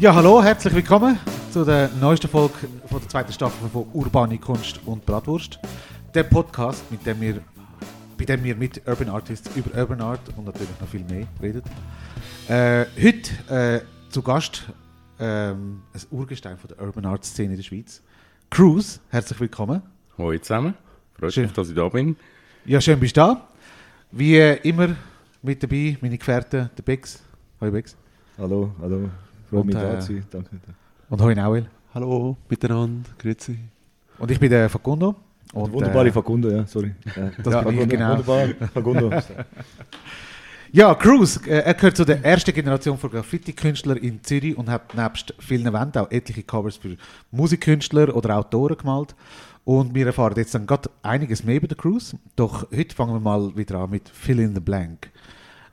Ja, hallo, herzlich willkommen zu der neuesten Folge von der zweiten Staffel von Urbane Kunst und Bratwurst. Der Podcast, mit dem wir, bei dem wir mit Urban Artists über Urban Art und natürlich noch viel mehr reden. Äh, heute äh, zu Gast ähm, ein Urgestein von der Urban Art Szene in der Schweiz. Cruz, herzlich willkommen. Hallo zusammen, freut Schön. mich, dass ich da bin. Ja, schön bist du da. Wie äh, immer mit dabei meine Gefährten, der Bex. Hallo Bex. Hallo, hallo. Freue mich da äh, zu sein. Danke. Und hallo Nauel. Hallo miteinander, grüezi. Und ich bin der Facundo. Und, Wunderbare äh, Facundo, ja, sorry. Ja, Das bin ich, Facundo, genau. Wunderbar, Facundo. Ja, Cruz, äh, er gehört zu der ersten Generation von Graffiti-Künstlern in Zürich und hat nebst vielen Wänden auch etliche Covers für Musikkünstler oder Autoren gemalt. Und wir erfahren jetzt dann gerade einiges mehr über den Cruz. Doch heute fangen wir mal wieder an mit Fill in the Blank,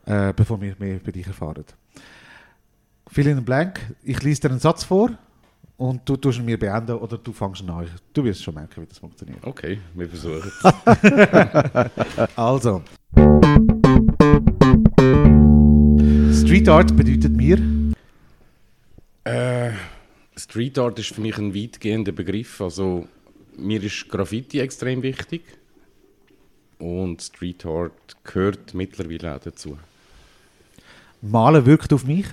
äh, bevor wir mehr über dich erfahren. Fill in the Blank, ich lese dir einen Satz vor und du tust ihn mir beenden oder du fängst ihn an. Du wirst schon merken, wie das funktioniert. Okay, wir versuchen es. Also. Street Art bedeutet mir. äh, Street Art ist für mich ein weitgehender Begriff. Also, mir ist Graffiti extrem wichtig. Und Street Art gehört mittlerweile auch dazu. Malen wirkt auf mich.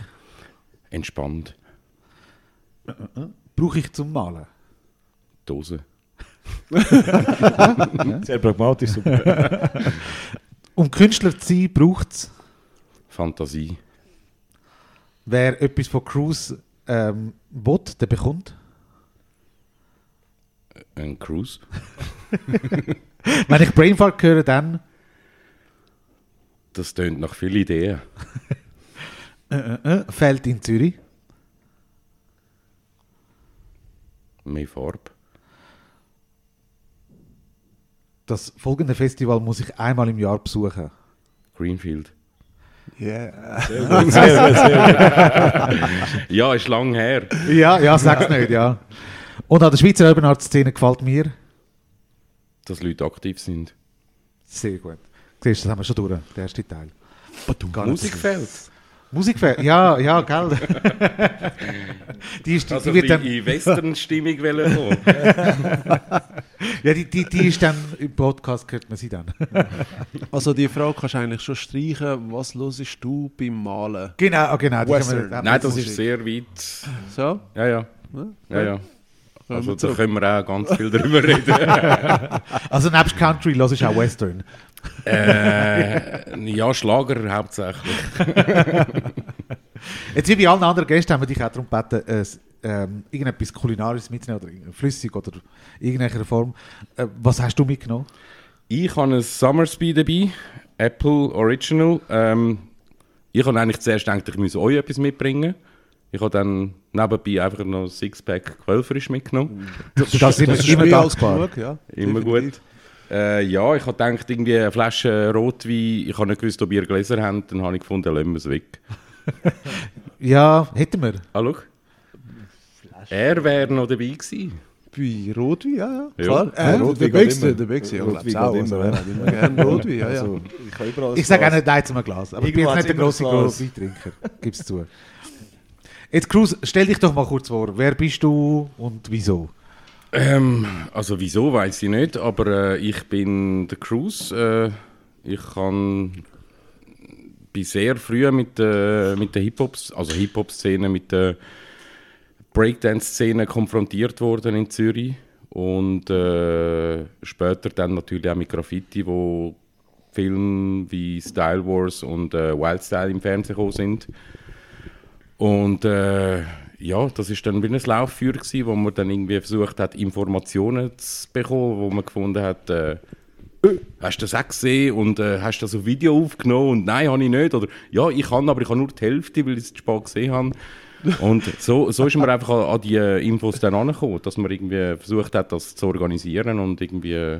Entspannt. Brauche ich zum Malen. Dose. Sehr pragmatisch, super. Um Künstler zu sein, braucht es, Fantasie. wer etwas von Cruise ähm, will, der bekommt. Ein Cruise. Wenn ich Brainfart höre, dann Das tönt nach vielen Ideen. Äh, fällt in Zürich. Mehr Farbe. Das folgende Festival muss ich einmal im Jahr besuchen. Greenfield. Yeah. Sehr gut, sehr gut, sehr gut. Ja, ist lang her. Ja, ja, sag's nicht, ja. Und an der Schweizer Urban Art Szene gefällt mir Dass Leute aktiv sind. sehr gut. Siehst du, das haben wir schon durch, der erste Teil. Gar nicht Musik so- fehlt. Musik fehlt, ja, ja, gell. die, ist, die, Also die wird dann, in Western-Stimmung wollen ja, die, die, die ist dann im Podcast, hört man sie dann. Also die Frage kannst du eigentlich schon streichen. Was hörst du beim Malen? genau, ah, genau. die Western. wir- Nein, das ist sehr weit. So? Ja, ja. Ja, ja. Also da können wir auch ganz viel darüber reden. Also nebst Country los ist auch Western. Äh, ja, Schlager hauptsächlich. Jetzt wie bei allen anderen Gästen haben wir dich auch darum gebeten, äh, ähm, irgendetwas Kulinarisches mitzunehmen oder flüssig oder irgendeiner Form. Äh, was hast du mitgenommen? Ich habe ein Summersby dabei, Apple Original. Ähm, ich habe eigentlich zuerst gedacht, ich müsse euch etwas mitbringen. Ich habe dann nebenbei einfach noch ein Sixpack Quellfrisch mitgenommen. Darfst immer, Das ist immer dankbar. genug, ja. Immer Definitiv. gut. Äh, ja, ich habe gedacht, irgendwie eine Flasche Rotwein, ich habe nicht gewusst, ob ihr Gläser habt, dann habe ich gefunden, lassen wir es weg. Ja, hätten wir. Ah, schau. Er wäre noch dabei gewesen. Bei Rotwein, ja, ja. Ja. Klar. Ja, Äh, Rotwein der immer. der Bexte, ja, Rotwein geht Also, immer, er immer gerne Rotwein, ja, ja. Also, ich sage auch Glas. nicht Nein zum Glas, aber ich bin jetzt nicht der grosse. Weintrinker. Gib's zu. Jetzt, Cruz, stell dich doch mal kurz vor. Wer bist du und wieso? Ähm, also wieso, weiß ich nicht, aber äh, ich bin der Cruise. Äh, ich kann bin sehr früh mit, äh, mit der Hip-Hop, also Hip-Hop-Szene, mit der Breakdance-Szene konfrontiert worden in Zürich und äh, später dann natürlich auch mit Graffiti, wo Filme wie Style Wars und äh, Wild Style im Fernsehen gekommen sind. Und äh, ja, das ist dann wie ein Lauffeuer gewesen, wo man dann irgendwie versucht hat, Informationen zu bekommen, wo man gefunden hat, äh, «Äh, hast du das auch gesehen und äh, hast du das auf Video aufgenommen und nein, habe ich nicht oder ja, ich kann, aber ich habe nur die Hälfte, weil ich es zu spät gesehen habe. Und so, so ist man einfach an, an die Infos dann angekommen, dass man irgendwie versucht hat, das zu organisieren und irgendwie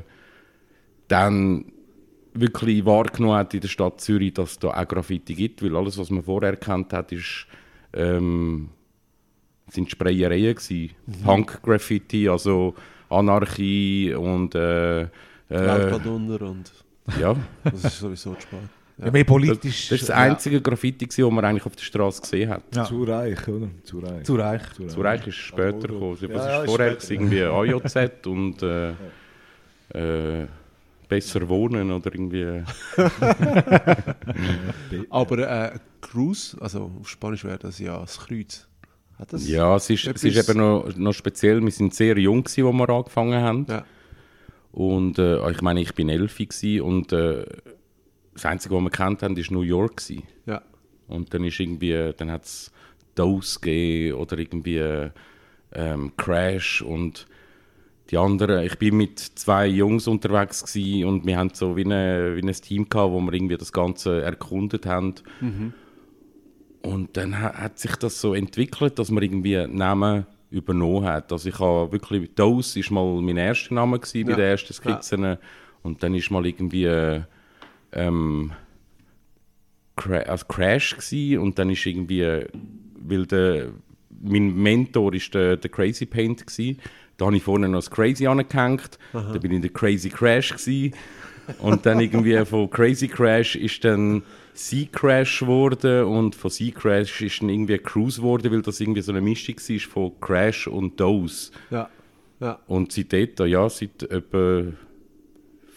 dann wirklich wahrgenommen hat in der Stadt Zürich, dass es da auch Graffiti gibt, weil alles, was man vorher erkannt hat, ist, ähm, sind Sprayereien gewesen. Punk-Graffiti, also Anarchie und äh, äh, und ja. das ist sowieso spät. Ja, mehr Das, politisch. das ist das einzige Graffiti, das man eigentlich auf der Straße gesehen hat. Ja. Zu reich, oder? Zu reich. Ja, zu reich. Zu Reich ist später Also, gekommen. ja, Was ja, ist ist vorher? gewesen? Irgendwie AJZ und äh, äh, besser wohnen oder irgendwie. Aber äh, Cruz, also auf Spanisch wäre das ja das Kreuz. Das? Ja, es ist, es ist eben noch, noch speziell. Wir sind sehr jung, gewesen, als wir angefangen haben. Ja. Und äh, ich meine, ich bin elf und äh, das Einzige, was wir kennt haben, war New York. Gewesen. ja. Und dann ist irgendwie, dann hat es Dose gegeben oder irgendwie ähm, Crash und die anderen. Ich bin mit zwei Jungs unterwegs gewesen und wir haben so wie, eine, wie ein Team gehabt, wo wir irgendwie das Ganze erkundet haben. Und dann ha- hat sich das so entwickelt, dass man irgendwie Namen übernommen hat. Also ich habe wirklich, Dose ist mal mein erster Name gewesen bei Ja. den ersten Skizzen und dann ist mal irgendwie äh, ähm, Cra also Crash gsi und dann ist irgendwie, weil der, mein Mentor ist der, der Crazy Paint gsi. Da habe ich vorne noch das Crazy angehängt, da bin ich der Crazy Crash gsi. Und dann irgendwie von Crazy Crash ist dann Sea Crash geworden und von Sea Crash ist dann irgendwie Cruise geworden, weil das irgendwie so eine Mischung war von Crash und Dose. Ja. ja. Und seitdem, ja, seit etwa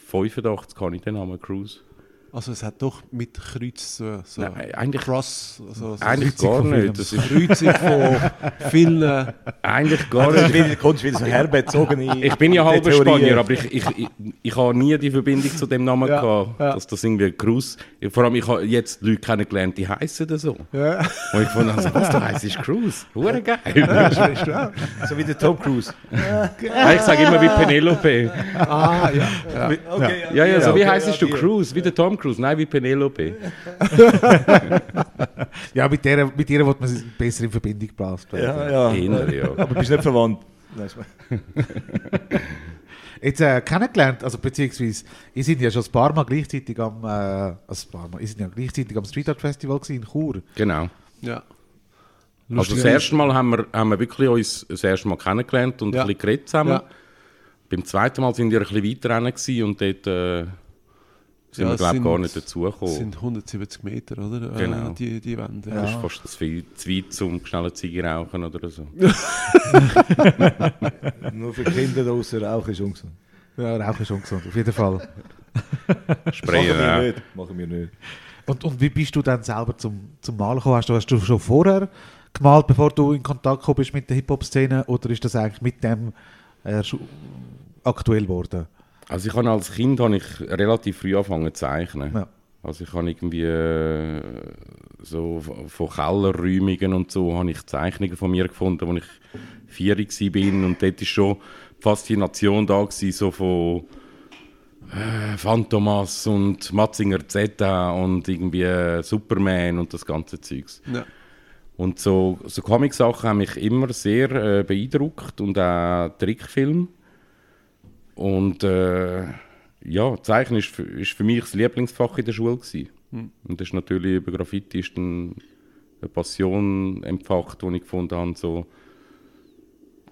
85 kann ich den Namen Cruise. Also es hat doch mit Kreuz so, so Nein, eigentlich- Cross, so, so Eigentlich gar von nicht. Das ist Kreuzung von vielen. eigentlich gar Also, nicht. wieder, kommst wieder so herbezogen Ich bin ja halber. Spanier, aber ich, ich, ich, ich habe nie die Verbindung zu dem Namen Ja, gehabt, ja. dass das irgendwie Cruz. Vor allem, ich habe jetzt Leute kennengelernt, die heißen das so. Ja. Und ich fand, also, was du heißt, Cruz. Hure geil. So wie der Tom Cruise. ich sage immer wie Penelope. Ah, ja. ja. Okay, Ja, ja, so wie okay, heißt ja, du Cruz? Wie der Tom Cruise? Nein, wie Penelope. Ja, mit der, mit ihr wird man besser in Verbindung gebracht werden. Ja, ja. Eher, ja. Aber bist nicht verwandt. Jetzt äh, kennengelernt, also beziehungsweise, ihr seid ja schon ein paar Mal gleichzeitig am, äh, also ein paar Mal, ja gleichzeitig am Street Art Festival in Chur. Genau. ja. Also das erste Mal haben wir, haben wir wirklich uns das erste Mal kennengelernt und Ja. ein bisschen geredet zusammen. Ja. Beim zweiten Mal sind wir ein bisschen weiter und dort äh, sind Ja, wir es glaube sind- gar nicht Das dazugekommen. sind 170 Meter, oder? Äh, Genau. die, die Wände. Das ist fast zu, viel, zu weit zum schnell eine Ziege rauchen oder so. Nur für Kinder draußen rauchen ist ungesund. Ja, Rauchen ist schon gesund, auf jeden Fall. Sprayen Machen wir auch. nicht. Machen wir nicht. Und, und wie bist du dann selber zum, zum Malen gekommen? Hast du, hast du schon vorher gemalt, bevor du in Kontakt gekommen bist mit der Hip-Hop-Szene oder ist das eigentlich mit dem äh, aktuell geworden? Also ich habe als Kind habe ich relativ früh angefangen zu zeichnen. Ja. Also ich habe irgendwie äh, so von Kellerräumungen und so habe ich Zeichnungen von mir gefunden, als ich vier war bin und dort ist schon die Faszination da gewesen, so von äh, Phantomas und Matzinger Zeta und irgendwie äh, Superman und das ganze Zeugs. Ja. Und so, so Comic-Sachen haben mich immer sehr äh, beeindruckt und auch Trickfilm. Und äh, ja, Zeichnen ist für, ist für mich das Lieblingsfach in der Schule. Gewesen. Und das ist natürlich über Graffiti ist dann eine Passion entfacht, die ich gefunden habe. So,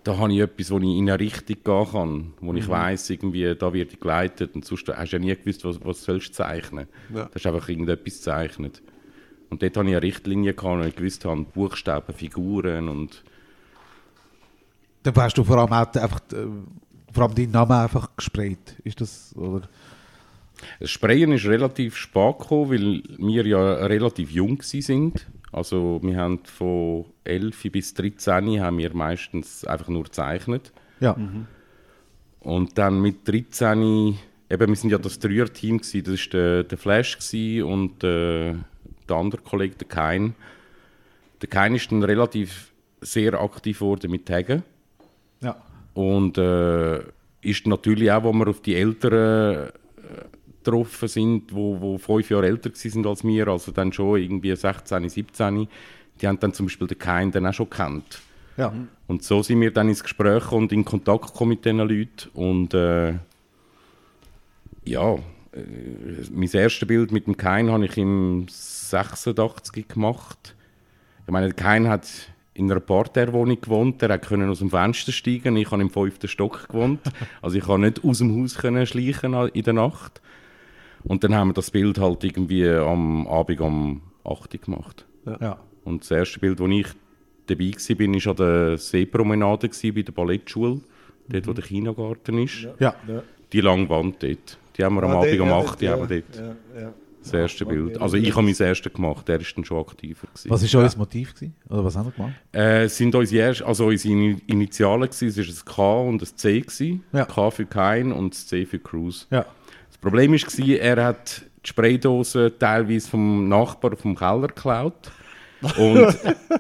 da habe ich etwas, wo ich in eine Richtung gehen kann, wo ich weiss, irgendwie, da wird ich geleitet. Und sonst hast du ja nie gewusst, was, was sollst du zeichnen. Ja. Du hast einfach irgendetwas gezeichnet. Und dort hatte ich eine Richtlinie, gehabt, und ich gewusst habe, Buchstaben, Figuren und Dann hast du vor allem auch einfach, äh, vor allem deinen Namen einfach gesprayt. Ist das, oder? Das Sprayen ist relativ spät gekommen, weil wir ja relativ jung sind. Also wir haben von 11 bis 13 haben wir meistens einfach nur gezeichnet. Ja. Und dann mit 13, eben, wir sind ja das Dreier-Team, das war der, der Flash und äh, der andere Kollege, der Kein. Der Kein ist dann relativ sehr aktiv geworden mit Taggen. ja. Und äh, ist natürlich auch, wo wir auf die Älteren äh, getroffen sind, wo, wo fünf Jahre älter sind als wir, also dann schon irgendwie 16, 17, die haben dann zum Beispiel den Kein dann auch schon gekannt. Ja. Und so sind wir dann ins Gespräch und in Kontakt gekommen mit diesen Leuten. Und äh, ja, äh, mein erstes Bild mit dem Kein habe ich im 86 gemacht. Ich meine, der Kein hat in einer Parterrewohnung gewohnt, er konnte aus dem Fenster steigen, ich habe im fünften Stock gewohnt. Also ich konnte nicht aus dem Haus können schleichen in der Nacht. Und dann haben wir das Bild halt irgendwie am Abend um 8 Uhr gemacht. Ja. Und das erste Bild, wo ich dabei war, bin ich an der Seepromenade gewesen, bei der Ballettschule, dort wo der Kindergarten ist. Ja. Ja. Die lange Wand dort. Die haben wir am Ah, Abend der- um ja, 8 Uhr ja, dort Ja, ja. Das erste Bild. Also ich habe mein erstes gemacht, der ist dann schon aktiver. Gewesen. Was war euer Motiv? Gewesen? Oder was haben wir gemacht? Äh, es sind unsere, erst, also unsere Ini- Initialen gewesen. Es war ein K und ein C. Gewesen. Ja. K für Kein und das C für Cruise. Ja. Das Problem war, er hat die Spraydose teilweise vom Nachbar vom Keller geklaut. Und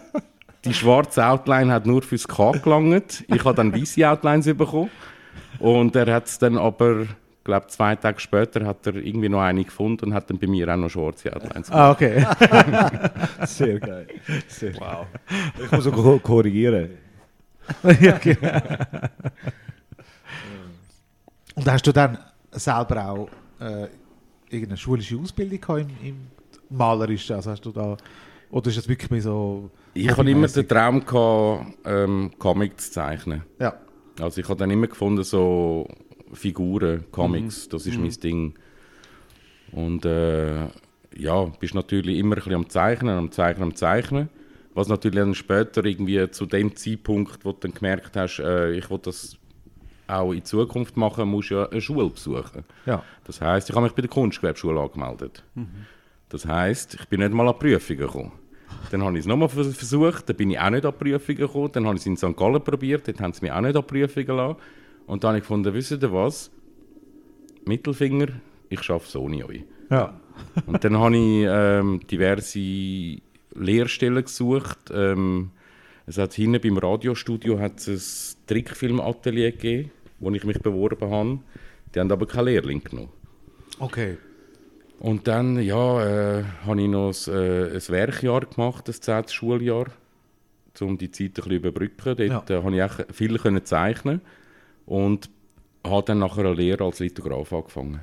die schwarze Outline hat nur fürs K gelangt. Ich habe dann weiße Outlines bekommen. Und er hat es dann aber, glaube zwei Tage später, hat er irgendwie noch eine gefunden und hat dann bei mir auch noch schwarze Outlines Ah, okay. Sehr geil. Sehr wow. Ich muss auch ko- korrigieren. ja, genau. Und hast du dann selber auch äh, irgendeine schulische Ausbildung gehabt im, im Malerischen? Also hast du da, oder ist das wirklich mehr so... Ich hatte immer den Traum, gehabt, ähm, Comic zu zeichnen. Ja. Also ich habe dann immer gefunden, so Figuren, Comics, das ist mein Ding. Und äh, ja, bist natürlich immer ein bisschen am Zeichnen, am Zeichnen, am Zeichnen. Was natürlich dann später irgendwie zu dem Zeitpunkt, wo du dann gemerkt hast, äh, ich will das auch in Zukunft machen, musst du ja eine Schule besuchen. Ja. Das heißt, ich habe mich bei der Kunstgewerbeschule angemeldet. Das heißt, ich bin nicht mal an Prüfungen gekommen. Dann habe ich es nochmal vers- versucht, dann bin ich auch nicht an Prüfungen gekommen. Dann habe ich es in St. Gallen probiert, dort haben sie mich auch nicht an Prüfungen gelassen. Und dann habe ich gefunden, wisst ihr was? Mittelfinger, ich schaffe es ohne euch. Ja. Und dann habe ich ähm, diverse Lehrstellen gesucht. Ähm, es hat hinten beim Radiostudio ein Trickfilmatelier gegeben, wo ich mich beworben habe. Die haben aber keinen Lehrling genommen. Okay. Und dann ja, äh, habe ich noch ein, äh, ein Werkjahr gemacht, das 10. Schuljahr, um die Zeit ein bisschen überbrücken. Dort Ja. äh, habe ich auch viel können zeichnen und habe dann nachher eine Lehre als Lithograf angefangen.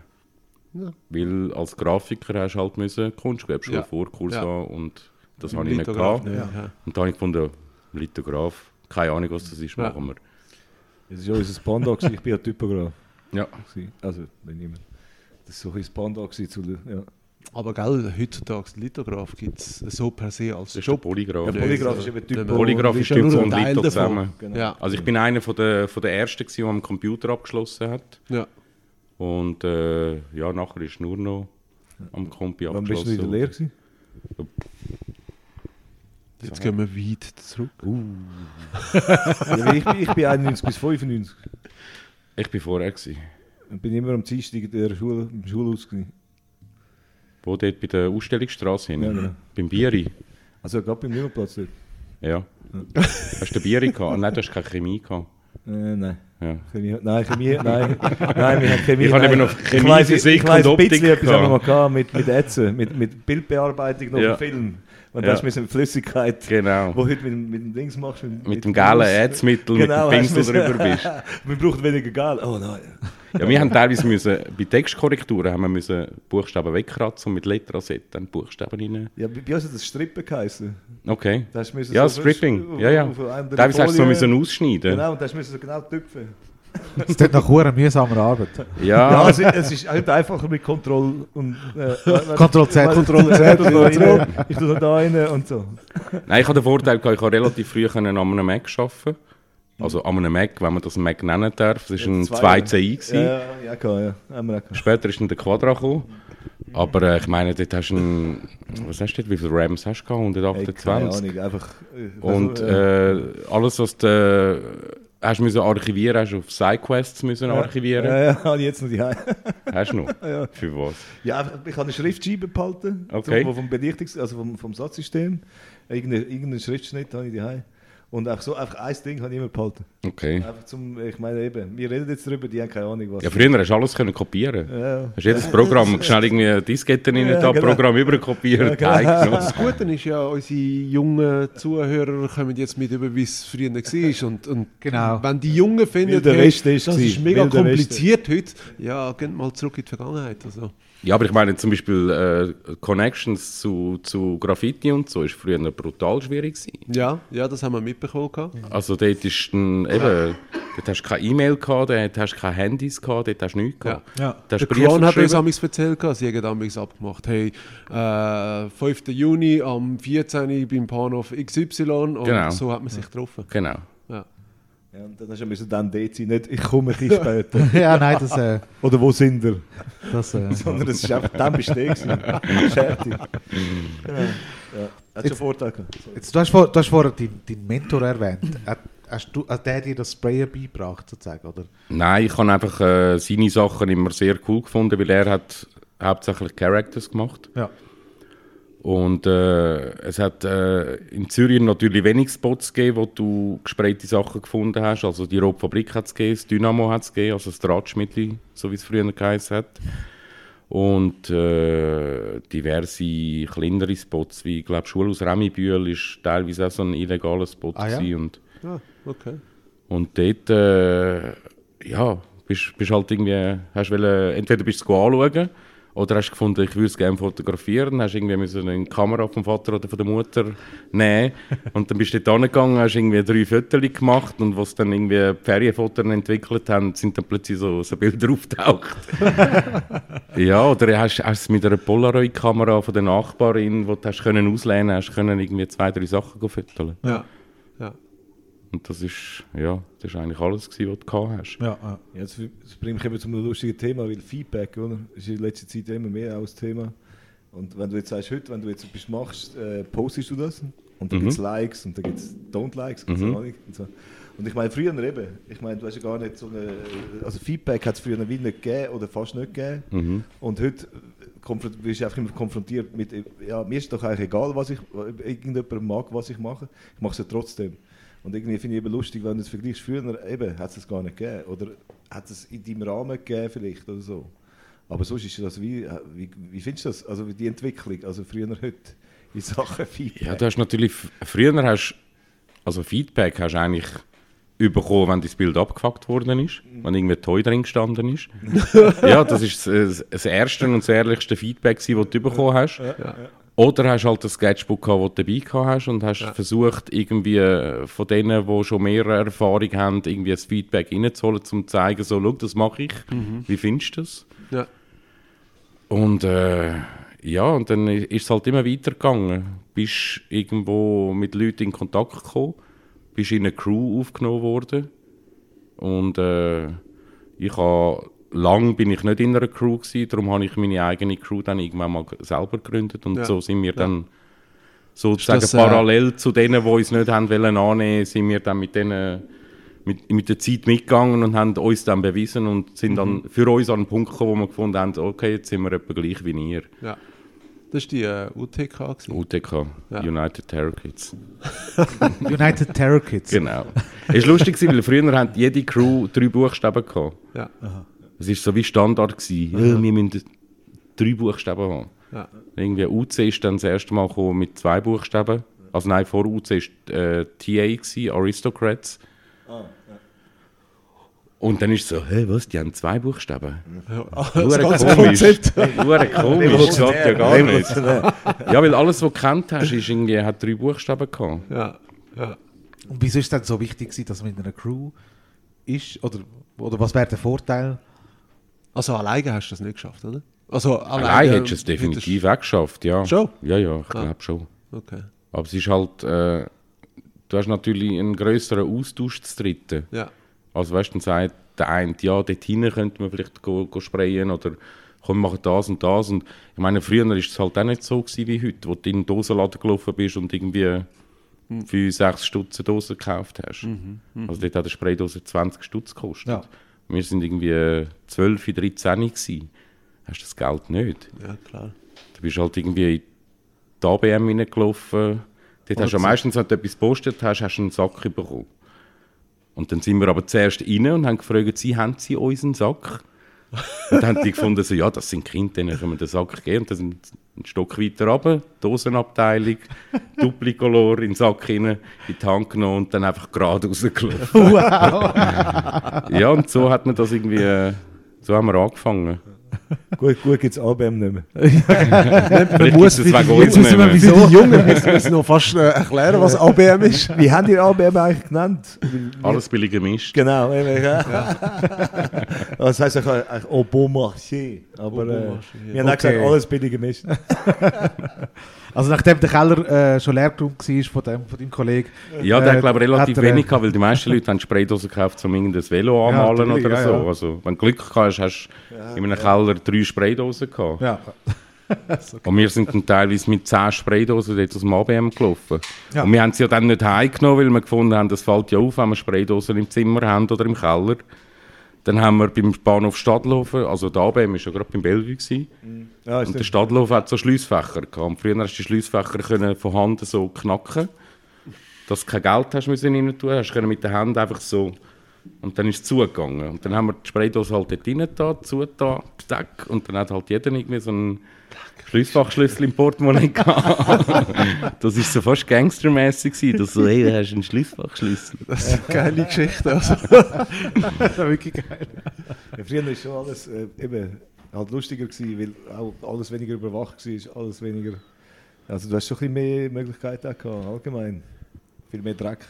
Weil als Grafiker hast du halt müssen Kunstgewerbeschule Ja. Vorkurs Ja. haben und das habe ich nicht gehabt. ja. Ja. Und dann habe ich gefunden, Lithograf, keine Ahnung was das ist, Ja. machen wir. Das war unser Panda, ich bin ja Typograf. Ja. Also, wenn niemand. Das war so ein Panda. Zu, ja. Aber gell, heutzutage Lithograf gibt es so per se als Das ist der Job. Polygraph. Ja, Polygraph ist eben Typo. Polygraph ist ja Typo ein und Teil Litho davon. zusammen. Genau. Ja. Also ich bin einer von der, von der Ersten, der am Computer abgeschlossen hat. Ja. Und äh, ja, nachher ist nur noch am Compi Wann bist du in der abgeschlossen. Lehre? Gewesen? Jetzt gehen wir weit zurück. ja, weil ich, bin, ich bin 91 bis 95. Ich bin vorher gewesen. Und bin immer am Dienstag in der Schule, im Schulhaus. Gewesen. Wo dort bei der Ausstellungsstraße hin? Ja, genau. Beim Bieri? Also gerade beim Nimmerplatz dort. Ja. Hast du Bieri gehabt? Nein, du hast keine Chemie gehabt. Äh, nein. Ja. Chemie, nein, Chemie, nein, nein, wir haben Chemie. Ich habe nein. eben noch Ich Chemie, weiss- Physik ich weiss und ein bisschen Optik etwas haben wir mal gehabt. mit, mit Ätzen, mit, mit Bildbearbeitung noch Ja. im Film. Und Ja. das ist mit Flüssigkeit, Genau. wo heute mit, mit dem Dings machst. Mit, Mit dem gelben Ärzmittel, Genau, mit dem hast Pinsel drüber bist. Man braucht weniger Geld. Oh nein. Ja, wir haben teilweise müssen, bei Textkorrekturen haben wir müssen Buchstaben wegkratzen und mit Letteraset dann Buchstaben rein. Ja, bei uns hat das Strippen geheißen. Okay. Ja, so Stripping. auf- Ja, ja. Teilweise hast du so Folie- müssen ausschneiden. Genau, und da hast du müssen so genau tüpfen. Das tut nach einer mühsamer Arbeit. Ja, Ja, also, es ist halt einfacher mit Kontroll und äh, Ctrl Z. Kontroll Z und da rein, ich tue da rein und so. Nein, ich habe den Vorteil, ich habe relativ früh können an einem Mac arbeiten. Also an einem Mac, wenn man das Mac nennen darf. Das war ein Zwei- 2CI. gewesen. Ja, ja, klar, ja. Haben wir auch gehabt. Später ist dann der Quadra gekommen. Aber äh, ich meine, dort hast du einen, was hast du dort, wie viele RAMs hast du gehabt? Ey, keine 128. Ahnung, einfach. äh, Und also, äh, äh, alles, was du äh, hast müssen archivieren, hast du auf SideQuests müssen archivieren. Ja, ja, habe ich jetzt noch die. Hast du noch? Ja. Für was? Ja, ich habe eine Schriftscheibe behalten, Okay. zum, vom Bedichtungs-, also vom, vom Satzsystem. Irgendeinen irgendeinen Schriftschnitt habe ich die. Und auch so, einfach ein Ding habe ich immer behalten. Okay. Einfach zum, ich meine eben, wir reden jetzt darüber, die haben keine Ahnung, was. Ja, früher hast du alles können kopieren. Ja, ja. Hast jedes Programm schnell irgendwie Disketten rein, Ja, da, genau. Programm überkopiert, Ja, genau. Das Gute ist ja, unsere jungen Zuhörer kommen jetzt mit über, wie es früher war. Und, und Genau. wenn die Jungen finden, hey, das ist mega kompliziert heute, ja, geht mal zurück in die Vergangenheit. Also. Ja, aber ich meine zum Beispiel äh, Connections zu, zu Graffiti und so ist früher noch brutal schwierig gewesen. Ja, ja, das haben wir mitbekommen. gehabt. Also dort ist dann eben, Dort hast du keine E-Mail gehabt, dort hast du keine Handys gehabt, dort hast du nichts gehabt. Ja. Hast Der Kron hat uns amigs erzählt, gehabt, sie haben amigs abgemacht, hey, äh, 5. Juni am 14. beim Bahnhof XY und Genau. so hat man sich getroffen. Genau. Ja. Ja, und dann hast du müssen dann dort sein, nicht ich komme ein bisschen später. ja, nein, das, äh, Oder wo sind wir? das äh, Sondern es ist einfach dann bestehen gewesen. Fertig. Genau. Ja. Hat schon Vorteil gehabt. Jetzt, du, hast vor, du hast vorher deinen deinen Mentor erwähnt. Hat, hast du, hat der dir das Sprayer beigebracht, sozusagen, oder? Nein, ich habe einfach äh, seine Sachen immer sehr cool gefunden, weil er hat hauptsächlich Characters gemacht. Ja. Und äh, es hat äh, in Zürich natürlich wenig Spots gegeben, wo du gesprayte Sachen gefunden hast. Also die Rotfabrik hat es gegeben, das Dynamo hat es gegeben, also das Drahtschmiedli, so wie es früher geheißen hat. Und äh, diverse kleinere Spots, wie ich glaube Schulhaus Remibühl ist teilweise auch so ein illegaler Spot. Ah, ja? und Ah, okay. und dort, äh, ja, bist, bist halt irgendwie, hast wollen, entweder bist du es anschauen oder hast gefunden, ich würde es gerne fotografieren, hast irgendwie müssen eine Kamera vom Vater oder von der Mutter nehmen und dann bist du dort hingegangen, hast irgendwie drei Fotos gemacht und was dann irgendwie Ferienfotos entwickelt haben, sind dann plötzlich so, so Bilder auftaucht. ja, oder hast, hast es mit einer Polaroid-Kamera von der Nachbarin, die du hast können auslehnen hast, können irgendwie zwei, drei Sachen fotografieren. Ja. Und das ist, ja, das ist eigentlich alles, gewesen, was du gehabt hast. Ja, ja. Das bringt mich eben zu einem lustigen Thema, weil Feedback, oder? ist in letzter Zeit immer mehr auch das Thema. Und wenn du jetzt sagst, heute, wenn du jetzt etwas machst, äh, postest du das und dann Mhm. gibt es Likes und dann gibt es Don't-Likes und, Mhm. so, und so. Und ich meine, früher eben, ich meine, du hast ja gar nicht so eine, also Feedback hat es früher wie nicht gegeben oder fast nicht gegeben. Mhm. Und heute konfront- wirst du einfach immer konfrontiert mit, ja, mir ist doch eigentlich egal, was ich, irgendjemand mag, was ich mache, ich mache es ja trotzdem. Und irgendwie finde ich eben lustig, wenn du es vergleichst, früher eben, hat es das gar nicht gegeben. Oder hat es in deinem Rahmen gegeben vielleicht oder so. Aber sonst ist das wie, wie, wie findest du das, also die Entwicklung, also früher heute in Sachen Feedback? Ja, du hast natürlich, früher hast also Feedback hast du eigentlich bekommen, wenn dein Bild abgefuckt worden ist, wenn irgendwie Toy drin gestanden ist. ja, das ist das, das erste und das ehrlichste Feedback, das du bekommen hast. Oder hast halt ein Sketchbook gehabt, das du dabei gehabt hast und hast versucht, irgendwie äh, von denen, die schon mehr Erfahrung haben, irgendwie ein Feedback reinzuholen, um zu zeigen, so, schau, das mache ich. Wie findest du das? Ja. Und äh, ja, und dann ist es halt immer weitergegangen. Bist irgendwo mit Leuten in Kontakt gekommen, bist in eine Crew aufgenommen worden. Und äh, ich habe lang bin ich nicht in einer Crew gewesen, darum habe ich meine eigene Crew dann irgendwann mal selber gegründet und Ja. so sind wir dann sozusagen das, äh, parallel zu denen, die uns nicht haben wollen annehmen, sind wir dann mit denen mit, mit der Zeit mitgegangen und haben uns dann bewiesen und sind Mhm. dann für uns an einen Punkt gekommen, wo wir gefunden haben, okay, jetzt sind wir etwa gleich wie ihr. ja. Das war die äh, UTK. Gewesen. UTK, Ja. United Terror Kids. United Terror Kids. Genau. Es war lustig, gewesen, weil früher hat jede Crew drei Buchstaben gehabt. Ja. Es war so wie Standard. Gewesen. Ja, wir müssen drei Buchstaben haben. Ja. Irgendwie UC ist dann das erste Mal gekommen mit zwei Buchstaben. Also nein, vor UC war äh, TA, gewesen, Aristocrats. Und dann ist es so, hä, was, die haben zwei Buchstaben? Das Hure ganze komisch. Hure komisch, das geht ja gar nicht. Ja, weil alles, was du kennt hast, ist irgendwie, hat drei Buchstaben gehabt. Ja. Ja. Und wieso ist es dann so wichtig, gewesen, dass man in einer Crew ist? Oder, oder was wäre der Vorteil? Also alleine hast du das nicht geschafft, oder? Also Allein hättest du es definitiv auch geschafft, ja. Schon? Ja, ja, ich Ah. glaube schon. Okay. Aber es ist halt, äh, du hast natürlich einen grösseren Austausch zu dritten. Ja. Also weißt du, dann sagt der eine, ja, dort hinten könnte man vielleicht go, go sprayen oder komm, wir machen das und das. Und ich meine, früher war es halt auch nicht so gewesen wie heute, wo du in den Dosenladen gelaufen bist und irgendwie für 6 Stutz eine Dose gekauft hast. Also dort hat eine Spraydose 20 Stutz gekostet. Ja. Wir sind irgendwie 12, 13 gewesen. Hast das Geld nicht. Ja, klar. Du bist halt irgendwie in die ABM reingelaufen. Dort hast du ja meistens, wenn du etwas gepostet hast, hast du einen Sack bekommen. Und dann sind wir aber zuerst rein und haben gefragt, sie haben sie unseren Sack? Und dann haben die gefunden, so, ja, das sind Kinder, denen können wir den Sack geben. Und dann sind einen Stock weiter runter, Dosenabteilung, Duplicolor in den Sack rein, in die Hand genommen und dann einfach gerade rausgelaufen. ja, und so hat man das irgendwie, äh, so haben wir angefangen. gut, gut gibt es ABM nicht mehr. Vielleicht muss für die- nicht mehr. Für die Jungen müssen wir noch fast äh, erklären, was ABM ist. Wie haben ihr ABM eigentlich genannt? Wir- Alles billig gemischt. Genau, das heisst eigentlich au bon marché. Aber äh, wir haben auch gesagt, alles billig gemischt. Also nachdem der Keller äh, schon leer geräumt war von, dem, von deinem Kollegen. Ja, der Äh, hat glaube ich relativ er, äh, wenig gehabt, weil die meisten Leute haben Spraydosen gekauft, um irgendein Velo anmalen natürlich, oder ja, so. ja. Also, wenn du Glück gehabt hast, hast du in einem Keller drei Spraydosen gehabt. Ja. Und wir sind dann teilweise mit 10 Spraydosen dort aus dem ABM gelaufen. Ja. Und wir haben sie ja dann nicht heimgenommen, weil wir gefunden haben, das fällt ja auf, wenn wir Spraydosen im Zimmer haben oder im Keller. Dann haben wir beim Bahnhof Stadtlofen, also der ABM war ja gerade beim Bellevue, gewesen, Ja, und der stimmt. Stadtlofen hat so Schliessfächer gehabt. Und früher hast du die Schliessfächer können von Hand so knacken, dass du kein Geld hast müssen rein tun, hast können mit der Hand einfach so und dann ist es zugegangen. Und dann haben wir die Spraydose halt dort rein da, zugetan, zack, und dann hat halt jeder irgendwie so einen Schliessfachschlüssel im Portemonnaie gehabt. das war so fast gangstermäßig gewesen, dass so, hey, du hast einen Schliessfachschlüssel. Das ist eine geile Geschichte. Also. Das war wirklich geil. Ja, früher war schon alles äh, eben, halt lustiger, gewesen, weil auch alles weniger überwacht war, alles weniger... Also du hast schon ein bisschen mehr Möglichkeiten gehabt, allgemein. Viel mehr Dreck.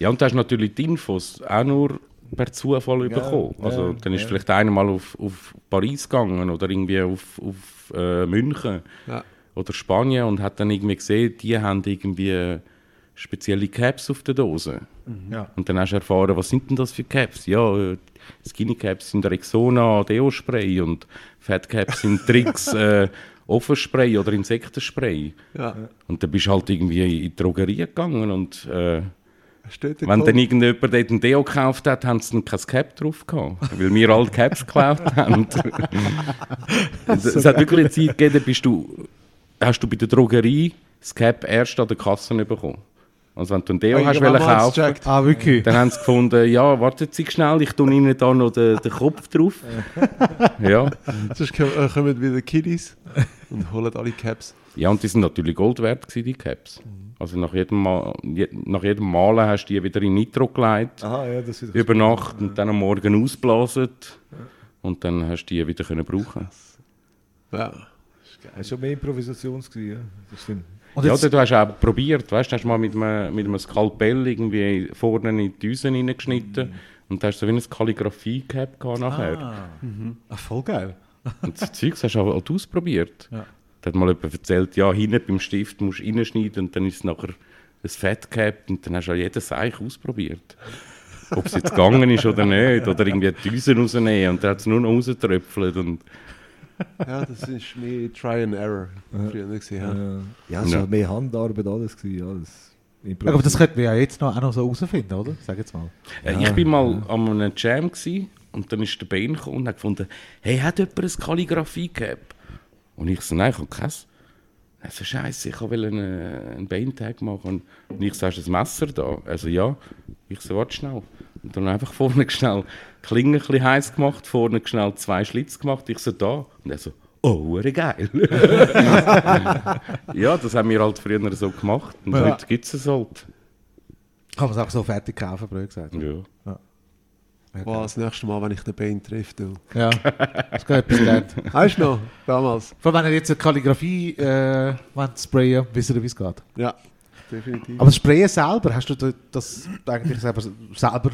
Ja, und du hast natürlich die Infos auch nur per Zufall bekommen. ja, Also, dann ist ja. vielleicht einer mal auf, auf Paris gegangen oder irgendwie auf, auf äh, München Ja. oder Spanien und hat dann irgendwie gesehen, die haben irgendwie spezielle Caps auf der Dose. Ja. Und dann hast du erfahren, was sind denn das für Caps? Ja, äh, Skinny Caps sind Rexona Deo Spray und Fat Caps sind Tricks äh, Ofenspray oder Insektenspray. Ja. Und dann bist du halt irgendwie in die Drogerie gegangen und äh, Steht wenn dann irgendjemand dort ein Deo gekauft hat, haben sie dann kein Cap drauf gehabt, weil wir alle Caps geklaut haben. es, hat wirklich eine Zeit gegeben, bist du, hast du bei der Drogerie das Cap erst an der Kasse bekommen. Also wenn du ein Deo Oh, hast wollen kaufen. Ah, wirklich? dann haben sie gefunden, ja, wartet Sie schnell, ich tue Ihnen da noch den, den Kopf drauf. ja. Sonst kommen kommen wieder Kiddies und holen alle Caps. ja, und die sind natürlich Gold wert gewesen, die Caps. Also nach jedem, Mal, je, nach jedem Malen hast du die wieder in Nitro gelegt. Aha, ja, das ist über Nacht und dann am Morgen ausblasen. Und dann hast du die wieder können brauchen. Ja. Das war schon mehr Improvisation. gewesen, Ja, das stimmt. Und Ja, du hast auch probiert, weißt du, hast mal mit einem, mit einem Skalpell irgendwie vorne in die Düsen reingeschnitten und hast so wie eine Kalligrafie-Cap gehabt nachher. ah, voll geil. Und das Zeug hast du halt ausprobiert. Ja. Da hat mal jemand erzählt, ja, hinten beim Stift musst du reinschneiden und dann ist es nachher ein Fat-Cap und dann hast du auch jeden Seich ausprobiert. Ob es jetzt gegangen ist oder nicht, oder irgendwie die Düsen rausnehmen und dann hat es nur noch rausgetröpfelt und ja, das ist mehr Try and Error. Früher gesehen. Ja. Ja, ja es war Ja. mehr Handarbeit alles. Gewesen, alles. Ja, aber das könnten wir ja jetzt noch, auch noch so herausfinden, oder? Sag jetzt mal. Äh, ich bin mal an einem Jam gsi und dann ist der Ben gekommen und hat gefunden, hey, hat jemand ein Kalligrafie-Cap? Und ich so, nein, ich habe keins. Er so, scheiße, ich wollte einen, einen Beintag machen. Und ich so, hast du ein Messer da? Also ja. Ich so, warte schnell. Und dann einfach vorne schnell Klinge ein bisschen heiß gemacht, vorne schnell zwei Schlitz gemacht. Ich so, da. Und er so, oh, geil. ja, das haben wir halt früher so gemacht. Und Ja. heute gibt es es halt. Kann man es auch so fertig kaufen, blöd gesagt. Ja. Wow, das nächste Mal, wenn ich den Bein treffe. Du. Ja, das geht etwas wert. Weißt du noch? Damals. Vor allem, wenn ihr jetzt eine Kalligrafie äh, wollt sprayen wisst ihr, wie es geht. Ja, definitiv. Aber das Sprayen selber, hast du da- das eigentlich selber, selber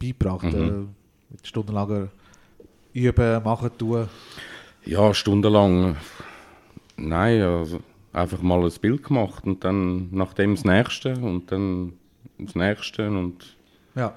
beigebracht? Mhm. Äh, mit stundenlanger Üben, Machen, Tun? Ja, stundenlang. Nein, also einfach mal ein Bild gemacht und dann nachdem das nächste und dann das nächste und Ja.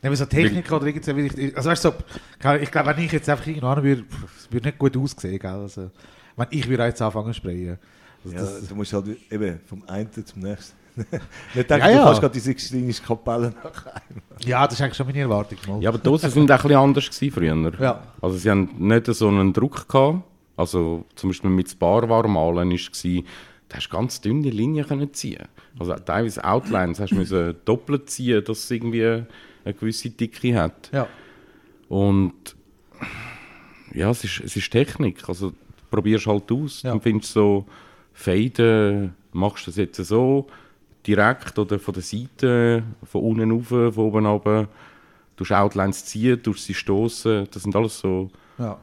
Nehmen wir so Technik oder irgendwie, also weißt du, so, ich glaube, wenn ich jetzt einfach irgendwo hin würde, es würde nicht gut aussehen, gell? Also, wenn ich würde jetzt anfangen zu sprayen. Also Ja, das, du musst halt eben vom einen zum nächsten. Nicht denken, Ja, ja. du kannst gerade die Sixtinische Kapelle nachher. ja, das ist eigentlich schon meine Erwartung. Mal. ja, aber die Dosen sind auch ein bisschen anders gewesen früher. Ja. Also sie haben nicht so einen Druck gehabt. Also zum Beispiel mit Sparwarmalen ist gsi, da hast du ganz dünne Linien können ziehen. Also teilweise Outlines hast du müssen doppelt ziehen, dass irgendwie eine gewisse Dicke hat. Ja. Und ja, es ist, es ist Technik. Also, du probierst halt aus. Ja. Dann findest du so Faden, machst du das jetzt so direkt oder von der Seite, von unten rauf, von oben runter. Du Outlines ziehen, durch sie stoßen. Das sind alles so Ja.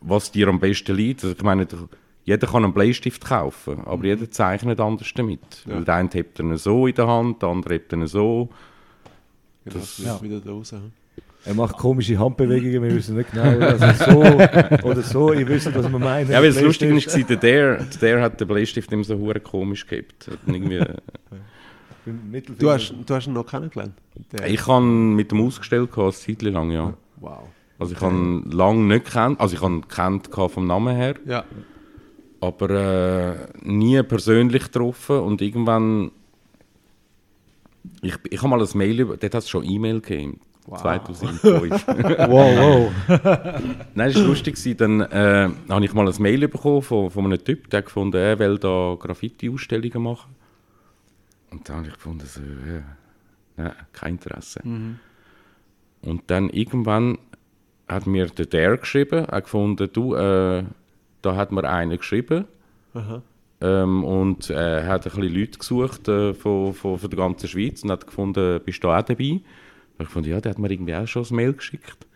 was dir am besten liegt. Also ich meine, der- jeder kann einen Bleistift kaufen, aber Mhm. jeder zeichnet anders damit. Weil der eine hebt ihn so in der Hand, der andere hebt ihn so. Genau, das ist wieder da raus. Er macht komische Handbewegungen, wir wissen nicht genau, also so oder so, ihr wisst, was wir meinen. Ja, weil das Lustige ist, der, der, hat den Bleistift immer so hure komisch gehabt. Du hast, du hast ihn noch kennengelernt? Der- ich habe ihn mit dem ausgestellt, gehabt, eine Zeit lang, ja. Wow. Also ich habe ihn lange nicht kennt, also ich habe ihn kennt vom Namen her, Ja. aber äh, nie persönlich getroffen und irgendwann, ich, ich habe mal ein Mail, über, dort hat es schon E-Mail gegeben, 2005. Wow, wow. Nein, das war lustig. Dann äh, habe ich mal ein Mail bekommen von, von einem Typ, der gefunden, er will da Graffiti-Ausstellungen machen. Und dann habe ich gefunden, so, ja, nein, kein Interesse. Und dann irgendwann hat mir der der geschrieben, er hat gefunden, du, äh, da hat mir einer geschrieben. Aha. Ähm, und äh, er hat ein bisschen Leute gesucht äh, von, von, von der ganzen Schweiz und hat gefunden, bist du auch dabei? Dann habe ich gefunden, ja, der hat mir irgendwie auch schon ein Mail geschickt.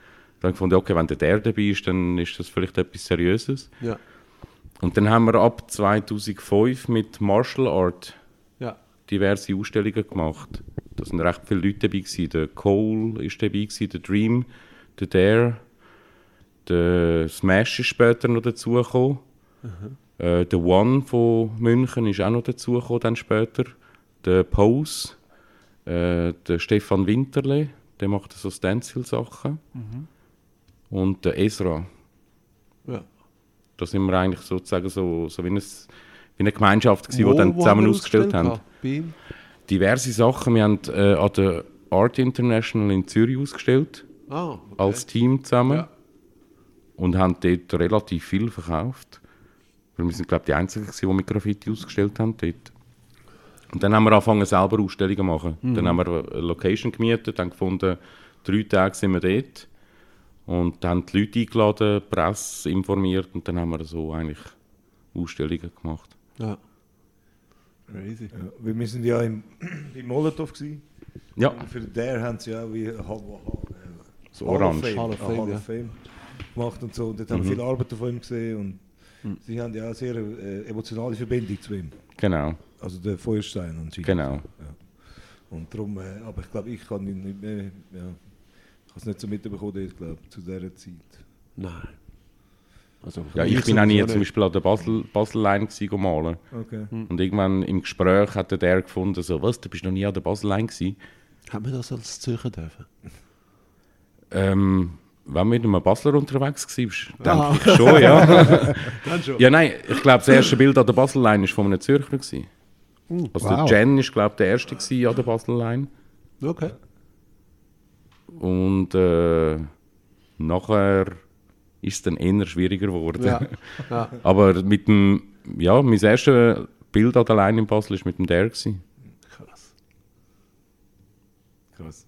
Dann gefunden, okay, wenn der, der dabei ist, dann ist das vielleicht etwas Seriöses. Ja. Und dann haben wir ab 2005 mit Martial Art Ja. diverse Ausstellungen gemacht. Da sind recht viele Leute dabei gewesen. Der Cole ist dabei gewesen, der Dream, der Dare, der Smash ist später noch dazugekommen. Äh, der One von München ist auch noch dazugekommen dann später. Der Pose, äh, der Stefan Winterle, der macht so Stencil-Sachen. Und der Ezra. ja. Da sind wir eigentlich sozusagen so, so wie, ein, wie eine Gemeinschaft gewesen, Wo- die dann zusammen ausgestellt haben. ihm? Diverse Sachen. Wir haben äh, an der Art International in Zürich ausgestellt, Ah, okay. als Team zusammen. Ja. Und haben dort relativ viel verkauft. Weil wir sind, glaube ich, die Einzigen, gewesen, die mit Graffiti ausgestellt haben dort. Und dann haben wir angefangen, selber Ausstellungen zu machen. Mhm. Dann haben wir eine Location gemietet, haben gefunden, drei Tage sind wir dort. Und dann haben die Leute eingeladen, die Presse informiert und dann haben wir so eigentlich Ausstellungen gemacht. Ja. Crazy. Ja, weil wir sind ja im, im Molotow gewesen. Ja, Und für der haben sie ja wie Hall, Hall, so Hall of orange. Fame, Hall of ja, Fame, Hall ja. of Fame gemacht und so. Und dort haben wir viel Arbeit von ihm gesehen und sie haben ja eine sehr äh, emotionale Verbindung zu ihm. Genau, Also der Feuerstein anscheinend. genau. Und darum, äh, aber ich glaube, ich kann ihn nicht mehr, ja, ich habe es nicht so mitbekommen, glaube zu dieser Zeit. Nein. Also, Ja, ich bin auch nie zum. Beispiel an der Basel, Basel-Line gewesen, malen. Okay. Und irgendwann im Gespräch hat der der gefunden, so, was, du bist noch nie an der Basel-Line gewesen? Haben wir das als Zürcher dürfen? Ähm, wenn du mit einem Basler unterwegs warst, denke ich schon, ja. Schon. ja, nein, ich glaube, das erste Bild an der Basel-Line war von einem Zürcher. Gewesen. Also wow. der Jen ist, glaube ich, der erste gewesen an der Basel-Line. Okay. Und äh, nachher ist es dann eher schwieriger geworden. Ja. ja. Aber mit dem, ja, mein erstes Bild an der Line in Basel war mit dem der. Gewesen. Krass. Krass.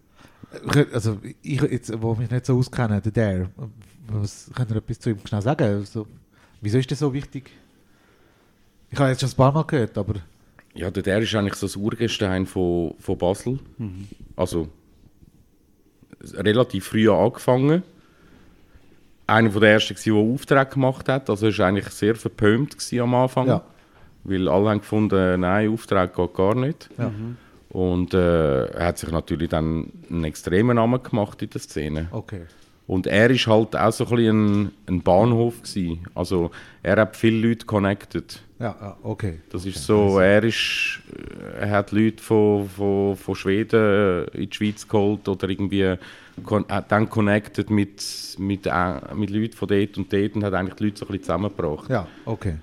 Also, ich, jetzt, wo mich nicht so auskenne, der Dare, was könnt ihr etwas zu ihm schnell sagen? Also, wieso ist das so wichtig? Ich habe jetzt schon ein paar Mal gehört, aber Ja, der, der ist eigentlich so das Urgestein von, von Basel. Also relativ früh angefangen. Einer von der ersten, der Aufträge gemacht hat. Also er war eigentlich sehr verpönt am Anfang. Ja. Weil alle haben gefunden, nein, Auftrag geht gar nicht. Ja. Und äh, er hat sich natürlich dann einen extremen Namen gemacht in der Szene. okay. Und er ist halt auch so ein, bisschen ein, Bahnhof gewesen. Also er hat viele Leute connected. Ja, okay. Das ist so, er ist, er hat Leute von, von, von Schweden äh, in die Schweiz geholt oder irgendwie dann connected mit, mit, äh, mit Leuten von dort und dort und hat eigentlich die Leute so ein bisschen zusammengebracht. Ja, okay.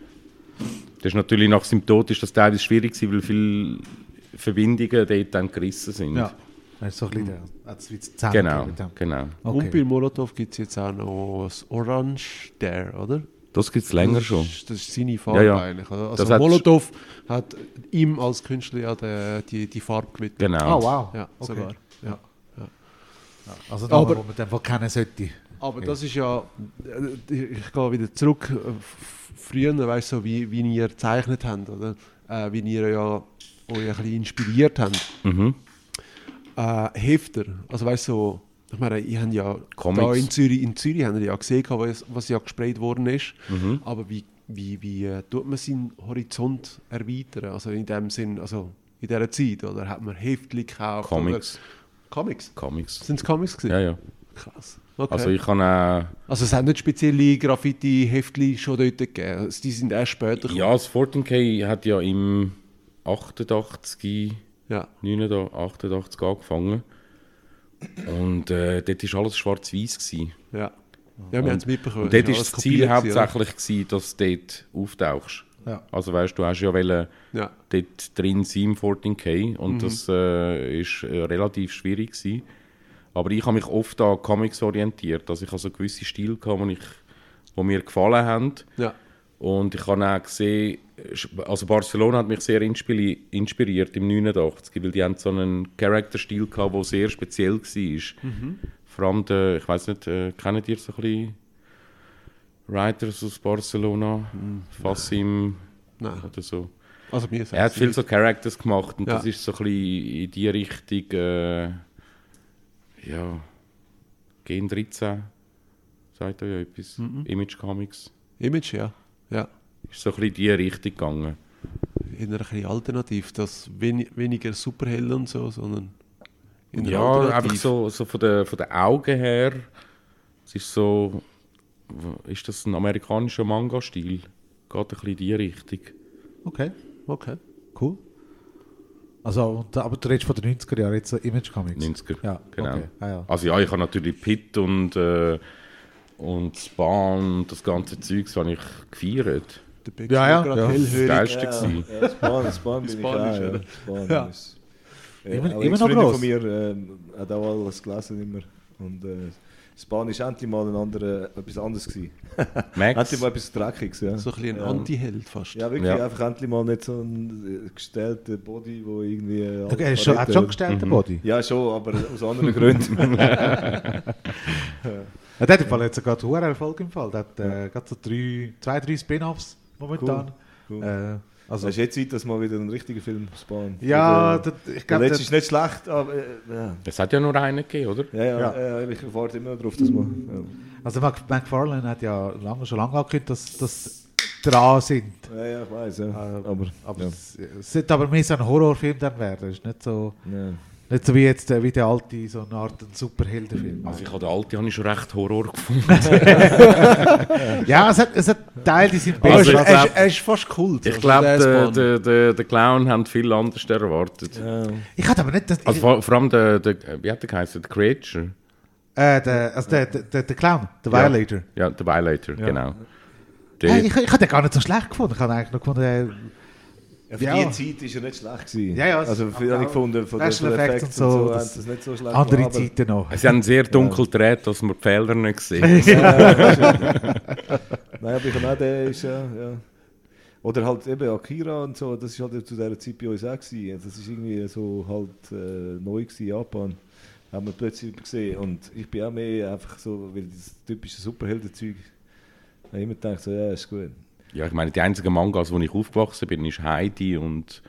Das ist natürlich nach seinem Tod ist das teilweise schwierig gewesen, weil viele Verbindungen dort dann gerissen sind. Ja. Das ist so ein bisschen der, Genau, genau. Und bei Okay. Molotow gibt es jetzt auch noch das Orange Dare, oder? Das gibt es länger das schon. Ist, das ist seine Farbe Ja, ja. eigentlich. Oder? Also hat- Molotow hat ihm als Künstler ja die, die, die Farbe gewidmet. Genau. Oh, wow. Ja, Okay. sogar. Ja. Also da, Aber- wo man den kennen sollte. Aber das ist ja, äh, ich, gehe wieder zurück, äh, früher, weißt du, so wie, wie ihr gezeichnet habt, oder? Äh, wie ihr ja euch ein bisschen inspiriert habt. Mhm. Äh, Hefter, also weißt du, so ich meine, ich habe ja Comics. da in Zürich, in Zürich haben ja gesehen, was, was ja gesprayt worden ist. Mhm. Aber wie, wie, wie äh, tut man seinen Horizont erweitern? Also in dem Sinn, also in dieser Zeit, oder hat man Heftchen gekauft? Comics. Comics? Comics. Sind es Comics gewesen? Ja, ja. Krass. Okay. Also ich kann auch... Also es hat nicht spezielle Graffiti-Heftchen schon dort gegeben. Also Die sind erst später Ja, das 14K hat ja im 88, ja. 89, 88 angefangen. Und äh, dort war alles schwarz-weiß. Ja, ja wir haben es mitbekommen. Und dort war das Ziel gewesen, hauptsächlich, gewesen, dass du dort auftauchst. Ja. Also weißt du, du hast ja wollen, Ja. dort drin sein im 14K und das äh, ist äh, relativ schwierig gewesen. Aber ich habe mich oft an Comics orientiert. Also ich habe so gewisse Stile gehabt, die, ich, die mir gefallen haben. Ja. Und ich habe auch gesehen, also Barcelona hat mich sehr inspiri- inspiriert im 89, weil die haben so einen Charakterstil gehabt, der sehr speziell war. Vor allem, der, ich weiß nicht, äh, kennt ihr so ein bisschen Writers aus Barcelona? Fassim Nein. oder so. Also mir Er hat viel so Characters gemacht und Ja. das ist so ein bisschen in die Richtung, äh, ja, Gen 13, sagt euch ja etwas, Image Comics. Image, ja. Ja. Ist so ein bisschen in die Richtung gegangen. In einer ein alternativ, das wen weniger Superhelden und so, sondern in einer Ja, Alternativ. einfach so, so von, den, von den Augen her. Es ist so. Ist das ein amerikanischer Manga-Stil? Geht ein bisschen in die Richtung. Okay, Okay. cool. Also, und, aber du redest von den 90er Jahren, jetzt Image Comics. 90er. Ja, genau. okay. Ah, ja. Also ja, ich habe natürlich Pitt und, äh, und Spawn und das ganze Zeug, das habe ich gefeiert. Der Beck Ja, ja, ist gerade ja. Das hellhörig. Geilste Ja, ja, Span, Span bin ich Span auch, ja. Span Ja. ist... Äh, Immer- auch immer noch gross. von mir ähm, hat auch alles gelesen immer. Und äh, Span ist endlich mal ein anderer, etwas anderes gewesen. Max, Endlich mal etwas Dreckiges, ja. So ein bisschen ein ja. Anti-Held fast. Ja, wirklich, Ja. einfach endlich mal nicht so ein äh, gestellter Body, wo irgendwie... äh, Okay, er ist schon, hat schon äh, gestellt, der Body. Ja, schon, aber aus anderen Gründen. Ja, der hat im Fall jetzt gerade hohen Erfolg im Fall. Der hat äh, gerade so drei, zwei, drei Spin-Offs momentan. Cool. Äh, also, Also ist jetzt Zeit, dass mal wieder ein richtiger Film Span. ja, der, der, ich der glaube, letzte ist nicht schlecht, aber... Äh, ja. es hat ja nur einen gegeben, oder? Ja, ja, Ja. ja. ich warte immer drauf, dass man... Ja. also Mac- McFarlane hat ja lange, schon lange angekündigt, dass das dran sind. Ja, ja, ich weiß, ja. Äh, aber, Aber ja. es, es sollte aber mehr so ein Horrorfilm dann werden. Es ist nicht so, Ja. Nicht so wie jetzt äh, wie der alte, so eine Art ein Superheldenfilm. Also ich habe den alten habe ich schon recht Horror gefunden. ja, es hat, es hat Teile, die sind Also besser. ich er, glaub- ist, er ist fast Kult. Ich also glaube, der der, der, Clown hat viel anders erwartet. Ja. ich hatte aber nicht... Das, Also vor, vor allem der, der, wie hat der geheißen? Der Creature? äh, der, also der, der, der, Clown, der Ja. Violator. Ja, der Violator, genau. Der, Hey, ich, ich habe den gar nicht so schlecht gefunden. Ich habe eigentlich noch gefunden, Ja, für Ja. die Zeit ist er nicht schlecht gewesen. Ja, ja, es- also für habe ich gefunden, von den, Effects und und so, so, haben das- das nicht so schlecht andere aber- Zeiten noch. sie haben sehr dunkel gedreht, dass man die Felder nicht sieht. Nein, aber ich habe auch den ist ja, ja. Oder halt eben Akira und so, das ist halt zu dieser Zeit bei uns auch gewesen. Das ist irgendwie so halt äh, neu gewesen, Japan. Haben wir plötzlich gesehen. Und ich bin auch mehr einfach so, weil das typische Superheldenzeug. Ich habe immer gedacht, so, ja, ist gut. Ja, ich meine, die einzigen Mangas, wo ich aufgewachsen bin, ist Heidi und,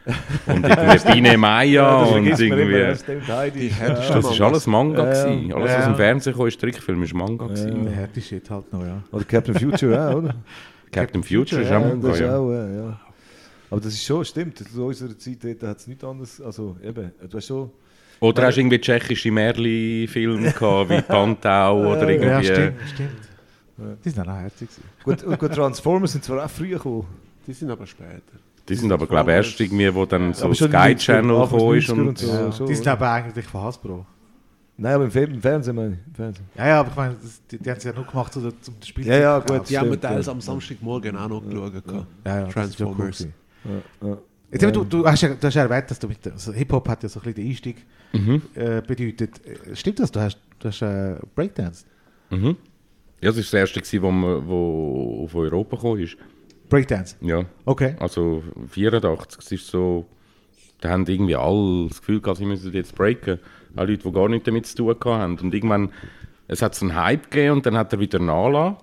und irgendwie Biene Maya das und immer, irgendwie... ja, stimmt, Heidi. Ja. Das ist alles Manga. Ja, ja. gewesen. Alles, Ja. was im Fernsehen kam, ist Trickfilm, ist Manga. gewesen. Der härte Shit halt noch, ja. Oder Captain Future auch, oder? Captain Future ist ja, auch Manga, das ist ja. auch, ja, ja. Aber das ist schon, stimmt, zu unserer Zeit hat es nichts anderes, also eben, du hast schon... Oder hast du irgendwie tschechische Märli-Filme gehabt, wie Pantau oder irgendwie... Ja, stimmt, stimmt. Die sind auch noch herzig. Gut, und gut, Transformers sind zwar auch früher gekommen. Die sind aber später. Die sind aber, glaube ich, erst irgendwie, wo dann so schon Sky die 90er, Channel gekommen ist 90er und... und so. Ja, die sind aber eigentlich von Hasbro. Nein, aber im, Fer- im Fernsehen meine ich. Im Fernsehen. Ja, ja, aber ich meine, das, die, die haben es ja nur gemacht, um das Spiel Ja, ja, zu gut. Die haben wir teils ja. am Samstagmorgen auch noch geschaut. Ja, ja, ist ja cool Transformers. Ja, ja. Jetzt, du, du, hast ja, du hast ja erwähnt, dass du mit also Hip-Hop hat ja so ein bisschen den Einstieg Mhm. äh, bedeutet. Äh, Stimmt das? Du hast, du hast äh, Breakdance? Mhm. Ja, das war das erste, wo, man, wo auf Europa gekommen ist. Breakdance? Ja, Okay. also 84, es ist so... Da haben irgendwie alle das Gefühl gehabt, sie müssen jetzt breaken. Auch Leute, die gar nichts damit zu tun haben. Und irgendwann... Es hat so einen Hype gegeben und dann hat er wieder nachgelassen.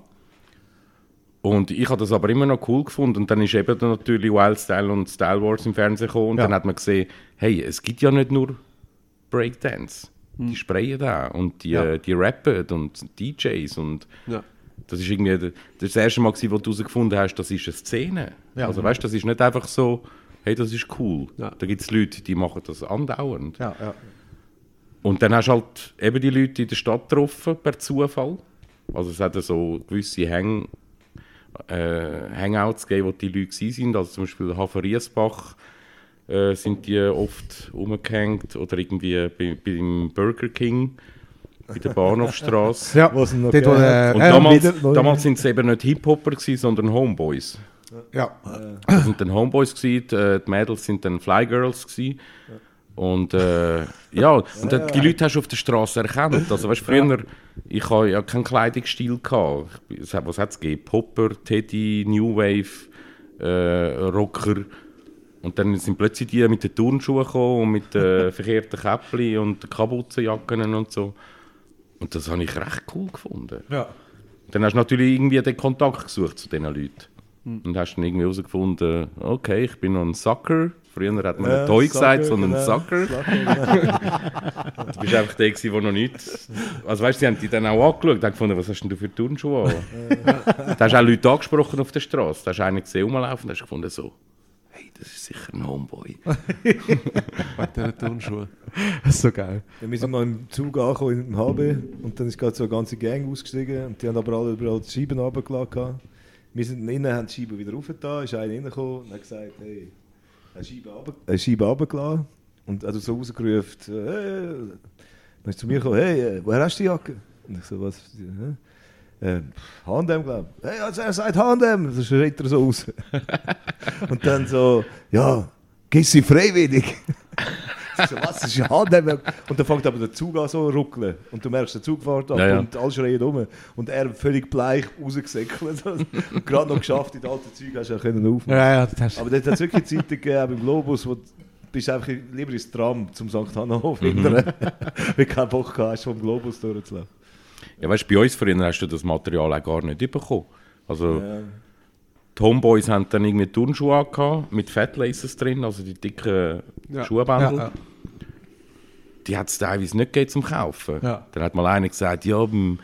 Und ich habe das aber immer noch cool gefunden. Und dann ist eben dann natürlich Wild Style und Style Wars im Fernsehen gekommen. Und Ja. dann hat man gesehen, hey, es gibt ja nicht nur Breakdance. Die sprayen da und die, Ja. äh, die rappen und DJs und Ja. das ist irgendwie das, das erste Mal, gewesen, wo du herausgefunden hast, das ist eine Szene. Ja. Also weißt, das ist nicht einfach so, hey, das ist cool. Da gibt es Leute, die machen das andauernd. Und dann hast du halt eben die Leute in der Stadt getroffen, per Zufall. Also es hat so gewisse Hang, äh, Hangouts gegeben, wo die Leute sind. Also zum Beispiel Hafer Riesbach äh, sind die oft umgehängt oder irgendwie bei, beim Burger King bei der Bahnhofstraße. ja. Was noch Dort, wo, äh. Und äh, damals, damals sind es eben nicht Hip-Hopper, sondern Homeboys. ja. Das sind dann Homeboys gewesen, äh, die Mädels sind dann Flygirls gewesen. Und äh, ja, und dann, die Leute hast du auf der Straße erkannt. Also weißt, früher, ich habe ja keinen Kleidungsstil gehabt. Was hat es gegeben? Popper, Teddy, New Wave, äh, Rocker. Und dann sind plötzlich die mit den Turnschuhen gekommen und mit den verkehrten Käppli und Kapuzenjacken und so. Und das habe ich recht cool gefunden. ja. Dann hast du natürlich irgendwie den Kontakt gesucht zu diesen Leuten. Und hast dann irgendwie herausgefunden, okay, ich bin noch ein Sucker. Früher hat man Ja, nicht Toy Sucker, gesagt, sondern genau. Sucker. Sucker. Du bist einfach der, der noch nichts... Also weißt du, sie haben dich dann auch angeschaut und haben gefunden, was hast denn du für Turnschuhe an? da hast du auch Leute angesprochen auf der Straße. Da hast du einen gesehen rumlaufen und hast gefunden so, das ist sicher ein Homeboy. Bei diesen Turnschuhen. Das ist so geil. Ja, wir sind mal im Zug angekommen im HB und dann ist gerade so eine ganze Gang ausgestiegen und die haben aber alle überall die Scheiben runtergelassen. gehabt. Wir sind innen, haben die Scheiben wieder raufgetan, ist einer reingekommen und hat gesagt, hey, eine Scheibe, runter, eine Scheibe runtergelassen und hat so rausgerufen, hey, dann ist zu mir gekommen, hey, äh, woher hast du die Jacke? Und ich so, was? Hä? Äh, Handem, glaube ich. Hey, also er sagt Handem, so schreit er so raus. und dann so, ja, gehst sie freiwillig? So, was ist Handem? Und dann fängt aber der Zug an so zu ruckeln. Und du merkst, der Zug fährt ab Ja, ja. und alle schreien rum. Und er völlig bleich rausgesäckelt. und gerade noch geschafft, in den alten Zügen hast du ja können aufmachen. Ja, ja, das hast Aber dort hat es wirklich Zeiten gegeben, im Globus, wo du bist einfach lieber ins Tram zum St. Hannhof Mhm. hindern, weil du keinen Bock hast, vom Globus durchzulaufen. Ja, weißt bei uns früher hast du das Material auch gar nicht bekommen. Also Ja. die Homeboys haben dann irgendwie Turnschuhe angehabt, mit Fatlaces drin, also die dicken Ja. Schuhbändel. Ja. Die hat es teilweise nicht gegeben zum Kaufen. Dann hat mal einer gesagt, ja, beim,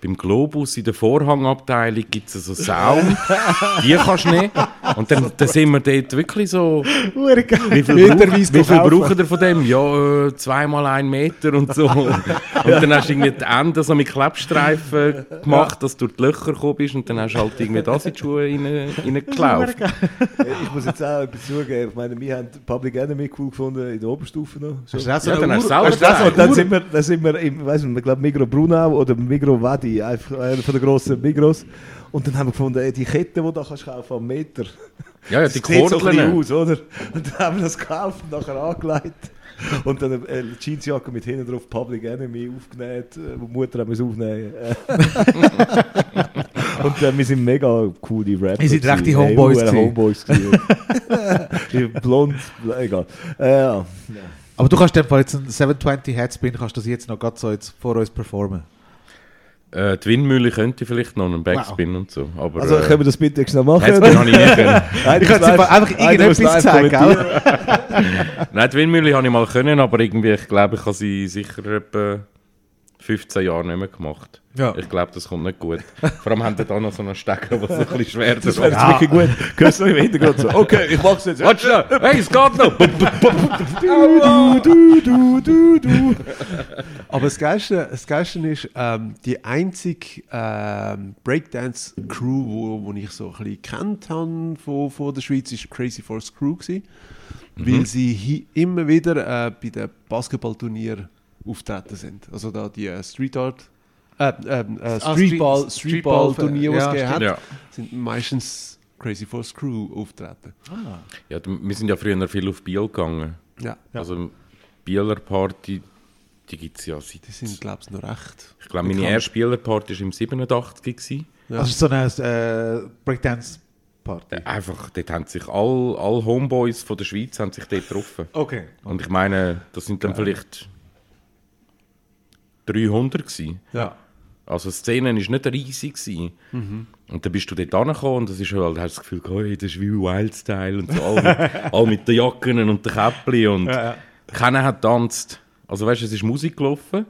beim Globus in der Vorhangabteilung gibt es so Saum, die kannst du nicht. Und dann, dann sind wir dort wirklich so, wie viel, brauch, wie viel brauchen ihr von dem? Ja, äh, zweimal ein Meter und so. und dann hast du irgendwie die Enden so mit Klebstreifen gemacht, dass du durch die Löcher gekommen bist und dann hast du halt irgendwie das in die Schuhe rein- reingelaufen. Äh, Ich muss jetzt auch etwas zugeben. Ich meine, wir haben Public Enemy cool gefunden in der Oberstufe noch. Hast du so Ja, dann hast du selber dann sind wir, dann sind wir im, weiss nicht, ich glaube Migro Brunau oder Migro Wadi, einfach einer von den grossen Migros. Und dann haben wir gefunden, ey, die Kette, die du da kannst kaufen am Meter. Ja, ja, die sieht so aus, oder? Und dann haben wir das gekauft und nachher angelegt. Und dann eine Jeansjacke mit hinten drauf Public Enemy aufgenäht, äh, wo die Mutter haben wir aufnehmen. und äh, wir sind mega coole Rapper. Ihr seid gewesen. richtige Homeboys Hey. Homeboys. Die Blond, egal. Äh, ja. Aber du kannst in dem Fall jetzt einen 720 Headspin, kannst du das jetzt noch gerade so jetzt vor uns performen. Äh, die Windmühle könnte vielleicht noch einen Backspin und so. Aber, Also äh, können wir das bitte schnell machen? Headspin habe ich nie können. Ich könnte einfach irgendetwas zeigen, kommentieren. Nein, die Windmühle habe ich mal können, aber irgendwie, ich glaube, ich habe sie sicher etwa 15 Jahre nicht mehr gemacht. Ja. Ich glaube, das kommt nicht gut. Vor allem haben die da noch so einen Stecker, was so ein bisschen schwer Das ist. wäre jetzt wirklich gut. Hörst du im Hintergrund so, okay, ich mach's jetzt. Warte schnell! Hey, es geht noch! Du, du, du, du, du. Aber das Geilste, das Geilste ist, ähm, die einzige ähm, Breakdance-Crew, wo, wo ich so ein bisschen kennt habe von, von der Schweiz, ist Crazy Force Crew gewesen, weil sie immer wieder äh, bei den Basketballturnieren auftreten sind. Also da die äh, Street Art, äh, ähm, äh, Ah, Streetball, Street- Streetball-Turniere, die es ja, hat, Ja. sind meistens Crazy Force Crew auftreten. ja, d- wir sind ja früher viel auf Biel gegangen. Ja, Also, Bieler Party, die gibt es ja seit. die sind, glaube ich, noch recht. Ich glaube, meine erste Bieler Party war im 87 gewesen. Ja. Also so eine äh, Breakdance-Party. Äh, Einfach, dort haben sich all, all Homeboys von der Schweiz haben sich dort getroffen. Okay. Und ich meine, das sind dann vielleicht 300 gewesen. Ja. Also die Szene war nicht riesig. Gewesen. Und dann bist du dort angekommen und das ist halt, hast das Gefühl, oh, das ist wie Wildstyle und so. All mit, all mit den Jacken und den Käppli und keiner hat tanzt. Also weißt du, es ist Musik gelaufen,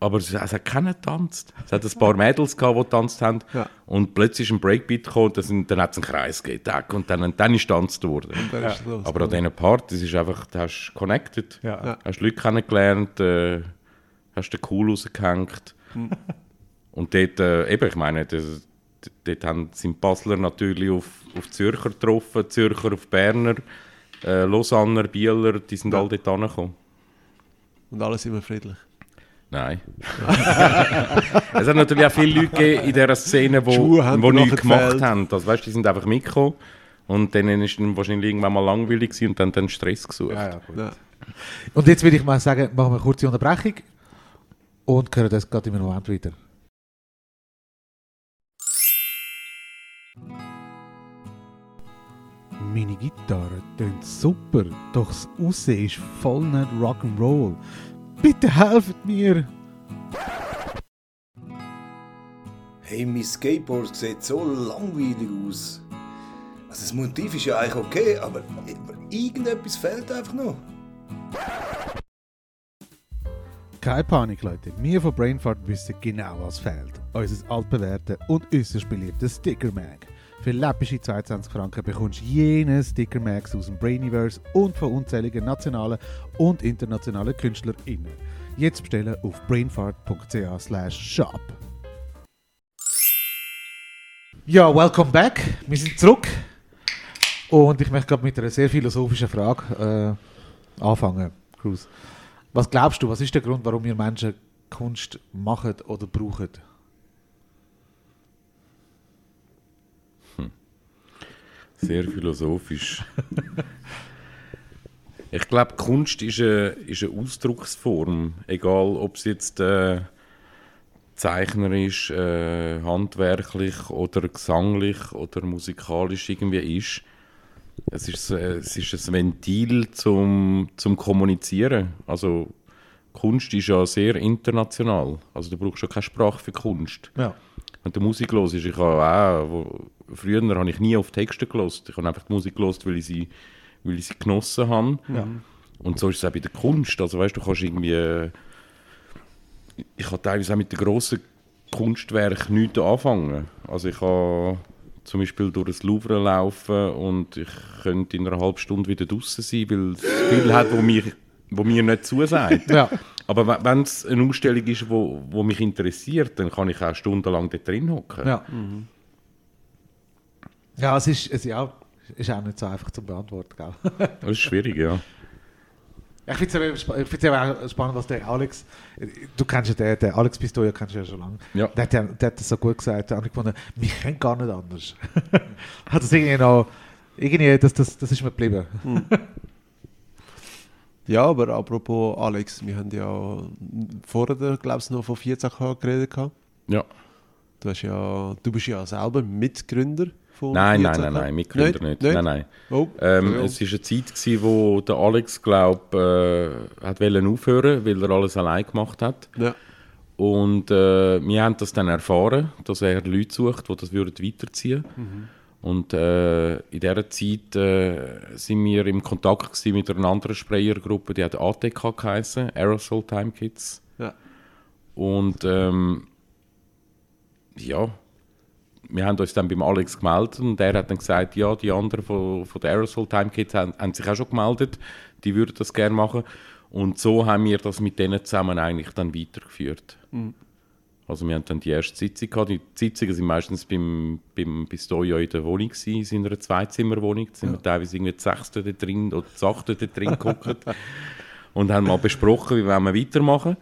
aber es, es hat keiner getanzt. Es hat ein paar Mädels gehabt, die getanzt haben. Ja. Und plötzlich ist ein Breakbeat gekommen, und dann, dann hat es einen Kreis gegeben. Und dann, dann ist getanzt worden. Ist. Aber an diesen Partys ist einfach, du hast connected. Ja. Ja. Hast Leute kennengelernt, äh, hast den Cool rausgehängt. Und dort, äh, eben, ich meine, das, dort haben, sind Basler natürlich auf, auf Zürcher getroffen, Zürcher auf Berner, äh, Lausanner, Bieler, die sind alle dort angekommen. Und alles immer friedlich. Nein. es hat natürlich auch viele Leute gegeben in dieser Szene, die wo dir nichts nachher gemacht haben. Also, weißt, die sind einfach mitgekommen und dann ist dann wahrscheinlich irgendwann mal langweilig und dann, dann Stress gesucht. Ja, ja, gut. Ja. Und jetzt würde ich mal sagen, machen wir eine kurze Unterbrechung und hören das gerade im Moment weiter. Meine Gitarre tönt super, doch das Aussehen ist voll nicht Rock'n'Roll. Bitte helft mir! Hey, mein Skateboard sieht so langweilig aus. Also das Motiv ist ja eigentlich okay, aber aber irgendetwas fehlt einfach noch. Keine Panik, Leute. Wir von Brainfart wissen genau, was fehlt. Unser altbewährte und äußerst beliebtes Sticker Mag. Für läppische 22 Franken bekommst du jene Sticker Mags aus dem Brainiverse und von unzähligen nationalen und internationalen KünstlerInnen. Jetzt bestellen auf brainfart.ch shop. Ja, welcome back. Wir sind zurück. Und ich möchte gerade mit einer sehr philosophischen Frage äh, anfangen, Cruz. Was glaubst du, was ist der Grund, warum wir Menschen Kunst machen oder brauchen? Sehr philosophisch. ich glaube, Kunst ist eine, ist eine Ausdrucksform. Egal, ob es jetzt äh, zeichnerisch, äh, handwerklich oder gesanglich oder musikalisch irgendwie ist. Es ist, äh, es ist ein Ventil zum, zum Kommunizieren. Also Kunst ist ja sehr international. Also du brauchst ja keine Sprache für Kunst. Ja. Wenn du Musik hörst, ich habe auch, wo, früher habe ich nie auf Texte gelost. Ich habe einfach die Musik gelost, weil ich sie, weil ich sie genossen habe. Und so ist es auch bei der Kunst. Also weißt du, kannst irgendwie, äh, ich habe teilweise auch mit den grossen Kunstwerken nichts anfangen. Also ich kann zum Beispiel durch das Louvre laufen und ich könnte in einer halben Stunde wieder draußen sein, weil es viel hat, wo mir, wo mir nicht zusagt. Ja. Aber we- wenn es eine Ausstellung ist, wo, wo mich interessiert, dann kann ich auch stundenlang dort drin hocken. Ja. Ja, es ist, es ja, ist auch nicht so einfach zu beantworten. Gell? Das ist schwierig, ja. Ich finde es aber, ich find's aber auch spannend, was der Alex, du kennst ja den, den Alex Pistoia kennst du ja schon lange. Ja. Der, hat ja, der hat das so gut gesagt, der hat gefunden, wir können gar nicht anders. hat das irgendwie noch, irgendwie, das, das, das ist mir geblieben. Ja, aber apropos Alex, wir haben ja vorher, glaube ich, noch von 14K geredet. gehabt. ja. Du, hast ja, du bist ja selber Mitgründer von Nein, nein, 14K. nein, nein, Mitgründer nicht. Nicht? Nein, nein. Oh, Ähm, Entschuldigung. es war eine Zeit, gewesen, wo der Alex, glaube äh, hat wollen aufhören, weil er alles allein gemacht hat. ja. Und äh, wir haben das dann erfahren, dass er Leute sucht, die das würden weiterziehen würden. Und äh, in dieser Zeit äh, sind wir im Kontakt gewesen mit einer anderen Sprayergruppe, die hat ATK geheißen, Aerosol Time Kids. Ja. Und ähm, ja, wir haben uns dann beim Alex gemeldet und er hat dann gesagt, ja, die anderen von, von der Aerosol Time Kids haben, haben sich auch schon gemeldet, die würden das gerne machen. Und so haben wir das mit denen zusammen eigentlich dann weitergeführt. Also wir haben dann die erste Sitzung gehabt. Die Sitzungen sind meistens beim, beim Pistoia in der Wohnung gewesen, in einer Zweizimmerwohnung. Da sind wir teilweise irgendwie das Sechste da drin oder das Achte da drin geguckt. und haben mal besprochen, wie wollen wir weitermachen.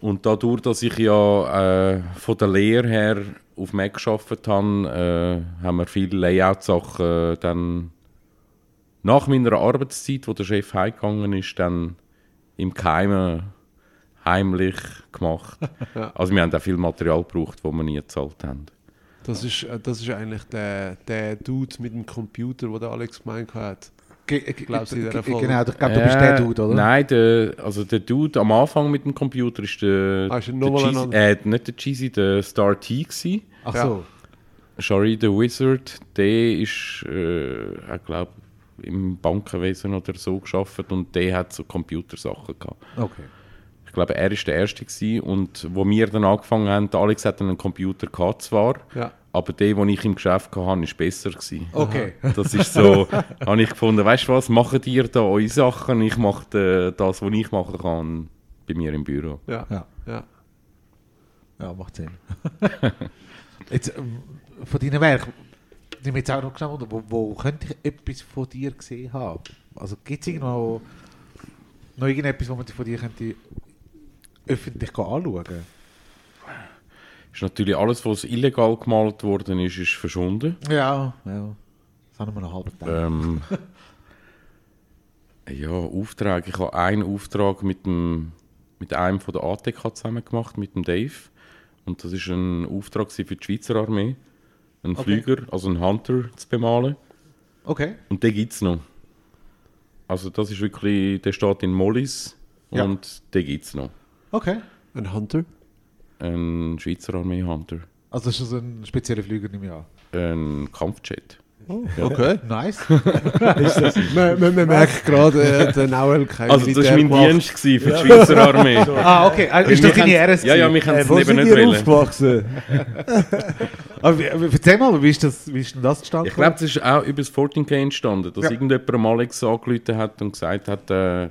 Und dadurch, dass ich ja äh, von der Lehre her auf Mac gearbeitet habe, äh, haben wir viele Layout-Sachen äh, dann nach meiner Arbeitszeit, wo der Chef heimgegangen ist, dann im Geheimen heimlich gemacht. Ja. Also wir haben auch viel Material gebraucht, das wir nie gezahlt haben. Das ist, äh, das ist eigentlich der, der Dude mit dem Computer, den der Alex gemeint hat. Glaubst du, in dieser ge- Folge? Genau, ich glaube, du bist der Dude, oder? Nein, der, also der Dude am Anfang mit dem Computer ist der, Ah, ist er der Cheesy, äh, nicht der Cheesy, der Star T gewesen. Ach so. Shari the Wizard, der ist, äh, ich glaube, im Bankenwesen oder so geschafft und der hat so Computersachen gehabt. Okay. Ich glaube, er ist der Erste gewesen. Und wo wir dann angefangen haben, der Alex hat einen Computer gehabt zwar, Ja. Aber der, den ich im Geschäft hatte, war besser gewesen. Okay. Das ist so, habe ich gefunden, weißt du was, macht ihr da eure Sachen, ich mache äh, das, was ich machen kann, bei mir im Büro. Ja. Ja. ja. Ja, macht Sinn. jetzt, ähm, von deinen Werken, die mich jetzt auch noch wundern, wo, wo könnte ich etwas von dir gesehen haben? Also gibt es irgendwo noch irgendetwas, wo man von dir könnte öffentlich anschauen Ist natürlich alles, was illegal gemalt worden ist, ist verschwunden. Ja, ja. Das haben wir noch halb. Ähm, ja, Auftrag. Ich habe einen Auftrag mit, dem, mit einem von der ATK zusammen gemacht, mit dem Dave. Und das ist ein Auftrag für die Schweizer Armee. Einen Okay. Flüger, also einen Hunter zu bemalen. Okay. Und den gibt es noch. Also das ist wirklich, der steht in Mollis Ja. und den gibt es noch. Okay. Ein Hunter. Ein Schweizer Armee-Hunter. Also das ist so ein spezieller Flüger, nehme ich an. Ein Kampfjet. Okay. Nice. man, man, man merkt gerade, äh, der Nauel kein Also das war mein gemacht. Dienst für die Schweizer Armee. ah, okay. Also, ist das deine RS? Ja, ja, wir können Äh, es eben nicht wählen. aufgewachsen? Aber erzähl mal, wie ist, das, wie ist denn das zustande Ich glaube, das ist auch über das 14K entstanden, dass Ja. irgendjemand am Alex angerufen hat und gesagt hat, äh,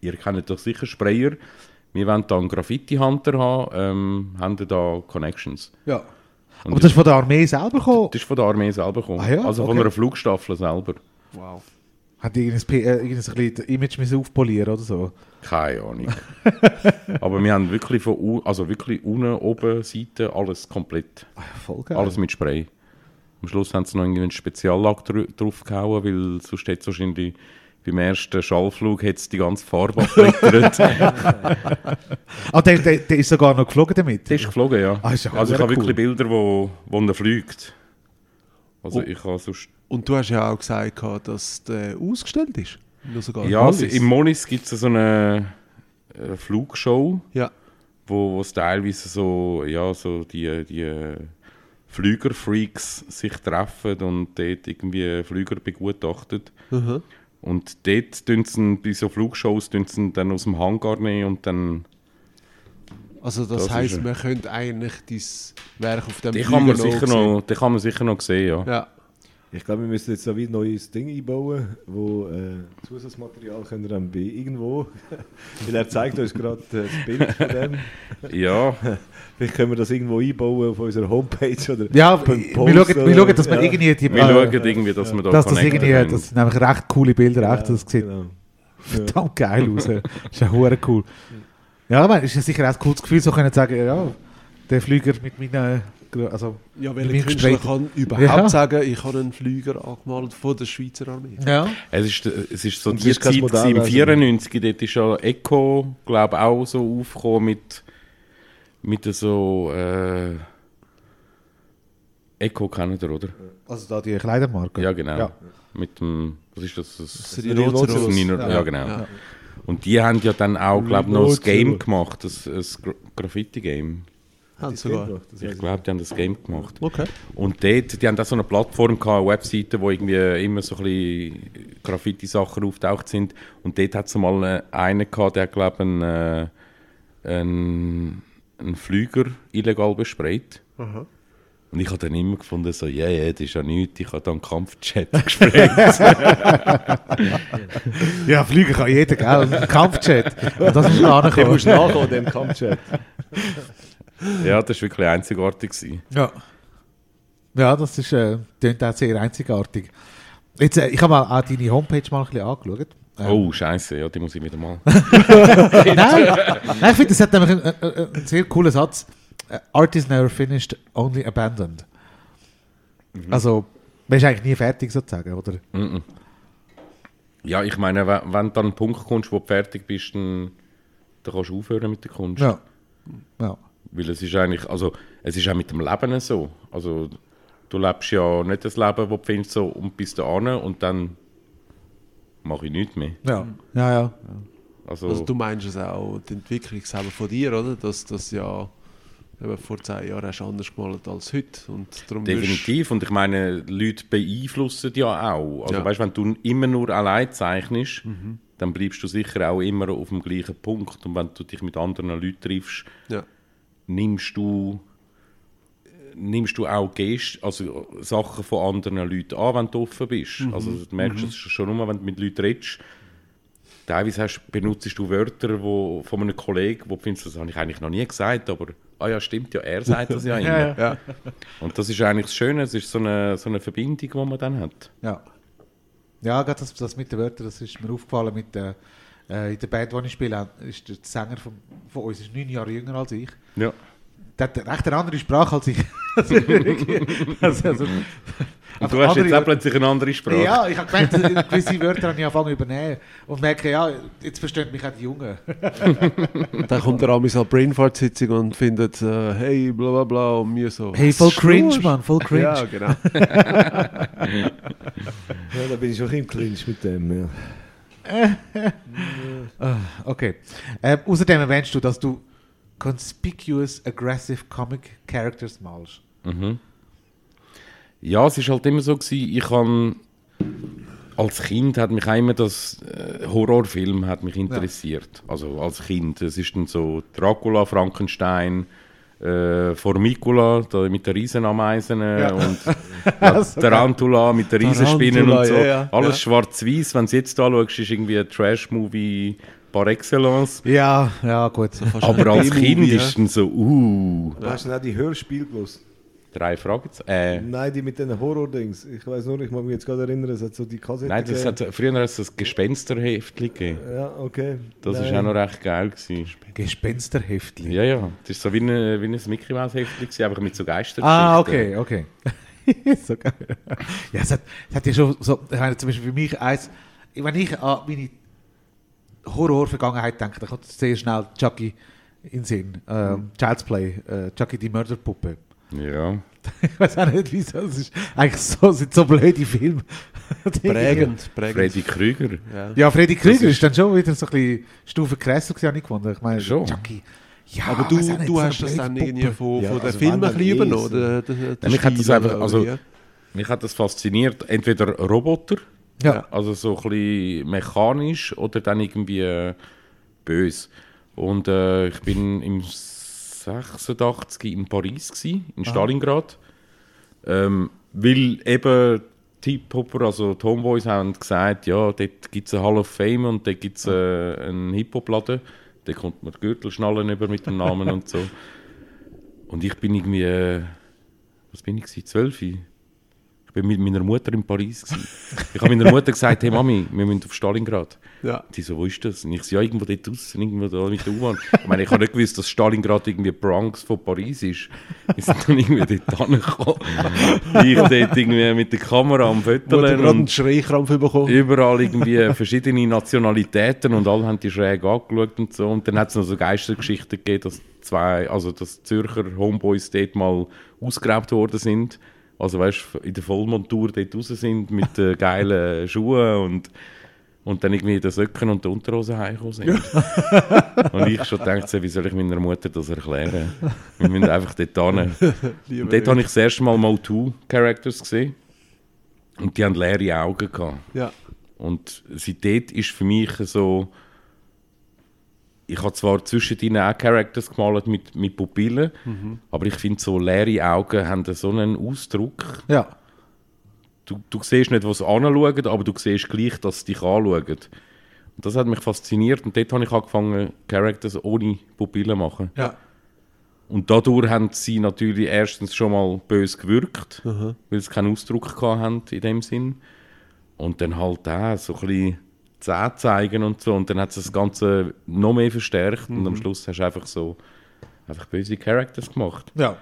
ihr kennt doch sicher Sprayer, wir wollen da einen Graffiti-Hunter haben, ähm, haben da Connections? Ja. Und Aber das ist von der Armee selber gekommen? Das ist von der Armee selber gekommen, Ah ja, also von okay. einer Flugstaffel selber. Wow. Hat die irgendein, äh, irgendein Image müssen aufpolieren oder so? Keine Ahnung. Aber wir haben wirklich von also wirklich unten, oben, Seite, alles komplett. Ah, ja, voll geil. Alles mit Spray. Am Schluss haben sie noch irgendwie einen Speziallack dr drauf gehauen, weil sonst hätte es wahrscheinlich beim ersten Schallflug hat's die ganze Farbe abblättert. Ah, der, der, der ist sogar noch geflogen damit? Der ist geflogen, ja. Ah, ist ja also ich cool. habe wirklich Bilder, wo, wo er fliegt. Also Oh. ich habe sonst... Und du hast ja auch gesagt, dass der ausgestellt ist. Nur sogar in Ja, also im Monis gibt es so eine, äh, Flugshow, Ja. wo wo es teilweise so, ja, so die, die Flügerfreaks sich treffen und dort irgendwie Flüger begutachten. Mhm. Und dort tun sie bei so Flugshows tun sie dann aus dem Hangar nehmen und dann... Also das, Das heisst, man könnte eigentlich dein Werk auf dem Den kann, man Flüger sicher sehen. noch, den kann man sicher noch sehen, ja. Ja. Ich glaube, wir müssen jetzt da wieder ein neues Ding einbauen, wo äh, Zusatzmaterial können wir dann bei irgendwo. Weil er zeigt uns gerade äh, das Bild von dem. Ja, Vielleicht können wir das irgendwo einbauen auf unserer Homepage oder Ja, beim wir Post schauen, wir schauen, dass wir ja. irgendwie die... wir äh, schauen irgendwie, dass wir da dass das irgendwie... können. Das sind nämlich recht coole Bilder, echt. Das sieht genau. verdammt geil aus. Das ist ja hure cool. Ja, ich meine, ist ja sicher auch ein cooles Gefühl, so können sagen, ja, der Flüger mit meinen... Also, Ja, welcher Künstler kann überhaupt Ja. sagen, ich habe einen Flüger angemalt von der Schweizer Armee? Ja. Es ist, es ist so Und es die ist Zeit Modell, im also- 94, dort ist ja Echo, glaube auch so aufgekommen mit, mit so... Äh, Echo kennt ihr, oder? Also da die Kleidermarke. Ja, genau. Ja. Mit dem... Was ist das? das Das Rhinoceros. das Nino- Ja. ja, genau. Ja. Und die haben ja dann auch, glaube ich, noch ein Rhinoceros. Game gemacht, ein, ein Gra- Graffiti-Game. Haben Das sie sogar. Game, das Ich glaube, die haben das Game gemacht. Okay. Und dort, die haben auch so eine Plattform gehabt, eine Webseite, wo irgendwie immer so ein bisschen Graffiti-Sachen auftaucht sind. Und dort hat es mal einen gehabt, der, glaube ich, einen, äh, einen, einen Flüger illegal besprayt. Aha. Und ich habe dann immer gefunden, so, ja, ja, das ist ja nichts, ich habe dann einen Kampfjet gesprayt. Ja, fliegen kann jeder, gell? Kampfjet. Und das muss man Der ankommen. muss nachkommen, dem Kampfchat. Ja, das war wirklich einzigartig. Gewesen. Ja. Ja, das ist, äh, klingt auch sehr einzigartig. Jetzt, äh, ich habe mal auch deine Homepage mal ein bisschen angeschaut. Ähm, Oh, scheiße, ja, die muss ich wieder mal. Nein, Nein ich finde, das hat nämlich einen, einen, einen sehr coolen Satz. Äh, Art is never finished, only abandoned. Also, man ist eigentlich nie fertig sozusagen, oder? Mhm. Ja, ich meine, wenn, wenn du an einen Punkt kommst, wo du fertig bist, dann, dann kannst du aufhören mit der Kunst. Ja. Ja. Weil es ist eigentlich, also es ist auch mit dem Leben so. Also du lebst ja nicht das Leben, das du findest, so und bist da an und dann mache ich nichts mehr. Ja. Ja, ja. Also, Also du meinst es auch, die Entwicklung selber von dir, oder? Dass das ja eben vor zehn Jahren hast du anders gemalt als heute. Und darum wirst- definitiv. Und ich meine, Leute beeinflussen ja auch. Also Ja. weißt, wenn du immer nur allein zeichnest, dann bleibst du sicher auch immer auf dem gleichen Punkt. Und wenn du dich mit anderen Leuten triffst, Ja. Nimmst du, nimmst du auch Gest, also Sachen von anderen Leuten an, wenn du offen bist. Also du merkst es schon nur, wenn du mit Leuten redest. Teilweise hast, benutzt du Wörter wo, von einem Kollegen, wo du findest, das habe ich eigentlich noch nie gesagt, aber ah ja, stimmt ja, er sagt das ja immer. Ja. Und das ist eigentlich das Schöne, es ist so eine, so eine Verbindung, die man dann hat. Ja. Ja, gerade das, das mit den Wörtern, das ist mir aufgefallen mit der, äh, in der Band, die ich spiele, ist der Sänger von, von uns ist neun Jahre jünger als ich. Ja. Der hat recht eine andere Sprache als ich. also, also, also, Und du hast jetzt auch plötzlich eine andere Sprache. Ja, ich habe gemerkt, dass gewisse Wörter habe ich angefangen zu übernehmen und merke, ja, jetzt verstehen mich auch die Jungen. Dann kommt der Amis an die Brainfart-Sitzung und findet, äh, hey, bla bla bla, und mir so. Hey, voll cringe, Mann, voll cringe. Ja, genau. Ja, da bin ich auch im Clinch mit dem. Ja. Okay. Ähm, außerdem erwähnst du, dass du conspicuous aggressive comic characters malst. Mhm. Ja, es ist halt immer so gewesen, ich kann als Kind hat mich immer das äh, Horrorfilm hat mich interessiert. Also als Kind, es ist dann so Dracula, Frankenstein, äh, Formicula da mit den Riesenameisen äh, und ja, Tarantula mit den Riesenspinnen und so. ja, ja. Alles Ja. schwarz-weiß. Wenn du jetzt anschaust, ist irgendwie ein Trash-Movie par excellence. Ja, ja, gut. Aber als Kind ja. ist dann so, uh, Du hast du auch die Hörspiele gewusst? Drei Fragezeichen. Äh, Nein, die mit den Horror-Dings. Ich weiß nur, ich mag mich jetzt gerade erinnern, es hat so die Kassette Nein, das gegeben. hat, früher hat es das Gespensterheftli gegeben. Ja, okay. Das Nein. war auch noch recht geil. Gewesen. Gespensterheftli. Ja, ja. Das ist so wie, eine, wie ein Mickey Mouse Heftli, gewesen, einfach mit so Geistern. Ah, okay, okay. so geil. Ja, es hat, es hat ja schon so, ich meine, zum Beispiel für mich eins, wenn ich an meine Horror-Vergangenheit denke, dann kommt sehr schnell Chucky in den Sinn. Ähm, Child's Play, äh, Chucky die Mörderpuppe. Ja. Ich weiß auch nicht, wieso. Es ist eigentlich so, sind so blöde Filme. Prägend, prägend. Freddy Krüger. Ja. Ja, Freddy Krüger ist, dann schon wieder so ein bisschen Stufe gewesen, habe ich gefunden. Ich meine, Schon. Chucky. Ja, Aber du, nicht, du so hast das dann Puppe. irgendwie von, Ja, von den also Filmen ein bisschen übernommen, so. der, der, der mich hat das einfach- oder also-? Mich hat das fasziniert. Entweder Roboter, Ja. also so ein bisschen mechanisch, oder dann irgendwie äh, böse. Und äh, ich bin im 86 in Paris, gewesen, in Stalingrad. Ähm, weil eben die Hip-Hopper, also die Homeboys, haben gesagt, ja, dort gibt es eine Hall of Fame und dort gibt es äh, einen Hip-Hop-Laden. Da kommt man Gürtelschnallen über mit dem Namen und so. Und ich bin irgendwie, äh, was bin ich, gewesen, zwölf? Ich bin mit meiner Mutter in Paris. Gewesen. Ich habe meiner Mutter gesagt, hey Mami, wir müssen auf Stalingrad. Ja. Die so, wo ist das? Und ich so, ja, irgendwo dort draussen, irgendwo da mit der U-Bahn. Ich meine, ich habe nicht gewusst, dass Stalingrad irgendwie Bronx von Paris ist. Wir sind dann irgendwie dort angekommen. Ich dort irgendwie mit der Kamera am Föteln gerade einen und Schreikrampf bekommen überall irgendwie verschiedene Nationalitäten und alle haben die schräg angeschaut und so. Und dann hat es noch so Geistergeschichten gegeben, dass zwei, also dass Zürcher Homeboys dort mal ausgeraubt worden sind. Also weißt du, in der Vollmontur dort raus sind mit äh, geilen Schuhen und, und dann irgendwie in den Söcken und den Unterhosen heimgekommen sind. und ich schon gedacht, so, wie soll ich meiner Mutter das erklären? Wir müssen einfach dort hin. Und dort habe ich das erste Mal Motu-Characters gesehen. Und die haben leere Augen gehabt. Ja. Und seitdem ist für mich so. Ich habe zwar zwischendrin auch Characters gemalt mit, mit Pupillen, aber ich finde, so leere Augen haben so einen Ausdruck. Ja. Du, du siehst nicht, was sie anschauen, aber du siehst gleich, dass sie dich anschauen. Und das hat mich fasziniert und dort habe ich angefangen, Characters ohne Pupillen zu machen. Ja. Und dadurch haben sie natürlich erstens schon mal böse gewirkt, weil sie keinen Ausdruck haben in dem Sinn. Und dann halt auch so ein bisschen Zähne zeigen und so. Und dann hat es das Ganze noch mehr verstärkt. Und am Schluss hast du einfach so einfach böse Characters gemacht. Ja.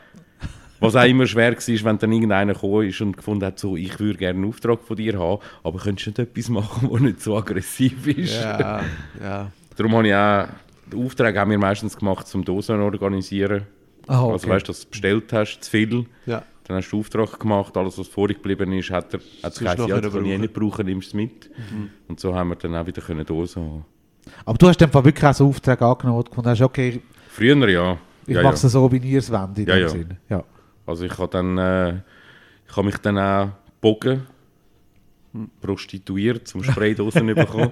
Was auch immer schwer war, wenn dann irgendeiner gekommen ist und gefunden hat, so, ich würde gerne einen Auftrag von dir haben, aber könntest du nicht etwas machen, das nicht so aggressiv ist? Ja, ja. Darum habe ich auch, den Auftrag haben wir meistens gemacht, zum Dosen organisieren. Ah, okay. Also weißt du, dass du bestellt hast, zu viel. ja. Dann hast du Auftrag gemacht, alles was vorig geblieben ist, hat er hat geheißen, ja, das kann ich eh nicht brauchen, nimmst es mit. Und so haben wir dann auch wieder können Dosen haben. Aber du hast dann wirklich auch so Aufträge angenommen, gefunden hast, okay, Früher ja. ich ja, mache ja. es so, wie ihr es wollt, in Ja, dem ja. Sinn. Ja. Also ich habe dann, äh, ich habe mich dann auch gebogen prostituiert, zum Spraydosen bekommen.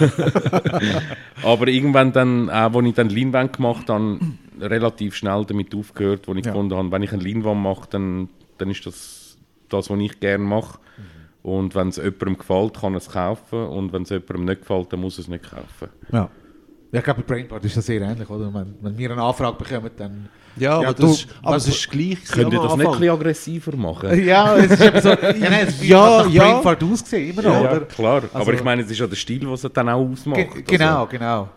Aber irgendwann dann, auch als ich dann Leinwand gemacht habe, relativ schnell damit aufgehört, wo ich Ja. gefunden habe, wenn ich eine Leinwand mache, dann, dann ist das das, was ich gerne mache. Und wenn es jemandem gefällt, kann er es kaufen. Und wenn es jemandem nicht gefällt, dann muss er es nicht kaufen. Ja. Ja, ich glaube, bei Brainport ist das sehr ähnlich, oder? Wenn, wenn wir eine Anfrage bekommen, dann... Ja, Ja, aber, du- das ist, aber es ist gleich Könnt ihr das nicht ein Anfang. bisschen aggressiver machen? Ja, es ist eben so... ja, nein, es Ja, ja. Brainport ausgesehen, immer noch, Ja, oder? klar. Also- Aber ich meine, es ist ja der Stil, was es dann auch ausmacht. Ge Also- genau, genau.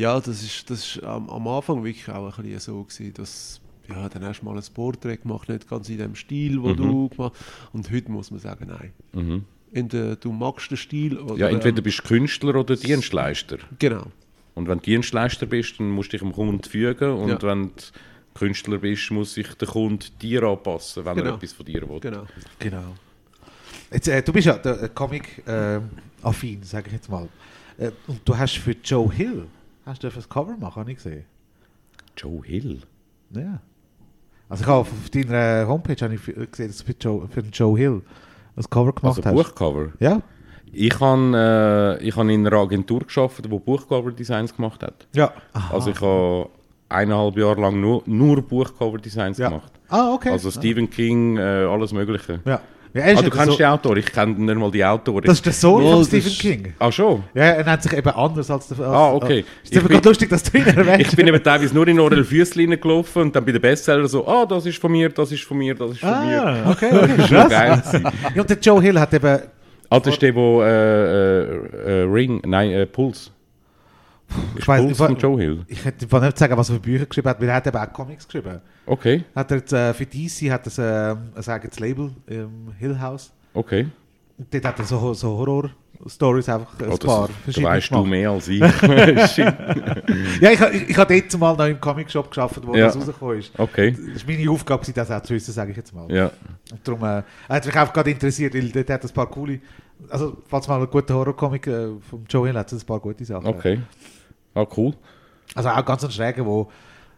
Ja, das ist, das ist am, am Anfang wirklich auch ein bisschen so gewesen, dass ja, dann hast du mal ein Porträt gemacht, nicht ganz in dem Stil, wo Mhm. du gemacht Und heute muss man sagen, nein. Mhm. Entweder du magst den Stil oder... Ja, entweder bist du Künstler oder Dienstleister. Genau. Und wenn du Dienstleister bist, dann musst du dich dem Kunden fügen. Und Ja. wenn du Künstler bist, muss sich der Kunde dir anpassen, wenn er Genau. etwas von dir will. Genau. Genau. Jetzt, äh, du bist ja der, äh, Comic-affin, sage ich jetzt mal. Äh, und du hast für Joe Hill hast du ein Cover machen, habe ich gesehen. Joe Hill? Ja. Also ich habe auf, auf deiner Homepage habe ich gesehen, dass du für Joe, für Joe Hill ein Cover gemacht Also hast. Buchcover. Ja? Ich habe äh, ich hab in einer Agentur geschafft, die Buchcover-Designs gemacht hat. Ja. Also ich habe eineinhalb Jahre lang nur, nur Buchcover-Designs Ja. gemacht. Ah, okay. Also Stephen King, äh, alles Mögliche. ja. Ja Ah, du kennst so, den Autor, ich kenne nicht mal die Autoren. Das ist der Sohn Oh, von Stephen King. ah, schon? Ja, er nennt sich eben anders als der... Als, Ah, okay. Ist aber gerade lustig, dass du ihn erwähnst. Ich bin eben teilweise nur in Orel Füssli gelaufen und dann bei den Bestseller so, ah, das ist von mir, das ist von mir, das ist von mir. Ah, okay, okay. Das ist schon geil. Ja, und der Joe Hill hat eben... Ah, das ist der, wo äh, äh, äh, Ring, nein, äh, Puls. Ich weiß ich, von Joe Hill. ich hätte ich nicht sagen, was er für Bücher geschrieben hat, weil er hat eben auch Comics geschrieben. Okay, Hat er jetzt, äh, für DC hat er ähm, ein eigenes Label im Hill House. okay. Und dort hat er so, so Horror-Stories einfach ein Oh, paar verschiedene weißt du mehr als ich. Ja, ich, ich, ich habe dort mal noch im Comic-Shop geschafft, wo Ja. das rausgekommen ist. Okay, Das war meine Aufgabe, das auch zu wissen, sage ich jetzt mal. ja. Und darum äh, hat mich einfach gerade interessiert, weil dort hat ein paar coole... Also, falls mal einen guten Horror-Comic äh, vom Joe Hill hat es ein paar gute Sachen. Okay. Ah, cool. Also auch ganz ein schräger, wo...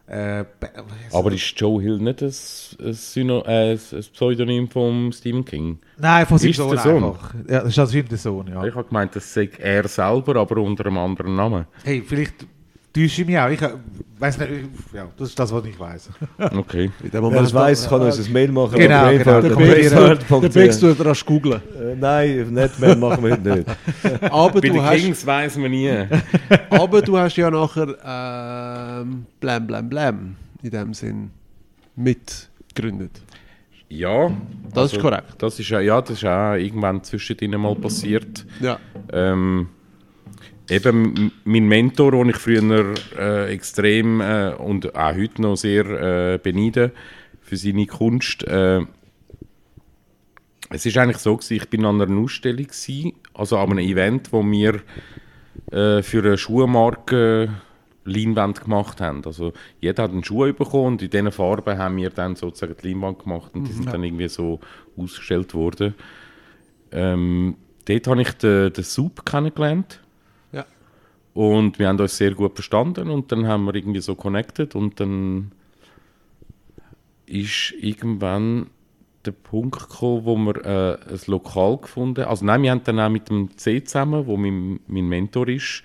Äh, be- Aber ist Joe Hill nicht ein, ein, Syno äh, ein Pseudonym von Stephen King? Nein, von seinem Sohn Sohn? einfach. Ja, das ist also der Sohn, ja. Ich habe gemeint, das sei er selber, aber unter einem anderen Namen. Hey, vielleicht täusche ich mich auch. Ich äh, weiß nicht, ich- ja, das ist das, was ich weiß. Okay. In dem Wer es weiss, kann uns ein Mail machen. Genau, genau. Der Bex tut rasch googlen. Äh, Nein, nicht mehr machen wir heute nicht. Aber Bei du, den hast, Kings weiss man nie. aber du hast ja nachher ähm, Blam Blam Blam in dem Sinn mitgegründet. Ja. Das ist korrekt. Das ist, ja- ja, das ist auch irgendwann zwischendrin mal passiert. Ja. Ähm, eben mein Mentor, den ich früher äh, extrem äh, und auch heute noch sehr äh, beneide für seine Kunst. Äh, es ist eigentlich so gewesen, ich bin an einer Ausstellung gewesen, also an einem Event, wo wir äh, für eine Schuhmarke Leinwand gemacht haben. Also jeder hat einen Schuh bekommen und in diesen Farben haben wir dann sozusagen die Leinwand gemacht und die sind dann irgendwie so ausgestellt worden. Ähm, dort habe ich den, den Sub kennengelernt. Und wir haben uns sehr gut verstanden und dann haben wir irgendwie so connected und dann ist irgendwann der Punkt gekommen, wo wir äh, ein Lokal gefunden haben. Also nein, wir haben dann auch mit dem C zusammen, wo mein, mein Mentor ist,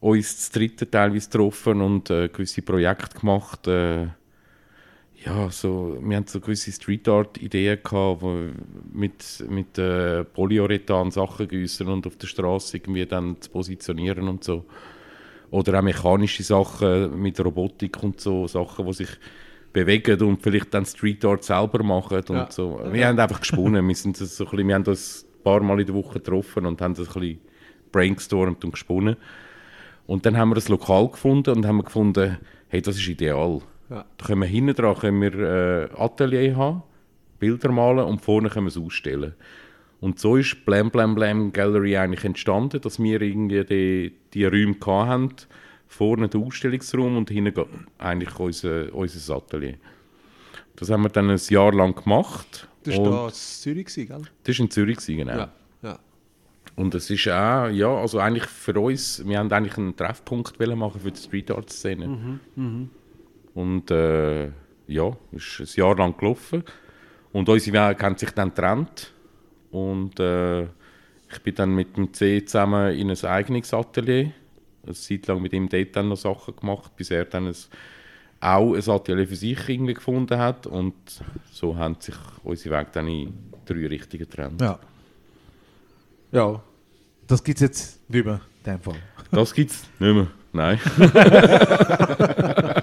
uns das dritte teilweise getroffen und äh, gewisse Projekte gemacht. Äh, ja, so, wir hatten so gewisse Street Art Ideen gehabt, wo mit, mit äh, Polyurethan Sachen gießen und auf der Straße irgendwie dann zu positionieren und so. Oder auch mechanische Sachen mit Robotik und so, Sachen, die sich bewegen und vielleicht dann Street Art selber machen und Ja. so. Wir haben einfach gesponnen, wir, sind das so ein bisschen, wir haben uns ein paar Mal in der Woche getroffen und haben das ein bisschen brainstormt und gesponnen. Und dann haben wir ein Lokal gefunden und haben gefunden, hey, das ist ideal. Ja. Da können wir hinten dran können wir, äh, Atelier haben, Bilder malen und vorne können wir es ausstellen. Und so ist Blam Blam Blam Gallery eigentlich entstanden, dass wir irgendwie die, die Räume hatten, vorne den Ausstellungsraum und hinten ge- eigentlich unser, unser Atelier. Das haben wir dann ein Jahr lang gemacht. Das war da in Zürich, gell? das war in Zürich, genau. Ja. ja. Und es ist auch, ja, also eigentlich für uns, wir haben eigentlich einen Treffpunkt machen für die Street Art Szene. Und äh, ja, ist ein Jahr lang gelaufen. Und unsere Wege haben sich dann getrennt. Und äh, ich bin dann mit dem C zusammen in ein eigenes Atelier. Eine Zeit lang mit ihm dort dann noch Sachen gemacht, bis er dann ein, auch ein Atelier für sich irgendwie gefunden hat. Und so haben sich unsere Wege dann in drei Richtungen getrennt. Ja. Ja. Das gibt es jetzt nicht mehr, in dem Fall. Das gibt es nicht mehr. Nein.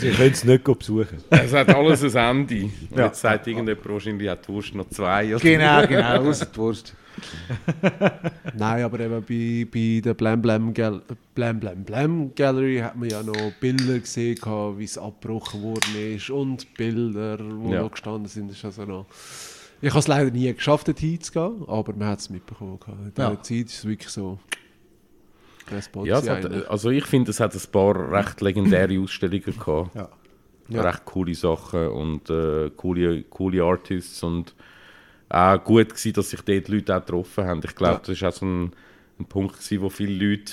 Also ihr könnt es nicht besuchen. Es hat alles ein Ende. Und Ja. Jetzt sagt irgendjemand wahrscheinlich, hat die Wurst noch zwei. Oder? Genau, genau, außer die Wurst. Nein, aber eben bei, bei der Blam Blam, Gal Blam Blam Blam Gallery hat man ja noch Bilder gesehen, gehabt, wie es abgebrochen worden ist und Bilder, die Ja. noch gestanden sind. Ist also noch ich habe es leider nie geschafft, dorthin zu gehen, aber man hat es mitbekommen. gehabt. In dieser Ja. Zeit ist es wirklich so. Spot Ja, hat, also ich finde, es hat ein paar recht legendäre Ausstellungen gehabt. Ja. Ja. Recht coole Sachen und äh, coole, coole Artists und auch gut gewesen, dass sich dort Leute auch getroffen haben. Ich glaube, das war auch so ein, ein Punkt, gewesen, wo viele Leute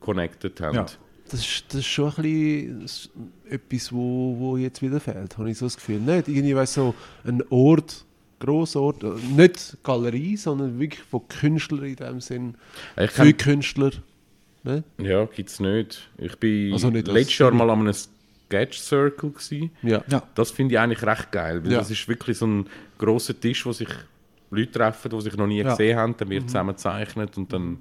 connected haben. Ja. Das ist, das ist schon ein bisschen etwas, wo, wo jetzt wieder fehlt, habe ich so das Gefühl. Nicht irgendwie, weißt, so ein Ort, grosser Ort, äh, nicht Galerie, sondern wirklich von Künstlern in dem Sinn, Ich für kenn, Künstler. Ne? ja, gibt es nicht. Ich bin Also nicht letztes Jahr mal an einem Sketch Circle. Gewesen. Ja. Ja. Das finde ich eigentlich recht geil, weil Ja. das ist wirklich so ein grosser Tisch, wo sich Leute treffen, die sich noch nie Ja. gesehen haben, dann Mhm. wird zusammen gezeichnet und dann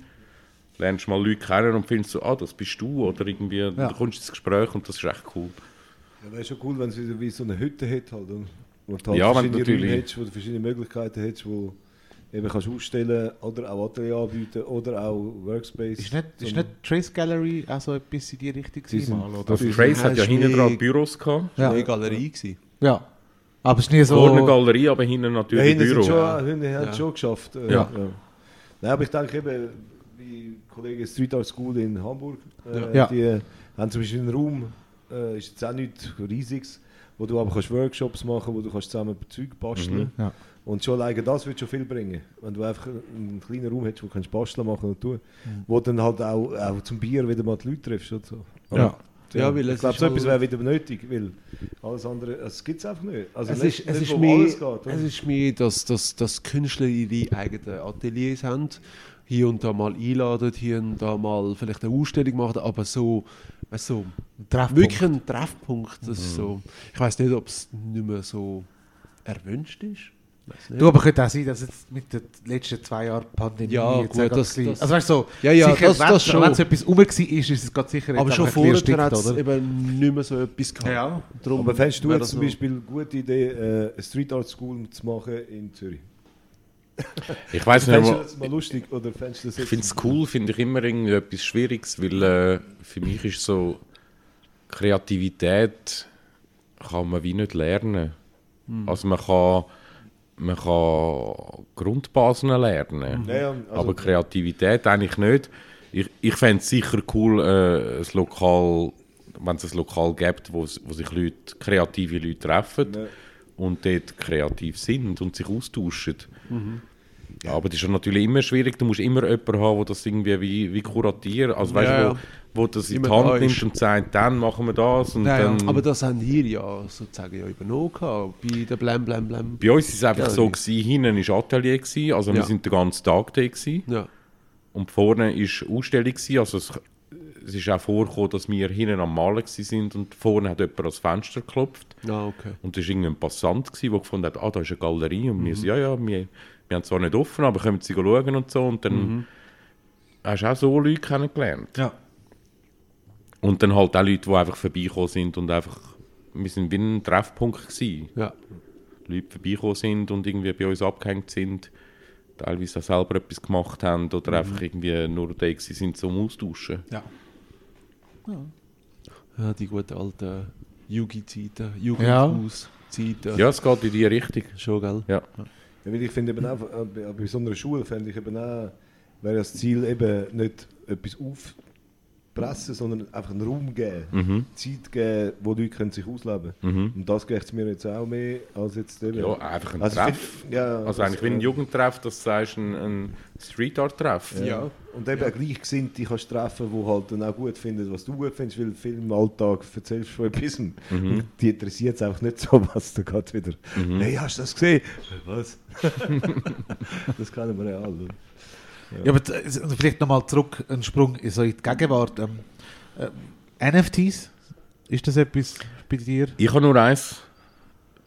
lernst du mal Leute kennen und findest so, ah, das bist du oder irgendwie, Ja. du kommst ins Gespräch und das ist echt cool. Ja, wäre schon cool, wenn es wieder wie so eine Hütte hat halt. und- Wo du halt Ja, wenn verschiedene natürlich- hättest, wo du verschiedene Möglichkeiten hättest, wo eben kannst ausstellen oder auch Atelier anbieten oder auch Workspace. Ist nicht, ist nicht Trace Gallery auch so etwas in die Richtung gewesen, sind- mal, oder? Also Trace hat ja hinten dran Büros gehabt. Ja. eine Galerie gewesen. Ja. Aber es ist nie so... Vorne Galerie, aber hinten Ja, natürlich hinten Büro. schon, Ja. hinten Ja. es schon geschafft. Äh, Ja. Nein, aber ich denke eben, wie Kollege Street Art School in Hamburg, äh, Ja. die haben zum Beispiel einen Raum, äh, ist jetzt auch nicht riesiges, wo du aber kannst Workshops machen, wo du kannst zusammen Zeug basteln. Mhm. Ja. Und schon alleine das wird schon viel bringen. Wenn du einfach einen kleinen Raum hättest, wo du kannst basteln machen und tun, wo dann halt auch, auch zum Bier wieder mal die Leute triffst. Und so. Ja. Ja, weil ich glaube, so etwas wäre wieder nötig, weil alles andere, es gibt es einfach nicht. Also Es nicht- ist, es, nicht, ist wo mehr, alles geht, oder? es ist mehr, dass, dass, dass Künstler ihre eigenen Ateliers haben, hier und da mal einladen, hier und da mal vielleicht eine Ausstellung machen, aber so, weißt, so Treffpunkt. wirklich ein Treffpunkt. Das ist so, ich weiß nicht, ob es nicht mehr so erwünscht ist. Du, aber könnte auch sein, dass jetzt mit den letzten zwei Jahren Pandemie Ja, jetzt gut, das- das- also weißt du, so, Ja, ja, sicher, das- wenn, das schon. wenn so etwas rum war, ist, ist es gerade sicher aber schon vorher hat es eben nicht mehr so etwas gehabt. Ja. Darum Aber fändest du jetzt zum Beispiel eine gute Idee, äh, eine Street Art School zu machen in Zürich? Ich weiß nicht, mal, das mal lustig oder fändest du das ich finde es cool, finde ich immer irgendwie etwas Schwieriges, weil äh, für mich ist so Kreativität kann man wie nicht lernen. Also man kann, man kann Grundbasen lernen, Ja, ja, also- aber Kreativität eigentlich nicht. Ich, ich fände es sicher cool, äh, ein Lokal, wenn es ein Lokal gibt, wo, wo sich Leute, kreative Leute treffen Ja. und dort kreativ sind und sich austauschen. Aber das ist natürlich immer schwierig. Du musst immer jemanden haben, der das irgendwie wie, wie kuratiert. Also weißt Ja, du, ja. wo, wo das in die Hand da ist. nimmt und sagt, dann machen wir das. Und Ja, ja. dann, Aber das haben ihr ja sozusagen ja übernommen gehabt, bei der Blam Blam Blam. bei uns war es einfach Ja, so, gewesen, hinten war Atelier, gewesen, also wir Ja. sind den ganzen Tag da. Gewesen, Ja. und vorne war Ausstellung. Gewesen, also es, es ist auch vorgekommen, dass wir hinten am Malen sind und vorne hat jemand ans Fenster geklopft. Ah, okay. Und da war irgendein Passant, gewesen, der gefunden hat, ah, da ist eine Galerie. Und wir Mhm. so, ja, ja, wir, wir haben zwar nicht offen, aber können Sie schauen und so. Und dann Mhm. hast du auch so Leute kennengelernt. Ja. Und dann halt auch Leute, die einfach vorbeigekommen sind und einfach, wir sind wie ein Treffpunkt gewesen. Ja. Leute vorbeigekommen sind und irgendwie bei uns abgehängt sind, teilweise auch selber etwas gemacht haben Mhm. oder einfach irgendwie nur da sind zum Austauschen. Ja. ja, die guten alten Yugi-Zeiten, Ja. Jugendhaus-Zeiten. Ja, es geht in die Richtung. Schon, gell? Ja. Ja, weil ich finde eben auch, äh, bei, bei so einer Schule fände ich eben auch, wäre das Ziel eben nicht etwas aufbauen pressen, sondern einfach einen Raum geben, Mhm. Zeit geben, wo Leute können sich ausleben können. Und das geht mir jetzt auch mehr als jetzt eben. Ja, einfach ein Also ich Treff. find- ja, also eigentlich wie ein Jugendtreff, dass du sagst, ein, ein Street Art Treff. Ja. Und eben auch Gleichgesinnte kannst du treffen, die halt dann auch gut finden, was du gut findest, weil viel im Alltag erzählst du von etwas. Mhm. Und die interessiert es einfach nicht so, was da gerade wieder. Hey, hast du das gesehen? Was? das kennen wir ja alle. Ja, aber also vielleicht nochmal zurück, ein Sprung in so in die Gegenwart. Ähm, äh, NFTs, ist das etwas bei dir? Ich habe nur eins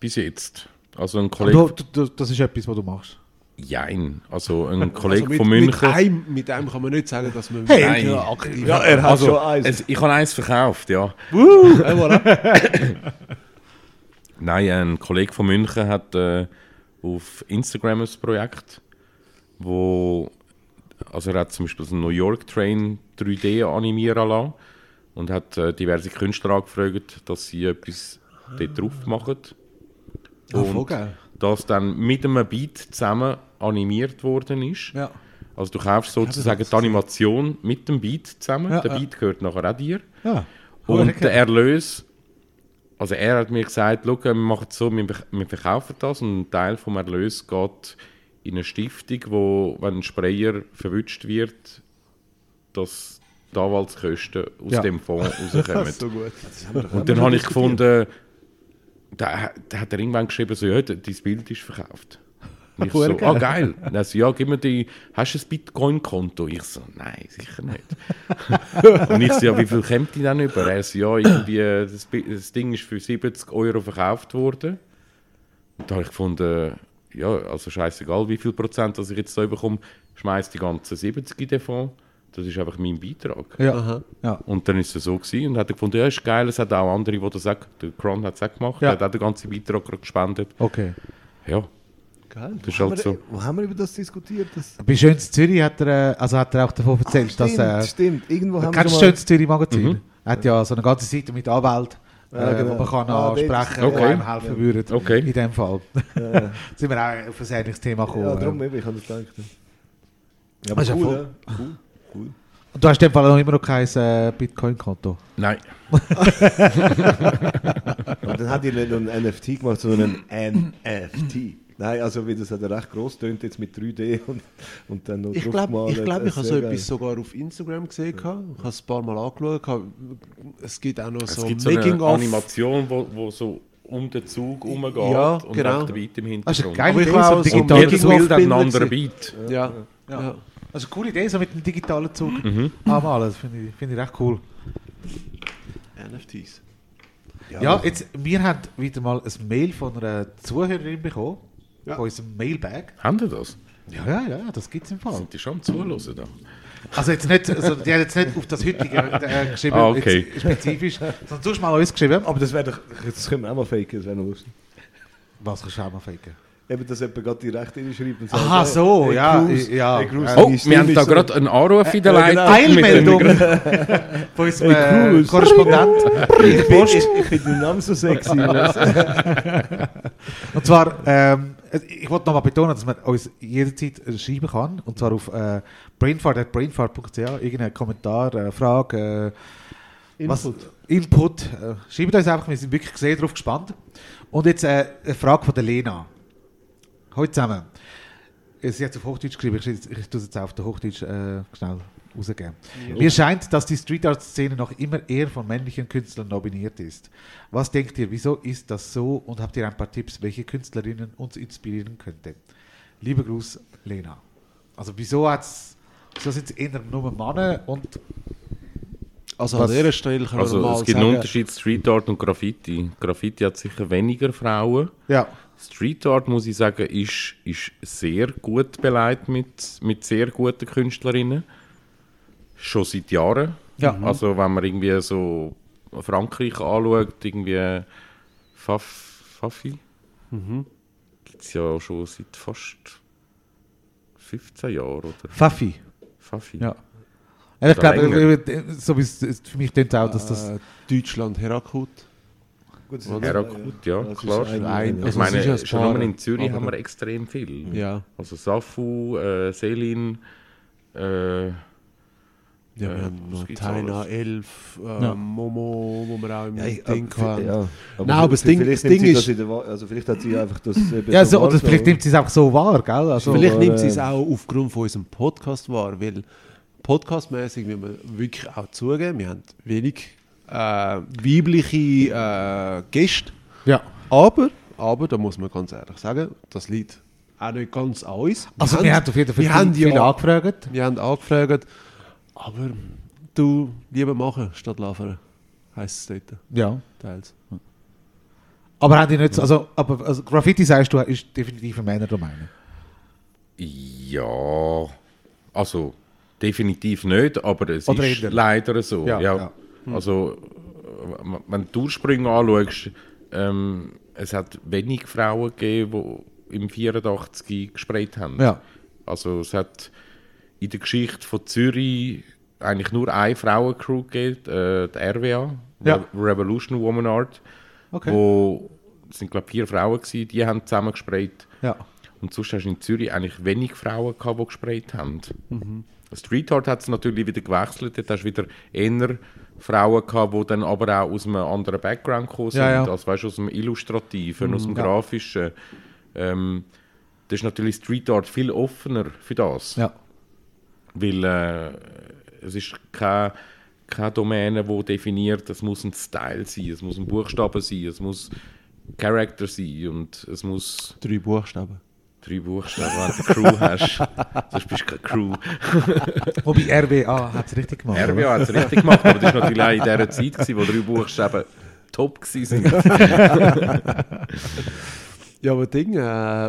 bis jetzt. Also ein Kollege. Du, du, das ist etwas, was du machst. Jein. Also ein Kollege Also mit, von Mit München. einem, mit einem kann man nicht sagen, dass man... Hey, Nein. ja, aktiv. Ja, er hat also, schon eins. es, ich habe eins verkauft, ja. Voilà. Nein, ein Kollege von München hat äh, auf Instagram ein Projekt, wo also er hat zum Beispiel so einen New York Train 3D animieren lassen und hat äh, diverse Künstler angefragt, dass sie etwas dort drauf machen. Ah, Und geil. das dann mit einem Beat zusammen animiert worden ist. Ja. Also du kaufst sozusagen die Animation mit dem Beat zusammen. Ja, der ja. Beat gehört nachher auch dir. Ja. Und Okay. der Erlös, also er hat mir gesagt, «Schau, wir machen es so, wir verkaufen das und ein Teil vom Erlös geht in eine Stiftung, wo, wenn ein Sprayer verwünscht wird, dass die Anwaltskosten aus Ja. dem Fonds rauskommen. so gut. und dann habe ich gefunden, da, da hat er irgendwann geschrieben, so, ja, dein Bild ist verkauft. Und ich so, ah geil. Und er so, ja, gib mir die, hast du ein Bitcoin-Konto? Ich so, nein, sicher nicht. und ich so, ja, wie viel kommt die dann über? Er so, ja, irgendwie, das, das Ding ist für 70 Euro verkauft worden. Und da habe ich gefunden, ja, also scheißegal, wie viel Prozent dass ich jetzt da bekomme, schmeiß die ganzen 70 in den Fonds. Das ist einfach mein Beitrag. Ja. ja. Und dann ist es so gewesen und hat er gefunden, ja, ist geil, es hat auch andere, die das auch, der Kron hat es auch gemacht, Ja. der hat auch den ganzen Beitrag gerade gespendet. Okay. Ja, Geil. das ist Haben halt wir, so. Wo haben wir über das diskutiert? Das Bei Schönes Zürich hat er, äh, also hat er auch davon erzählt, dass stimmt, er. stimmt. Irgendwo haben wir Kennst du. Schönes Zürich Magazin? Er hat ja so eine ganze Seite mit Anwälten, Ja, äh, genau. wo man kann kann, die Okay. einem helfen würden. Okay. In dem Fall. sind wir auch auf ein ähnliches Thema gekommen. Ja, darum eben, ich habe das gedacht. Ja, ja cool. Cool, cool. Und du hast in dem Fall noch immer noch kein äh, Bitcoin-Konto. Nein, Und dann hat ihr nicht nur ein NFT gemacht, sondern ein NFT. Nein, also wie das hat ja recht gross tönt jetzt mit 3D und, und dann noch Ich drauf glaube, gemalt. ich, glaub, ich habe so geil. etwas sogar auf Instagram gesehen. gehabt. Ich habe es ein paar Mal angeschaut. gehabt. Es gibt auch noch es so gibt so eine. Animation, wo, wo so um den Zug herumgeht Ja, und genau. der Beat im eine Hintergrund. geile Aber ich war auch so und digitaler jedes Bild hat einen anderen. Beat. Ja. Ja. Ja. Also eine coole Idee, so mit dem digitalen Zug anmalen. Das finde ich, finde ich recht cool. NFTs. Ja, jetzt, wir haben wieder mal ein Mail von einer Zuhörerin bekommen. Ja. Von unserem Mailbag. Haben die das? Ja, ja, ja, das gibt es im Fall. Sind die schon am Zuhören da? Also jetzt nicht, also die hat jetzt nicht auf das heutige äh, geschrieben, Ah, okay. spezifisch, sondern du hast mal uns geschrieben. Aber das wäre doch, das können wir auch mal faken, das wäre noch lustig. Was kannst du auch mal faken? Eben, dass jemand gerade direkt reinschreibt und Aha, so, hey, ja, Cruz, ja. hey, Cruz, Äh, Oh, wir haben da so- gerade einen Anruf in der Ja, genau. Leitung. mit Eilmeldung von unserem Hey, äh. Korrespondent ich finde den Namen so sexy. Und zwar, ähm, ich wollte nochmal betonen, dass man uns jederzeit äh, schreiben kann. Und zwar auf äh, brainfart.brainfart.ch. Irgendein Kommentar, äh, Frage, äh, was- Input. Input. Äh, schreibt uns einfach, wir sind wirklich sehr darauf gespannt. Und jetzt äh, eine Frage von der Lena. Hallo zusammen. Sie hat es auf Hochdeutsch geschrieben, ich, ich tue es jetzt auf der Hochdeutsch äh, schnell rausgeben. Mir scheint, dass die Street Art Szene noch immer eher von männlichen Künstlern nominiert ist. Was denkt ihr, wieso ist das so und habt ihr ein paar Tipps, welche Künstlerinnen uns inspirieren könnte? Lieber Gruß, Lena. Also wieso hat's wieso sind es eher nur Männer und Also Was- an dieser Stelle kann Also man mal es gibt sagen, einen Unterschied Street Art und Graffiti. Graffiti hat sicher weniger Frauen. ja, Street Art, muss ich sagen, ist, ist sehr gut beleidigt mit, mit sehr guten Künstlerinnen. Schon seit Jahren. Ja. Also wenn man irgendwie so Frankreich anschaut, irgendwie Faf, Fafi, gibt es ja schon seit fast 15 Jahren, oder? Fafi. Fafi. Ja. Ja, Ich glaube, äh, so wie es für mich klingt auch, dass das äh, Deutschland Herakut. Gut, das Ja, ist- gut, ja, das ist klar. ein- Ein- Ich Also meine, schon paar, nur in Zürich haben wir extrem viel. Ja. Also Safu, äh, Selin, äh, Ja, Äh, wir haben was noch Taina? 11, äh, Ja. Momo, wo wir auch im Ja, ich- Ding hatten. ja, aber Nein, aber das Ding- vielleicht das nimmt Ding sie ist- das der also vielleicht hat sie einfach das eben Ja, so so, oder vielleicht nimmt sie es einfach so wahr, gell? Also, Vielleicht aber, nimmt sie es äh, auch aufgrund von unserem Podcast wahr, weil podcastmäßig müssen wir wirklich auch zugeben, wir haben wenig äh, weibliche äh, Gäste, ja. aber, aber, da muss man ganz ehrlich sagen, das liegt auch nicht ganz an uns. Also, wir haben auf jeden Fall wir haben viel, viel ja- angefragt. Wir haben angefragt, aber du lieber machen statt laufen, heisst es dort Ja. teils. Aber haben die nicht so, also, aber also Graffiti sagst du, ist definitiv eine Männerdomäne. Ja, also definitiv nicht, aber es Oder ist eher. leider so. Ja, Ja, ja. Also, äh, wenn du die Ursprünge anschaust, ähm, es hat wenig Frauen gegeben, die im 84 gesprayt haben. Ja. Also es hat in der Geschichte von Zürich eigentlich nur eine Frauencrew gegeben, äh, die RWA, Ja. Re- Revolution Woman Art, Okay. wo es sind glaube vier Frauen gewesen, die haben zusammen gesprayt. Ja. Und sonst hast du in Zürich eigentlich wenig Frauen gehabt, die gesprayt haben. Mhm. Street Art hat es natürlich wieder gewechselt. Dort hast du wieder eher Frauen gehabt, die dann aber auch aus einem anderen Background gekommen sind. Ja, ja. Also weißt, aus dem Illustrativen, aus dem. Grafischen. Ähm, das ist natürlich Street Art viel offener für das. Ja. Weil äh, es ist keine, keine Domäne, die definiert, es muss ein Style sein, es muss ein Buchstabe sein, es muss Character sein und es muss Drei Buchstaben. drei Buchstaben, wenn du eine Crew hast. Sonst bist du keine Crew. Wobei RWA hat es richtig gemacht. RBA hat es richtig gemacht, aber das war natürlich auch in dieser Zeit, gewesen, wo drei Buchstaben top waren. Ja, aber Ding, äh,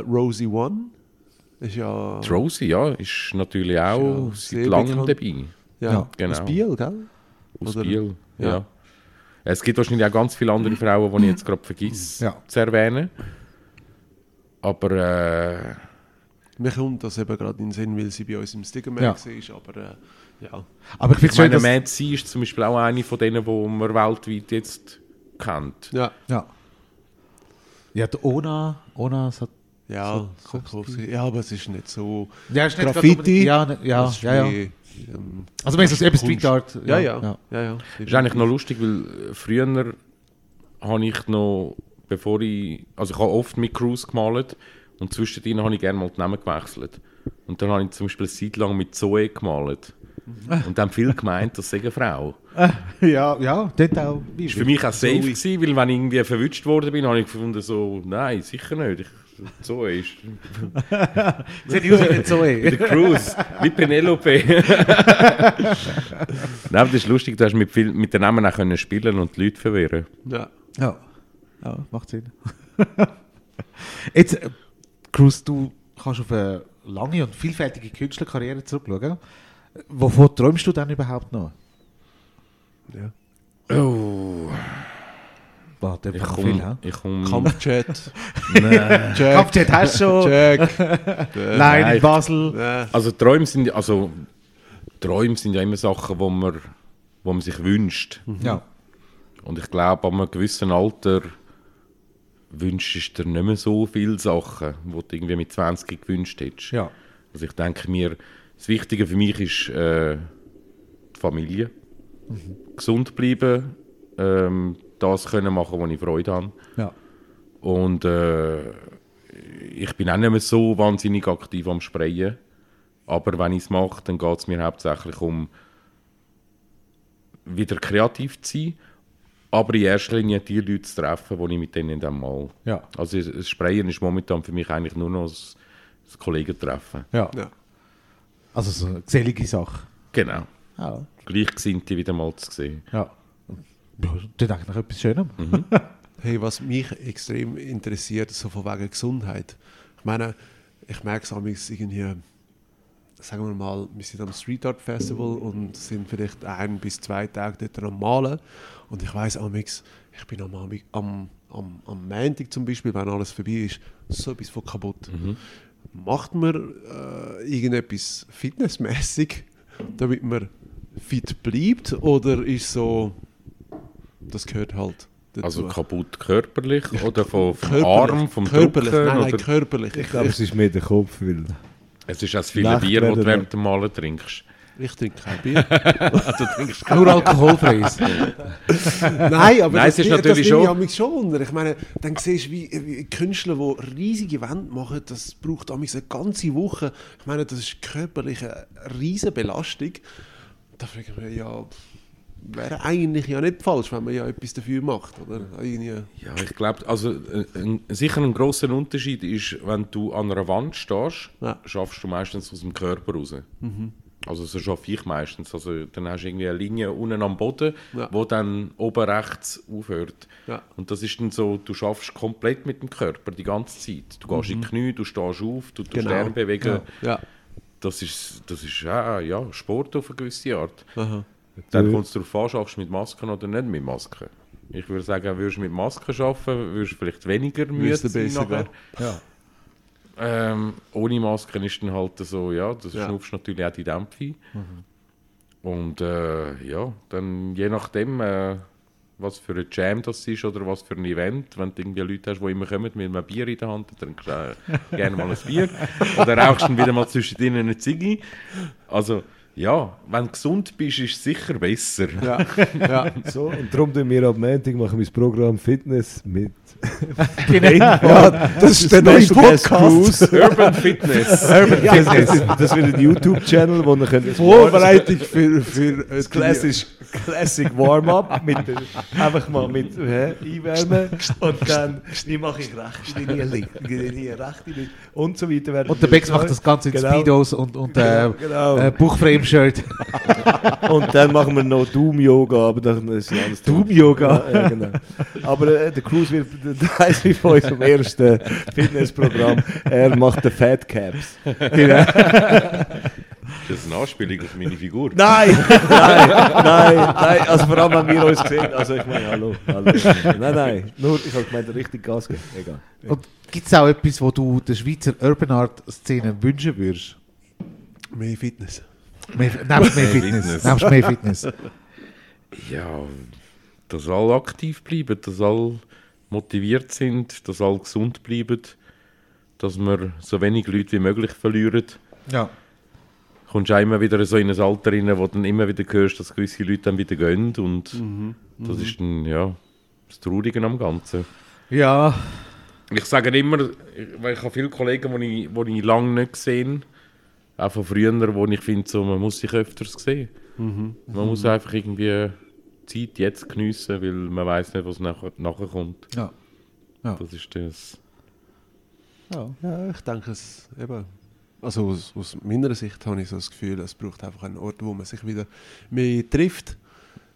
Rosie One ist ja... Die Rosie, ja, ist natürlich auch Ist ja seit langem dabei. Ja, Ja, genau. aus Biel, gell? Aus Oder- Biel, ja. ja. Es gibt wahrscheinlich auch ganz viele andere Frauen, die ich jetzt gerade vergesse Ja. zu erwähnen. Aber äh, Mir kommt das eben gerade in den Sinn, weil sie bei uns im Stigma Ja. war, aber äh, ja. Aber ich finde ich meine. Mad Sea ist zum Beispiel auch eine von denen, die man weltweit jetzt kennt. Ja, Ja. Ja, der Ona, Ona. Ja, So- groß. ja, aber es ist nicht so... Ja, ist nicht Graffiti? Ja, ne- ja, das ist ja, ja. mehr, ähm, Also wenn es eben. Street Art... Ja, ja, ja. ja, ja. Das ist eigentlich noch lustig, weil äh, früher habe ich noch, bevor ich, also ich habe oft mit Crews gemalt und zwischendrin habe ich gerne mal die Namen gewechselt. Und dann habe ich zum Beispiel eine Zeit lang mit Zoe gemalt. Und dann haben viele gemeint, das sei eine Frau. Ja, ja, dort auch. Das war für mich auch safe, gewesen, weil wenn ich irgendwie verwünscht worden bin, habe ich gefunden, so, nein, sicher nicht. Ich, Zoe ist Sieht aus wie Zoe. der Cruise, wie Penelope. nein, aber das ist lustig, du hast mit, viel, mit den Namen auch können spielen und die Leute verwirren. Ja. Ja, ja macht Sinn. Jetzt, äh, Cruz, du kannst auf eine lange und vielfältige Künstlerkarriere zurückschauen. Wovon träumst du denn überhaupt noch? ja. Oh, Der ich komme... komm, Kampfjet. Nein. Kampfjet hast du schon. Jack. Nein, Nein, in Basel. Ja. Also Träume sind, also, Träume sind ja immer Sachen, wo man, wo man sich wünscht. Ja. Und ich glaube, ab einem gewissen Alter wünschst du dir nicht mehr so viele Sachen, die du irgendwie mit 20 gewünscht hättest. Ja. Also ich denke mir, das Wichtige für mich ist äh, die Familie. Gesund bleiben, ähm, das können machen, wo ich Freude habe. Ja. Und äh, ich bin auch nicht mehr so wahnsinnig aktiv am Sprayen. Aber wenn ich es mache, dann geht es mir hauptsächlich um wieder kreativ zu sein, aber in erster Linie die Leute zu treffen, die ich mit denen dann mal... Ja. Also das- das Sprayen ist momentan für mich eigentlich nur noch das, das Kollegentreffen. Ja. Ja. Also so eine gesellige Sache. Genau. Ja. Gleichgesinnte wieder mal zu sehen. Ja. Das ist noch etwas Schönes. Hey, was mich extrem interessiert, so von wegen Gesundheit. Ich meine, ich merke es amigs irgendwie, sagen wir mal, wir sind am Street Art Festival und sind vielleicht ein bis zwei Tage dort am Malen. Und ich weiß amigs, ich bin am, am, am, am Montag zum Beispiel, wenn alles vorbei ist, so etwas von kaputt. Macht man äh, irgendetwas fitnessmäßig, damit man fit bleibt? Oder ist so, das gehört halt dazu? Also kaputt körperlich oder vom, vom Körperlich. Arm, vom körperlich. Drucken? Nein, nein, oder? körperlich. Ich glaube, es ist mehr der Kopf, weil Es ist auch das viele Nacht Bier, das du während dem Malen trinkst. Ich trinke kein Bier. Also trinkst Nur alkoholfreies. Nein, aber Nein, es ist das, natürlich das schon- Ich mich schon wunder. Ich meine, dann siehst du, wie, wie Künstler, die riesige Wände machen, das braucht amigs eine ganze Woche. Ich meine, das ist körperlich eine riesige Belastung. Da frage ich mich, ja, wäre eigentlich ja nicht falsch, wenn man ja etwas dafür macht. Oder? Irgendwie, Ja, ich glaube, also äh, ein, sicher ein großer Unterschied ist, wenn du an einer Wand stehst, Ja. schaffst du meistens aus dem Körper raus. Also so schaffe ich meistens. Also dann hast du irgendwie eine Linie unten am Boden, Ja. wo dann oben rechts aufhört. Ja. Und das ist dann so, du schaffst komplett mit dem Körper die ganze Zeit. Du gehst in die Knie, du stehst auf, du tust Genau. Arme bewegen. ja. Das ist, das ist ja, ja, Sport auf eine gewisse Art. Aha. Dann kommt es darauf an, schaffst du mit Masken oder nicht mit Masken. Ich würde sagen, würdest du mit Masken arbeiten, würdest du vielleicht weniger müde sein nachher. Ja. Ähm, ohne Masken ist dann halt so, ja, das Ja. schnaufst natürlich auch die Dämpfe. Und äh, ja, dann je nachdem, äh, was für ein Jam das ist oder was für ein Event, wenn du irgendwie Leute hast, die immer kommen mit einem Bier in der Hand, dann trinkst du äh, gerne mal ein Bier. Oder rauchst dann wieder mal zwischen denen eine Ziege. Also, ja, wenn du gesund bist, ist es sicher besser. Ja. ja. So, und darum tun wir ab Montag machen wir das Programm Fitness mit Genau. ja, Das ist der neue Podcast. Cruise. Urban Fitness. Urban das, Fitness. das wird ein YouTube-Channel, wo ihr könnt Vorbereitung für, für das Classic, Classic Warm-up mit einfach mal mit hä, einwärmen und dann wie mache ich rechte Linie, linke Linie, rechte Linie und so weiter. werden Und der Bex macht das Ganze in Genau. Speedos und, und äh, Genau. äh, Buchframe-Shirt. Und dann machen wir noch Doom-Yoga, aber das ist ein anderes Thema. Doom-Yoga? Ja, ja, genau. Aber äh, der Cruise wird der Teil von unserem ersten Fitnessprogramm. Er macht den Fat Caps. Genau. Das ist eine Anspielung auf meine Figur. Nein, nein, nein, nein. Also vor allem, wenn wir uns sehen. Also ich meine, hallo, hallo. Nein, nein. Nur, ich habe gemeint, richtig Gas geben. Egal. Und gibt es auch etwas, wo du der Schweizer Urban Art Szene wünschen würdest? Mehr Fitness. Mehr, nebst mehr Fitness. Nebst mehr Fitness. Ja, dass alle aktiv bleiben, dass alle motiviert sind, dass alle gesund bleiben, dass wir so wenig Leute wie möglich verlieren. Ja. Kommst auch immer wieder so in ein Alter rein, wo du dann immer wieder hörst, dass gewisse Leute dann wieder gehen und das ist dann, ja, das Traurige am Ganzen. Ja. Ich sage immer, weil ich habe viele Kollegen, die ich, die ich lange nicht gesehen auch von früher, wo ich finde, so, man muss sich öfters sehen. Man muss einfach irgendwie Zeit jetzt geniessen, weil man weiß nicht, was nachher, nachher kommt. Ja. Ja. Das ist das. ja. Ja, ich denke, es eben, also aus, aus meiner Sicht habe ich so das Gefühl, es braucht einfach einen Ort, wo man sich wieder mehr trifft,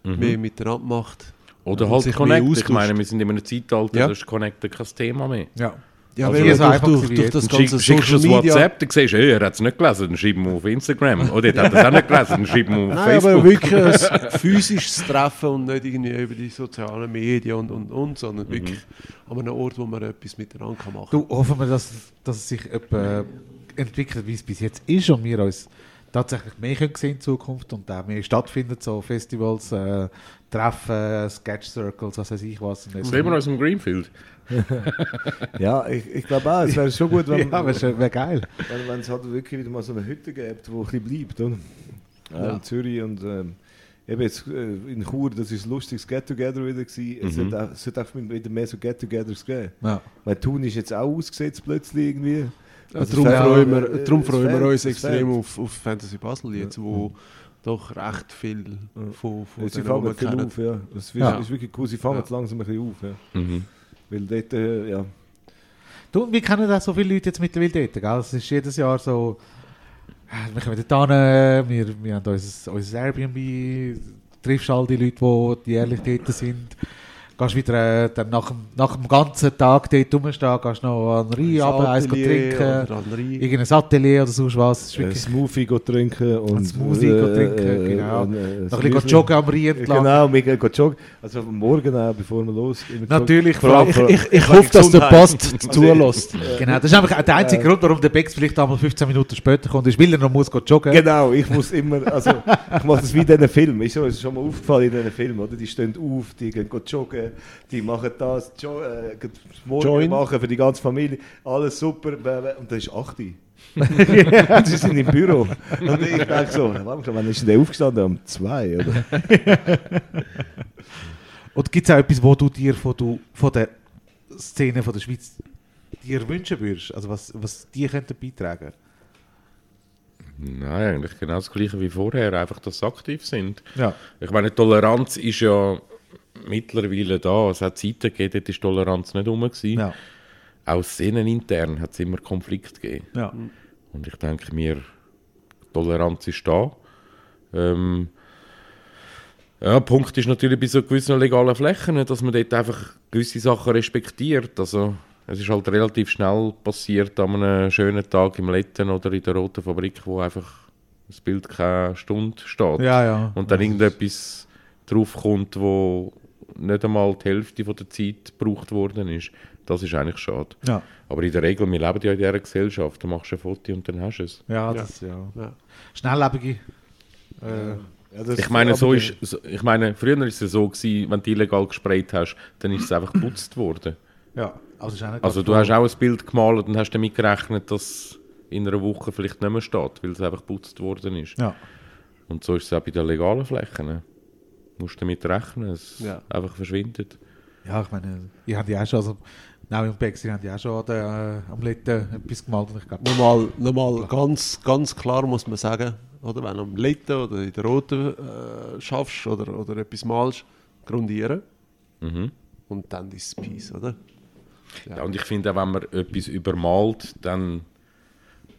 mehr miteinander macht. Oder halt sich mehr Connect. Ich meine, wir sind in einem Zeitalter, Ja. da ist Connect kein Thema mehr. Ja. Ja, Also weil hier so durch, einfach durch, durch das Schick, ganze schickst du Social Media. WhatsApp, dann siehst du, hey, er hat es nicht gelesen, dann schreib ihm auf Instagram. Oder er hat es auch nicht gelesen, dann schreib ihm auf Nein, Facebook. aber wirklich ein physisches Treffen und nicht irgendwie über die sozialen Medien und, und, und, sondern wirklich an einem Ort, wo man etwas miteinander kann machen Du, hoffen wir, dass, dass es sich etwa entwickelt, wie es bis jetzt ist und wir uns tatsächlich mehr können sehen in Zukunft und auch mehr stattfindet, so Festivals, äh, Treffen, Sketch Circles, was weiß ich was. Und Sehen wir uns im Greenfield. Ja, ich, ich glaube auch, es wäre schon gut, wenn ja, wäre wär geil. wenn, es halt wirklich wieder mal so eine Hütte gibt, wo ein bisschen bleibt. Oder? Ja. In Zürich und ähm, eben jetzt äh, in Chur, das ist ein lustiges Get-Together wieder gewesen. Es Mhm. sollte auch- es sollte auch wieder mehr so Get-Togethers geben. Ja. Weil Thun ist jetzt auch ausgesetzt plötzlich irgendwie. Also darum es freuen wir, äh, darum es freuen wir uns es extrem auf, auf Fantasy Basel jetzt, wo doch recht viel von, von Ja, sie fangen viel kennen. auf, ja. Das ist, Ja. ist wirklich cool, sie fangen Ja. jetzt langsam ein bisschen auf. Ja. Mhm. Weil dort, äh, ja. Du, wir kennen auch so viele Leute jetzt mittlerweile dort, gell? Es ist jedes Jahr so, äh, wir kommen dort hin, wir, wir haben unser, unser Airbnb, triffst all die Leute, die jährlich dort sind. Gehst wieder äh, dann nach, dem, nach dem ganzen Tag dort rumstehen, gehst noch an Rhein runter, eins trinken, irgendein Atelier oder sonst was. Ein Smoothie go trinken und Ein Smoothie go trinken, genau. und, äh, noch ein bisschen joggen am Rhein entlang. Genau, wir gehen joggen. Also morgen auch, bevor wir immer Natürlich, joggen. Vor Ich, ich, ich hoffe, dass der. Post zulässt. Genau, das ist einfach der einzige Grund, warum der Bex vielleicht einmal 15 Minuten später kommt, ist, weil er noch muss joggen. Genau, ich muss immer, also ich mache das wie in diesen Filmen, ist schon mal aufgefallen in diesen Filmen, oder? Die stehen auf, die gehen go die machen das, jo äh, Morgen Join. machen für die ganze Familie, alles super, und das ist 8 Uhr. Und sie sind im Büro. Und ich denke so, wann ist denn der aufgestanden? Um zwei, oder? Und gibt es auch etwas, wo du dir von, du, von der Szene von der Schweiz dir wünschen würdest? Also was, was die könnten beitragen Nein, eigentlich genau das Gleiche wie vorher, einfach, dass sie aktiv sind. Ja. Ich meine, Toleranz ist ja mittlerweile da. Es hat Zeiten gegeben, dort ist Toleranz nicht rum. gewesen. Ja. Auch szenenintern hat es immer Konflikt gegeben. ja. Und ich denke mir, Toleranz ist da. Ähm, ja, der Punkt ist natürlich bei so gewissen legalen Flächen, dass man dort einfach gewisse Sachen respektiert. Also, es ist halt relativ schnell passiert an einem schönen Tag im Letten oder in der Roten Fabrik, wo einfach das Bild keine Stunde steht. Ja, ja. Und dann irgendetwas draufkommt, wo nicht einmal die Hälfte von der Zeit gebraucht worden ist. Das ist eigentlich schade. Ja, Aber in der Regel, wir leben ja in dieser Gesellschaft. Du machst ein Foto und dann hast du es. ja, das, ja. Ja. Schnelllebige. Äh, Ja, das- Ich meine, so ist, so- ich meine, früher ist es so gewesen, wenn du illegal gesprayt hast, dann ist es einfach geputzt worden. ja, also, ist auch nicht Also du hast auch ein Bild gemalt und hast damit gerechnet, dass es in einer Woche vielleicht nicht mehr steht, weil es einfach geputzt worden ist. Ja, Und so ist es auch bei den legalen Flächen. Du musst damit rechnen, es Ja. einfach verschwindet. ja, ich meine, ihr habt ja auch schon, also, Naui und ihr habt ja auch schon der, äh, am Letten etwas gemalt und ich glaube, Nochmal, nochmal ganz, ganz klar muss man sagen, oder, wenn du am Letten oder in der Roten äh, schaffst oder, oder etwas malst, grundieren Mhm. und dann ist es Peace, oder? Ja. und ich finde auch, wenn man etwas übermalt, dann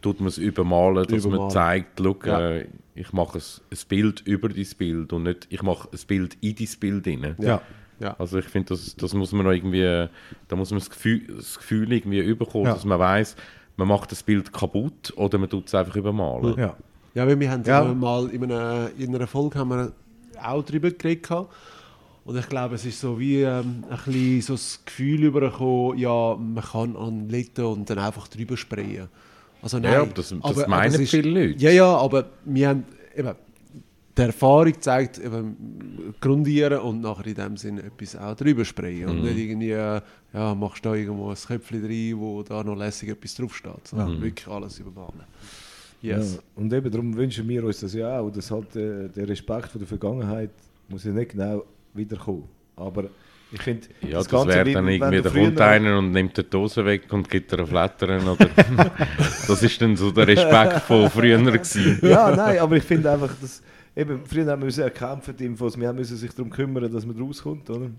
tut man es übermalen, dass man Übermalen. zeigt, schau, Ja. äh, ich mache ein, Bild über dein Bild und nicht, ich mache ein Bild in dein Bild rein. ja. Ja. Also ich finde, das, das muss man noch irgendwie, da muss man das Gefühl, das Gefühl irgendwie überkommen, Ja. dass man weiß, man macht das Bild kaputt oder man tut es einfach übermalen. ja. Ja, weil wir haben Ja. ja. mal in einer, in einer Folge haben wir auch darüber geredet. gehabt. Und ich glaube, es ist so wie ähm, ein bisschen so das Gefühl übergekommen, ja, man kann an Letten und dann einfach drüber sprayen. Also nein. Ja, aber das- das meinen es ist- viele Leute. Ja, ja, aber wir haben eben, die Erfahrung zeigt, eben, grundieren und nachher in dem Sinne etwas auch drüber sprayen. Mhm. Und nicht irgendwie, ja, machst da irgendwo ein Köpfchen rein, wo da noch lässig etwas draufsteht. Sondern wirklich alles übermalen. Yes. Ja, und eben darum wünschen wir uns das ja auch, dass halt äh, der Respekt vor der Vergangenheit muss ja nicht genau wiederkommen. Aber ich finde, Ja, das, wäre dann irgendwie, da kommt einer und nimmt die Dose weg und gibt ein Flattern. Oder das ist dann so der Respekt von früher gewesen. Ja, nein, aber ich finde einfach, dass eben, früher haben wir müssen erkämpfen, die Infos, wir müssen sich darum kümmern, dass man rauskommt, oder?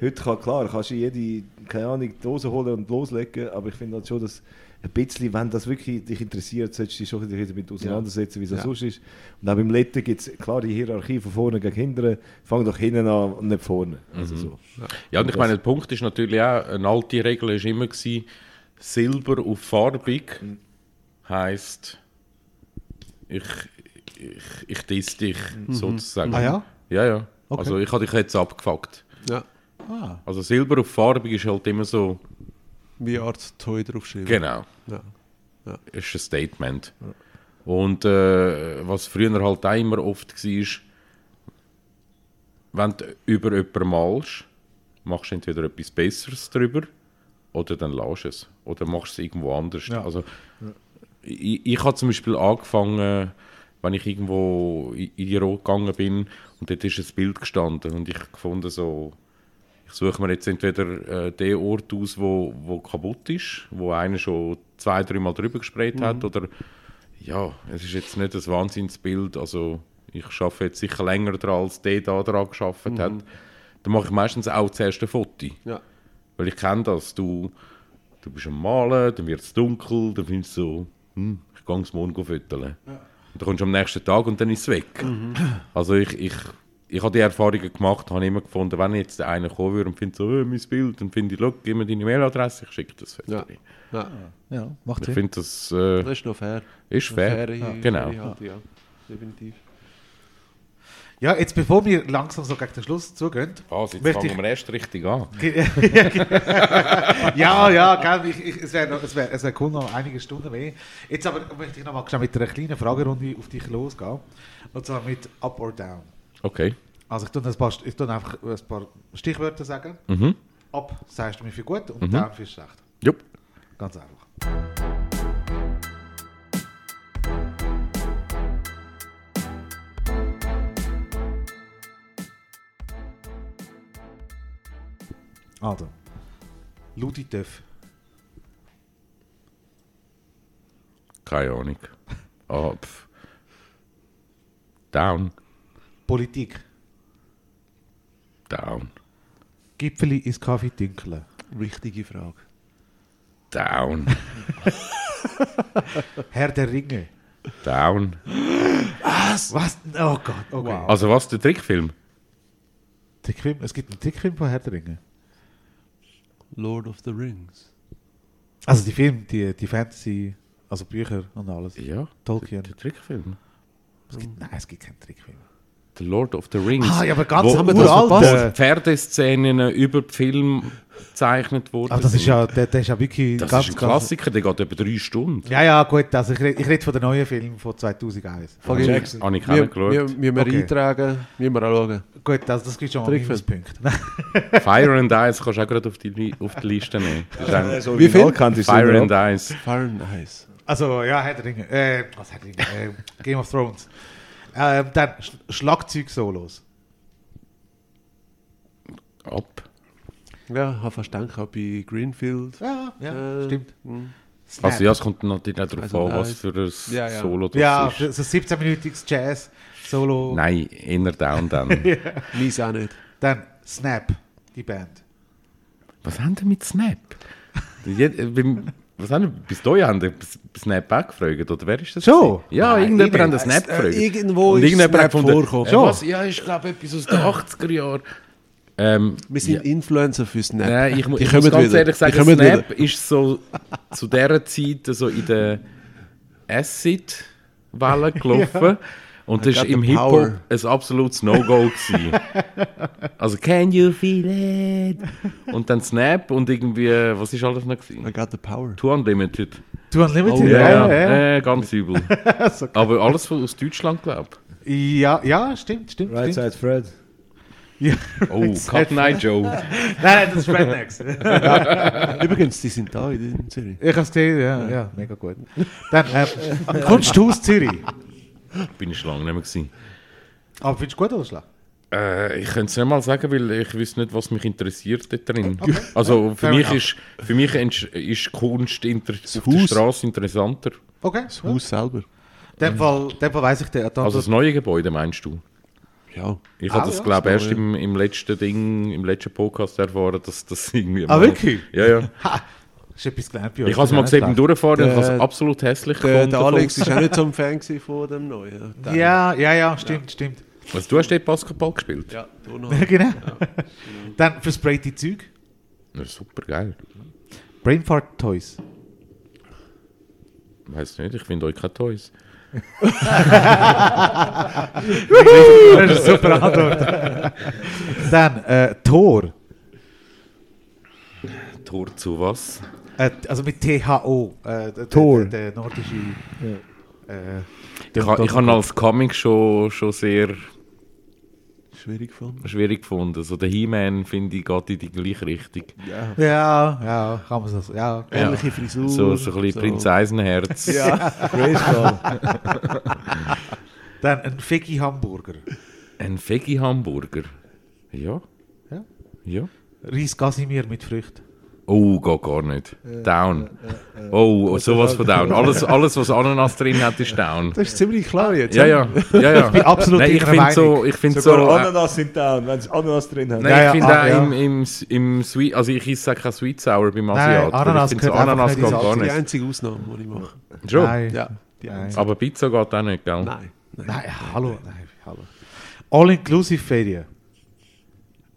Heute kann, klar, kannst du jede, keine Ahnung, Dose holen und loslegen, aber ich finde halt schon, dass ein bisschen, wenn das wirklich dich interessiert, solltest du dich schon ein bisschen damit auseinandersetzen, wie es Ja. sonst ist. Und auch beim Letten gibt es, klar, die Hierarchie von vorne gegen hinten, fang doch hinten an und nicht vorne. Also so. Ja, und ich meine, der Punkt ist natürlich auch, eine alte Regel war immer, gewesen, Silber auf farbig heisst, ich, ich, ich diss dich sozusagen. Ah ja? Ja, ja. Okay. Also ich habe dich jetzt abgefuckt. Ja. Ah, Also Silber auf farbig ist halt immer so, Wie Art Toy draufschreiben. genau, Ja. ist ein Statement. Und äh, was früher halt auch immer oft war, wenn du über jemanden malst, machst du entweder etwas Besseres drüber oder dann du es. Oder machst es irgendwo anders. Ja. Also, ich, ich habe zum Beispiel angefangen, wenn ich irgendwo in in die Rot gegangen bin und dort ist ein Bild gestanden und ich gefunden so, ich suche mir jetzt entweder äh, den Ort aus, wo, wo kaputt ist, wo einer schon zwei, dreimal drüber gesprayt hat oder ja, es ist jetzt nicht ein Wahnsinnsbild, also ich arbeite jetzt sicher länger dran, als der da dran geschafft hat. Dann mache ich meistens auch zuerst ein Foto. Ja. Weil ich kenne das, du, du bist am Malen, dann wird es dunkel, dann findest du so, hm, ich gehe es morgen fütteln. Und dann kommst du am nächsten Tag und dann ist es weg. Also ich, ich, ich habe die Erfahrungen gemacht, habe immer gefunden, wenn jetzt einer kommen würde und findet so, äh, mein Bild, dann finde ich, schau, gib mir deine Mailadresse, ich schicke das Foto. Ja. Ja. ja, macht Ich Sinn. finde, das äh, Das ist noch fair. ist Eine fair. faire- Genau. Haltung, ja. Definitiv. Ja, jetzt bevor wir langsam so gegen den Schluss zugehen, Was, jetzt Möchte fangen ich- wir erst richtig an. ja, ja, gell, ich, ich, es wäre noch- es wär, es wär cool noch einige Stunden mehr. Jetzt aber möchte ich noch mal schnell mit einer kleinen Fragerunde auf dich losgehen. Und zwar mit Up or Down. Okay. Also ich tue paar, ich tue einfach ein paar Stichwörter sagen. Mhm. Ab sagst du mir für gut und mhm. down für schlecht. Jupp. Ganz einfach. Also, Ludi Töff. Keine Ahnung. Oh. Down. Politik. Down. Gipfeli ins Kaffee dünkeln. Richtige Frage. Down. Herr der Ringe. Down. Was? Was? Oh Gott. Okay. Also was, der Trickfilm? Trickfilm? Es gibt einen Trickfilm von Herr der Ringe. Lord of the Rings. Also die Filme, die, die Fantasy, also Bücher und alles. Ja. Tolkien. Der Trickfilm. Es gibt, nein, es gibt keinen Trickfilm. The Lord of the Rings. Ah, ja, aber ganz Wo- haben wir wo- das wo verpasst. Pferdeszenen über die Film gezeichnet wurden. Aber das ist ja, der, der ist ja wirklich Das ganz, ist ein Klassiker, der geht über drei Stunden. Ja, ja, gut, also ich rede ich red von den neuen Filmen von 2001. Frage ich- Jackson. Habe ich Wir, keinen wir, geschaut. wir, wir Okay. eintragen, müssen wir auch schauen. Gut, also das gibt schon mal. Minuspunkte. Fire and Ice kannst du auch gerade auf die, auf die Liste nehmen. Ist ein Also, Wie viel? Fire and Ice. Fire and Ice. Also, ja, Herr der Ringe. Äh, was Herr der Ringe? Äh, Game of Thrones. Ähm, dann Sch Schlagzeug-Solos. Ab. Ja, ich habe auch bei Greenfield. Ja, ja, Äh, stimmt. hm. Snap. Also ja, es kommt natürlich auch darauf Also an, was nice. für ein Ja, ja. Solo das Ja, ist. so 17-minütiges Jazz-Solo. Nein, inner down dann. Meins auch nicht. Dann Snap, die Band. was haben die mit Snap? Was haben? Bis dahin haben Snap auch gefragt, oder wer ist das? Schon? gewesen? Ja, Nein, irgendjemand ich hat den. Snap Äh, gefragt. irgendwo Und ist irgendjemand Snap gefunden, vorgekommen. äh, was? Ja, ich glaube etwas aus den 80er Jahren. Ähm, Wir sind ja. Influencer für Snap. Nein, ich, ich kommen muss ganz wieder. ehrlich sagen, Snap wieder. ist so zu dieser Zeit so in der Acid-Welle gelaufen. Und das I war im Hip-Hop ein absolutes No-Go. also, can you feel it? Und dann Snap und irgendwie, was ist alles noch? I Gewesen? got the power. Two Unlimited. Du Unlimited? Oh, Ja, ja, ja, ja. Äh, ganz übel. Aber alles von, aus Deutschland, glaube Ja, ja, stimmt, stimmt. Right stimmt. Side Fred. ich. Oh, Cut Night Joe. Nein, nein, das ist Rednecks. Übrigens, die sind da in Zürich. ich habe es gesehen, ja, ja, mega gut. Dann ähm, Kunsthaus Zürich. Bin ich schon lange nicht mehr gewesen. Aber findest du gut oder schlecht? Äh, ich könnte es nicht mal sagen, weil ich wüsste nicht, was mich interessiert dort drin. Also für mich, ist, für mich ist Kunst inter auf der Haus. Straße interessanter. Okay. Das Haus selber. In dem Fall, in dem Fall weiss ich den. Dann, Also das neue Gebäude, meinst du? Ja. Ich Ah, habe das, ja, glaube das erst im, im letzten Ding, im letzten Podcast erfahren, dass das irgendwie Ah, mal- wirklich? Ja, ja. Ist etwas gelernt bei euch. Ich habe es mal gesehen beim Durchfahren und ich habe es absolut hässlich gefunden. der Alex ist auch nicht so ein Fan von dem neuen. Ja, ja, ja, stimmt, stimmt. Also, du hast dort Basketball gespielt? Ja, du noch. genau. Dann versprayte Zeug. Ja, super geil. Brainfart Toys. Weiß nicht, ich finde euch keine Toys. das ist eine super Antwort. Dann äh, Tor. Tor zu was? Äh, also mit THO. Äh, der, Tor. Der, der nordische. Äh, Ich, ha- ich habe als Comic schon, schon sehr Schwierig gefunden. schwierig gefunden. So der He-Man, finde ich, geht in die gleiche Richtung. Ja. Ja, ja, kann man so. Ja. Ähnliche Frisur. So, so ein bisschen Prinz Eisenherz. Ja. Grayskull. Dann ein Fegi Hamburger. Ein Veggie-Hamburger. Ja. Ja. Ja. Reis Casimir mit Früchten. Oh, geht gar nicht. Down. Oh, sowas von down. Alles, alles, was Ananas drin hat, ist down. Das ist ziemlich klar jetzt. Ja, ja. ja, ja. bin absolut Nein, ich finde so, ich finde so, äh, Ananas sind down, wenn sie Ananas drin haben. Nein, Ja, ich ja, finde ah, auch ja. im, im, im Sweet, also ich esse auch kein Sweet Sour beim Nein, Asiat. weil Ananas ich finde so Ananas nicht geht gar Das ist die nicht. einzige Ausnahme, die ich mache. Schon? Nein. Ja. Die einzige. Aber Pizza geht auch nicht, gell? Nein. Nein. Nein, hallo. Nein, hallo. All-inclusive Ferien.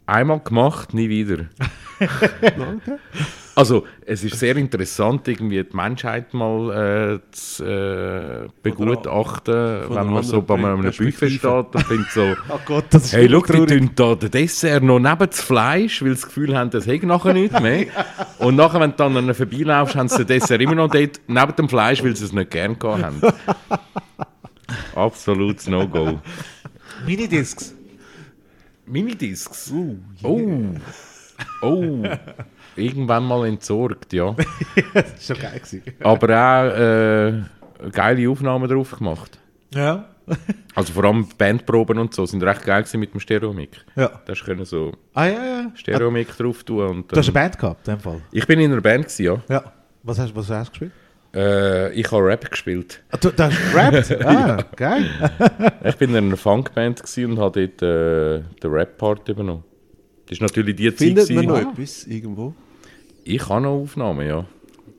Einmal gemacht, nie wieder. Also, es ist sehr interessant, irgendwie die Menschheit mal äh, zu äh, begutachten, wenn man so bei einem Buffet steht und findet so, Oh Gott, das ist hey, schau, die tun da den Dessert noch neben das Fleisch, weil sie das Gefühl haben, das hätte nachher nichts mehr. Und nachher, wenn du dann an ihnen vorbeilaufst, haben sie den Dessert immer noch dort neben dem Fleisch, weil sie es nicht gern gehabt haben. Absolutes No-Go. Minidiscs. Minidiscs. Oh. Oh. Irgendwann mal entsorgt, ja. Das ist schon geil gewesen. Aber auch äh, geile Aufnahmen drauf gemacht. Ja. Also vor allem Bandproben und so sind recht geil gewesen mit dem Stereo-Mic. ja. Da hast du so Ah, ja, ja. Ah, Stereo-Mic drauf tun. Und du hast eine Band gehabt, in dem Fall. ich bin in einer Band, gewesen, ja. Ja. Was hast, was hast du gespielt? Äh, ich habe Rap gespielt. Ah, du, du hast gerappt? Ah, geil. Ich bin in einer Funkband und habe dort äh, den Rap-Part übernommen. Das ist natürlich die Zeit. Findet man noch etwas irgendwo? Ich habe noch Aufnahmen, ja.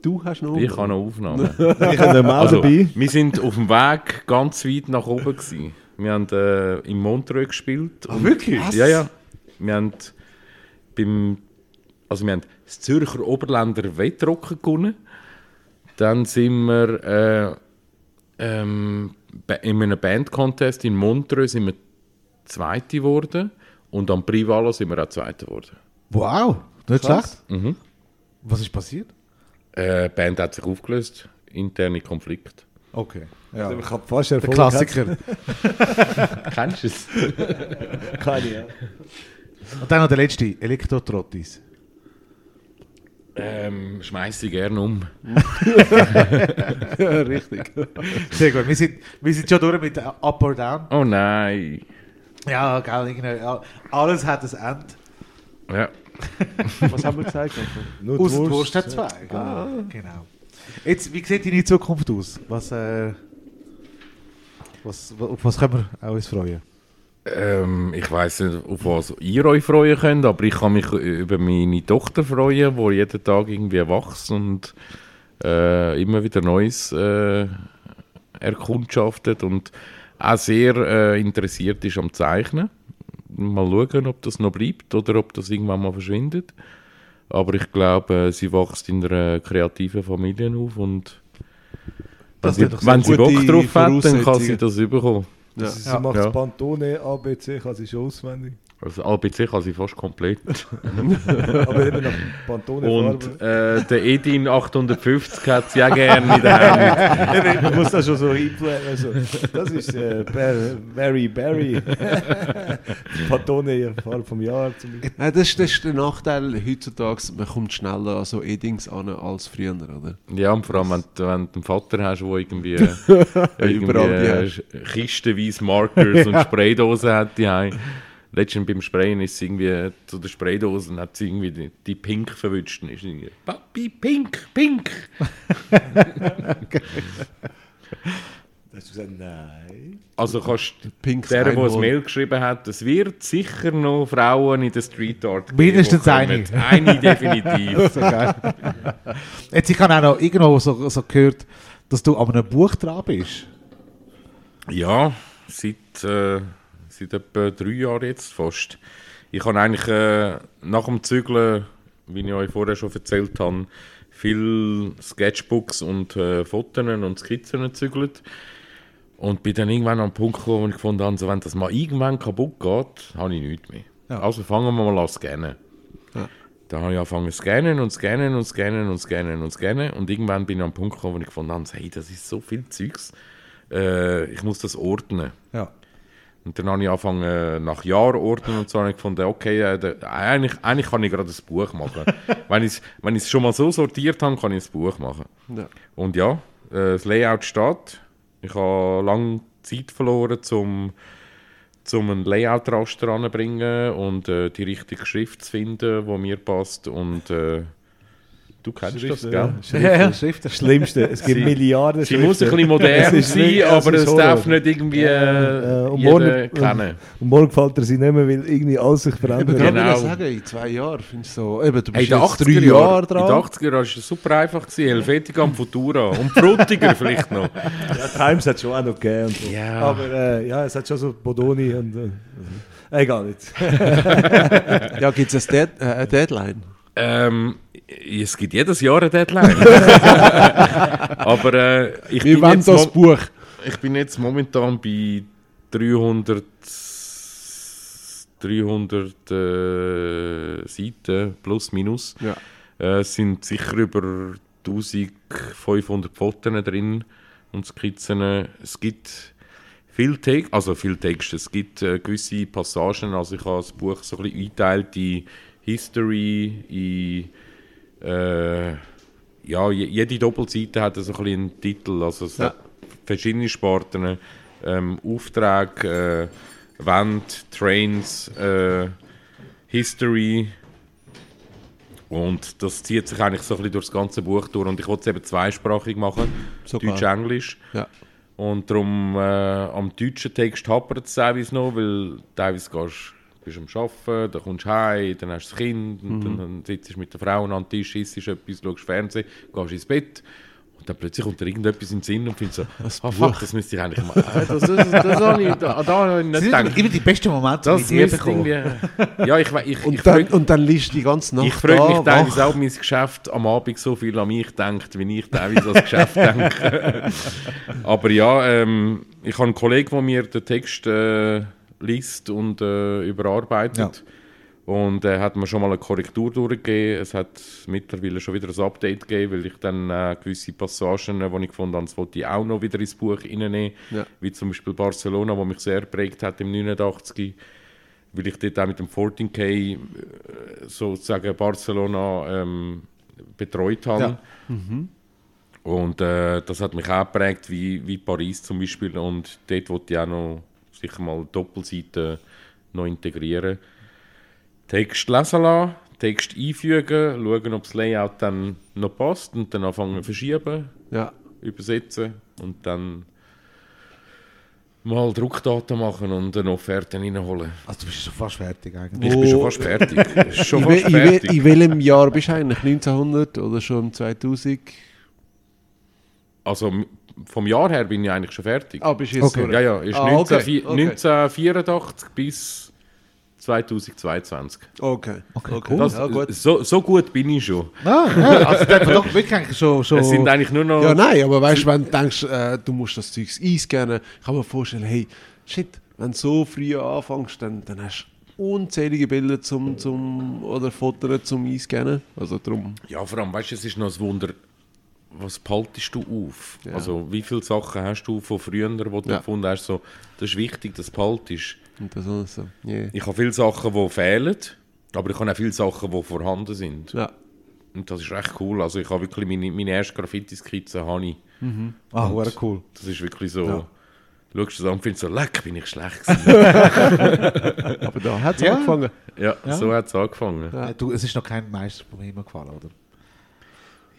Du hast noch Ich habe noch Aufnahmen. Ich habe Mal Also, dabei. wir sind auf dem Weg ganz weit nach oben gewesen. Wir haben äh, in Montreux gespielt. Ah, wirklich? Ja, ja. Wir haben beim, also wir haben das Zürcher Oberländer Wettrocken gewonnen. Dann sind wir äh, ähm, in einem Bandcontest in Montreux sind wir Zweite geworden und am Privalo sind wir auch Zweite geworden. Wow. Nicht schlecht. Mhm. Was ist passiert? Äh, die Band hat sich aufgelöst, interne Konflikt. Okay. Ja. Ich habe fast Der Klassiker. Kennst du es? Keine, ja. Und dann noch der letzte, Elektrotrottis. Ähm, schmeiß sie gerne um. ja, richtig. Sehr gut. Wir sind, wir sind schon durch mit Up or Down. Oh nein. Ja, ja, Alles hat ein Ende. Ja. Was haben wir gesagt? Nur Aus der Wurst hat zwei. Genau. genau. Jetzt, wie sieht deine Zukunft aus? Was, äh, was, auf was können wir auch uns freuen? Ähm, ich weiß nicht, auf was ihr euch freuen könnt, aber ich kann mich über meine Tochter freuen, die jeden Tag irgendwie wächst und äh, immer wieder Neues äh, erkundschaftet und auch sehr äh, interessiert ist am Zeichnen. Mal schauen, ob das noch bleibt oder ob das irgendwann mal verschwindet. Aber ich glaube, äh, sie wächst in einer kreativen Familie auf und wenn, sie- wenn sie Bock drauf hat, dann kann sie das bekommen. Ja. Sie Ja. macht Ja. Pantone, ABC, kann sie schon auswendig. Also ABC kann sie fast komplett. Aber eben nach Pantone Und äh, der Edin 850 hat sie auch gerne in der Hand. Man muss das schon so reinplanen. Also, das ist äh, Barry Pantone Farbe vom Jahr zum Beispiel. Ja, das, ist, das ist der Nachteil heutzutage, man kommt schneller an so E-Dings an als früher, oder? Ja, und vor allem, wenn, du- wenn du einen Vater hast, der irgendwie, irgendwie Überall die äh, kistenweise Markers und Spraydosen hat, die Letztens beim Sprayen ist sie irgendwie zu der Spraydose und hat sie irgendwie die, die Pink verwünscht. Und ist irgendwie, Papi, Pink, Pink. Da hast du gesagt, nein. Also kannst du Pinks der, der das. Mail geschrieben hat, es wird sicher noch Frauen in der Street Art geben, Mindestens eine. Eine definitiv. Jetzt, ich habe auch noch irgendwo so, so gehört, dass du an einem Buch dran bist. Ja, seit, äh, seit etwa drei Jahren jetzt fast. Ich habe eigentlich äh, nach dem Zügeln, wie ich euch vorher schon erzählt habe, viel Sketchbooks und äh, Fotos und Skizzen gezügelt. Und bin dann irgendwann an den Punkt gekommen, wo ich gefunden habe, so, wenn das mal irgendwann kaputt geht, habe ich nichts mehr. Ja. Also fangen wir mal an zu scannen. Ja. Dann habe ich angefangen zu scannen und scannen und scannen und scannen und scannen. Und irgendwann bin ich an den Punkt gekommen, wo ich gefunden habe, hey, das ist so viel Zeugs. Äh, ich muss das ordnen. Ja. Und dann habe ich angefangen, äh, nach Jahren ordnen und so, habe ich gefunden, okay, äh, da- eigentlich, eigentlich kann ich gerade ein Buch machen. wenn ich es wenn ich's schon mal so sortiert habe, kann ich ein Buch machen. Ja. Und ja, äh, das Layout steht. Ich habe lange Zeit verloren, um zum ein Layout-Raster anzubringen und äh, die richtige Schrift zu finden, die mir passt. Und äh, du kennst das, gell? ja. Ja, ja, Schrift. Das Schlimmste. Es gibt Sie- Milliarden Sie muss ein Schriften. bisschen modern Es sein, wirklich- aber es darf nicht irgendwie Ja, äh, äh, und jeder morgen- kennen. Und morgen gefällt er sie nicht mehr, weil irgendwie alles sich Ich verändert. kann Genau. sagen, in zwei Jahren finde ich so, eben, du Hey, bist in den jetzt 80er drei Jahren Jahre in den dran. 80er Jahren war es super einfach. Gewesen. Helvetica und Futura. Und Frutiger vielleicht noch. Ja, Times hat schon auch noch gegeben. Und so. Ja. Aber äh, ja, es hat schon so Bodoni und. Äh, egal jetzt. Ja, gibt es Dead, äh, eine Deadline? Ähm, es gibt jedes Jahr eine Deadline. Aber äh, ich, Wir bin jetzt das Buch. ich bin jetzt momentan bei 300, 300 äh, Seiten plus minus. Ja. Äh, es sind sicher über 1500 Fotos drin und Skizzen. Es gibt viel Text, also viel Text. Es gibt äh, gewisse Passagen, also ich habe das Buch so ein bisschen eingeteilt in History, in äh, ja, je- jede Doppelseite hat so ein bisschen einen Titel, also es Ja. hat verschiedene Sparten. ähm, Aufträge, äh, Wand, Trains, äh, History. Und das zieht sich eigentlich so ein bisschen durch das ganze Buch durch. Und ich wollte es eben zweisprachig machen. Deutsch-Englisch. Ja. Und darum äh, am deutschen Text hapert es teilweise noch, weil teilweise gehst, bist am Arbeiten, dann kommst du heim, dann hast du das Kind, und dann, dann sitzt du mit der Frau an den Tisch, isst etwas, schaust Fernsehen, gehst ins Bett. Und dann plötzlich kommt dir irgendetwas in den Sinn und findest so, ah fuck, das müsste ich eigentlich machen. Ah, Das, das, das, habe ich, da, da habe ich nicht Das sind gedacht. immer die besten Momente, Das die ich irgendwie... Ja, ich, ich, ich, Und, dann, frag- und dann liest du die ganze Nacht ich frage mich da, teilweise auch, mein Geschäft am Abend so viel an mich denkt, wie ich teilweise an das Geschäft denke. Aber ja, ähm, ich habe einen Kollegen, der mir den Text äh, liest und äh, überarbeitet. Und er hat mir schon mal eine Korrektur durchgegeben. Es hat mittlerweile schon wieder ein Update gegeben, weil ich dann äh, gewisse Passagen, äh, die ich gefunden habe, das wollte ich auch noch wieder ins Buch reinnehmen. Ja. Wie zum Beispiel Barcelona, wo mich sehr geprägt hat im 89 weil ich dort auch mit dem 14K äh, sozusagen Barcelona ähm, betreut habe. Ja. Und äh, das hat mich auch geprägt, wie, wie Paris zum Beispiel. Und dort wollte ich auch noch sicher mal Doppelseiten noch integrieren. Text lesen lassen, Text einfügen, schauen, ob das Layout dann noch passt und dann anfangen verschieben, Ja. übersetzen und dann mal Druckdaten machen und eine Offerte reinholen. Also du bist schon fast fertig eigentlich. Ich bin schon fast fertig. schon In, fast in, fertig. in welchem Jahr bist du eigentlich? 1900 oder schon im 2000? Also vom Jahr her bin ich eigentlich schon fertig. Ah, bist du jetzt Okay. durch? Ja, ja, ist Ah, 19, okay, okay. 1984 bis 2022. Okay. okay. cool. Das, ja, gut. So, so gut bin ich schon. Ah, ja, also doch wirklich eigentlich schon... schon Es sind eigentlich nur noch... Ja, nein, aber weißt du, wenn du denkst, äh, du musst das Zeug einscannen, kann man vorstellen, hey, shit, wenn du so früh anfängst, dann, dann hast du unzählige Bilder zum, zum, oder Fotos zum Einscannen. Also drum. Ja, vor allem, weißt du, es ist noch ein Wunder, was behaltest du auf? Ja. Also, wie viele Sachen hast du von früher, die du Ja. gefunden hast? So, das ist wichtig, dass du behaltest. Und das alles so. Yeah. Ich habe viele Sachen, die fehlen, aber ich habe auch viele Sachen, die vorhanden sind. Ja. Und das ist echt cool. Also, ich habe wirklich meine, meine erste Graffiti-Skizze, habe ich. Ah, hure cool. Das ist wirklich so. Ja. Schaust du es an und findest so, leck, bin ich schlecht. Aber da hat es Ja. angefangen. ja, so hat es angefangen. Äh, Du, es ist noch kein Meister vom Himmel gefallen, oder?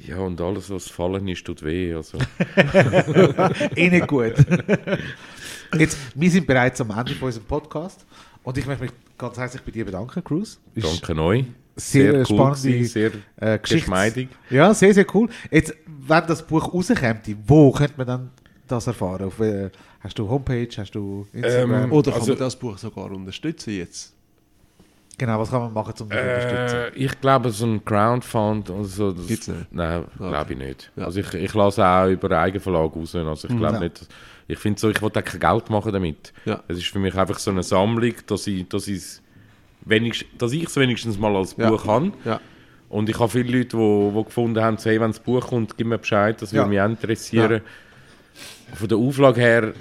Ja, und alles, was fallen ist, tut weh. Also. eh nicht gut. Jetzt, wir sind bereits am Ende von unserem Podcast und ich möchte mich ganz herzlich bei dir bedanken, Cruz. Danke euch. Sehr, cool spannende sehr äh, geschmeidig. Ja, sehr, sehr cool. Jetzt, wenn das Buch rauskommt, wo könnte man dann das erfahren? Auf, äh, hast du Homepage, hast du Instagram? Ähm, Oder kann Also- man das Buch sogar unterstützen jetzt? Genau, was kann man machen, um dich zu unterstützen? Äh, ich glaube, so ein Crowdfund, also das, Gibt's nicht? Nein, Okay. glaube ich nicht. Ja. Also ich, ich lasse auch über Eigenverlag raus. Also ich glaube Ja. nicht, ich finde so, ich will auch kein Geld machen damit. Ja. Es ist für mich einfach so eine Sammlung, dass ich dass ich's wenigst, dass ich es wenigstens mal als. Buch habe. Ja. Und ich habe viele Leute, die, die gefunden haben, so, hey, wenn das Buch kommt, gib mir Bescheid, das würde mich interessieren. Von der Auflage her,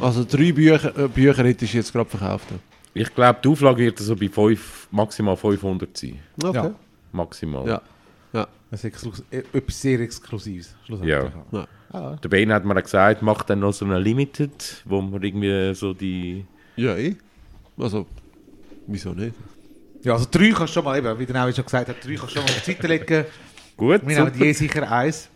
Also drei Bücher, äh, Bücher hättest du jetzt gerade verkauft. Ich glaube, die Auflage wird so bei fünf, maximal 500 sein. Okay. Ja. Maximal. Ja. ja. Das ist exklus- äh, etwas sehr Exklusives. schlussendlich. Ja. ja. Ah, Der Ben hat mir gesagt, mach dann noch so eine Limited, wo man irgendwie so die... Ja, eh. Also, wieso nicht? ja, also drei kannst du schon mal, eben, wie der Navi schon gesagt hat, drei kannst du schon mal auf die Seite legen. Gut, Wir nehmen super. je sicher eins.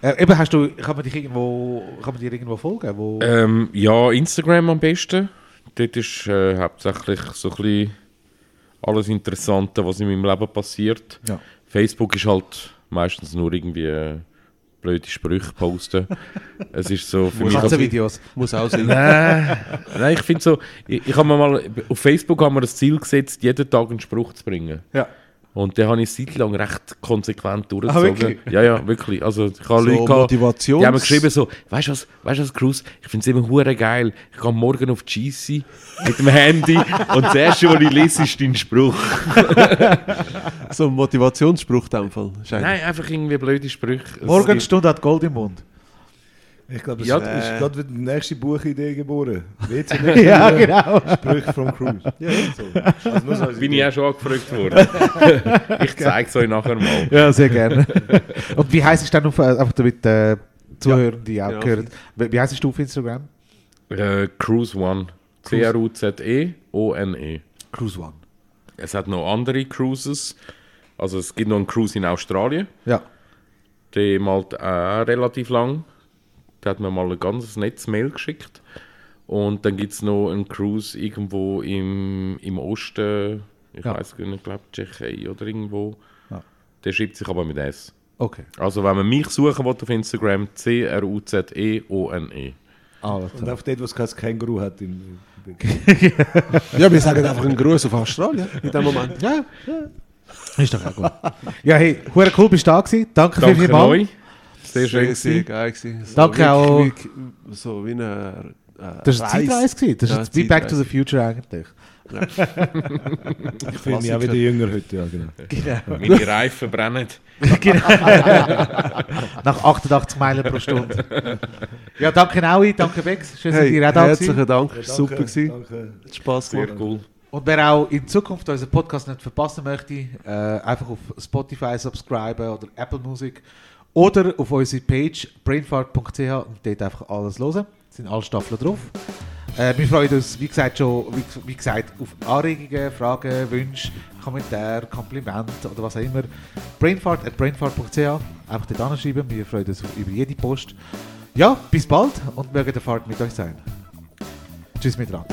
Äh, eben, hast du, kann man dich irgendwo, kann man dir irgendwo folgen? Wo, Ähm, ja, Instagram am besten. Dort ist äh, hauptsächlich so ein bisschen alles Interessante, was in meinem Leben passiert. ja. Facebook ist halt meistens nur irgendwie äh, blöde Sprüche posten. es ist so für mich... Katzenvideos. Muss auch sein. Nein, nein, ich finde so, ich, ich habe mal, auf Facebook haben wir das Ziel gesetzt, jeden Tag einen Spruch zu bringen. Ja. Und den habe ich seit lang recht konsequent Ah, durchgezogen. wirklich? ja, ja, wirklich. Also ich habe So Leute gehabt, Motivations- die haben mir geschrieben so, weißt du was, weißt du was, Cruz, ich finde es eben hure geil. Ich gehe morgen auf die GC mit dem Handy und das erste, was ich lese, ist dein Spruch. So ein Motivationsspruch in dem Fall. Nein, einfach irgendwie blöde Sprüche. Morgenstunde hat Gold im Mund. Ich glaube, Ja, ist äh, gerade wieder die nächste Buchidee geboren. WC ja, genau. Sprüche vom Cruise. Ja, so. Also Bin ich Idee. auch schon angefragt worden. ich zeige es euch nachher mal. Ja, sehr gerne. Und wie heißt es dann auf, äh, einfach damit äh, Zuhörer, die auch Ja. gehört, wie heißt du auf Instagram? Äh, Cruise One. C-R-U-Z-E-O-N-E. Cruise One. Es hat noch andere Cruises. Also es gibt noch einen Cruise in Australien. Ja. Der malt auch relativ lang. Der hat mir mal ein ganzes Netz Mail geschickt. Und dann gibt es noch einen Cruise irgendwo im, im Osten, ich Ja. weiß gar nicht, ich glaube Tschechei oder irgendwo. Ja. Der schreibt sich aber mit S. Okay. Also wenn man mich suchen will auf Instagram, C-R-U-Z-E-O-N-E. Alles Und klar. auf dort, was kein Känguru hat. Im, im Ja, wir sagen einfach einen Gruß auf Australien in dem Moment. Ja, ist doch auch gut. ja, hey, hure cool bist du da gewesen. Danke, Danke vielmals. euch. Sehr schön. Sehr, geil gewesen. So Danke auch. wie- so wie eine äh, Das war eine Zeitreise. Das Ja, ist wie Back to the. Future eigentlich. Ich fühle mich auch wieder jünger heute. Ja, genau. Meine Reifen brennen. Nach 88 Meilen pro Stunde. ja, danke Naui, danke Bex. Schön, dass Hey, ihr auch da herzlichen. Dank, Danke, super gewesen. Danke. Hat Spaß Sehr gemacht. cool. Und wer auch in Zukunft unseren Podcast nicht verpassen möchte, äh, einfach auf Spotify subscriben oder Apple Music oder auf unsere Page brainfart.ch und dort einfach alles hören. Es sind alle Staffeln drauf. Äh, wir freuen uns, wie gesagt, schon, wie, wie gesagt, auf Anregungen, Fragen, Wünsche, Kommentare, Komplimente oder was auch immer. Brainfart at brainfart.ch. Einfach dort anschreiben. Wir freuen uns über jede Post. Ja, bis bald und möge der Fahrt mit euch sein. Tschüss miteinander.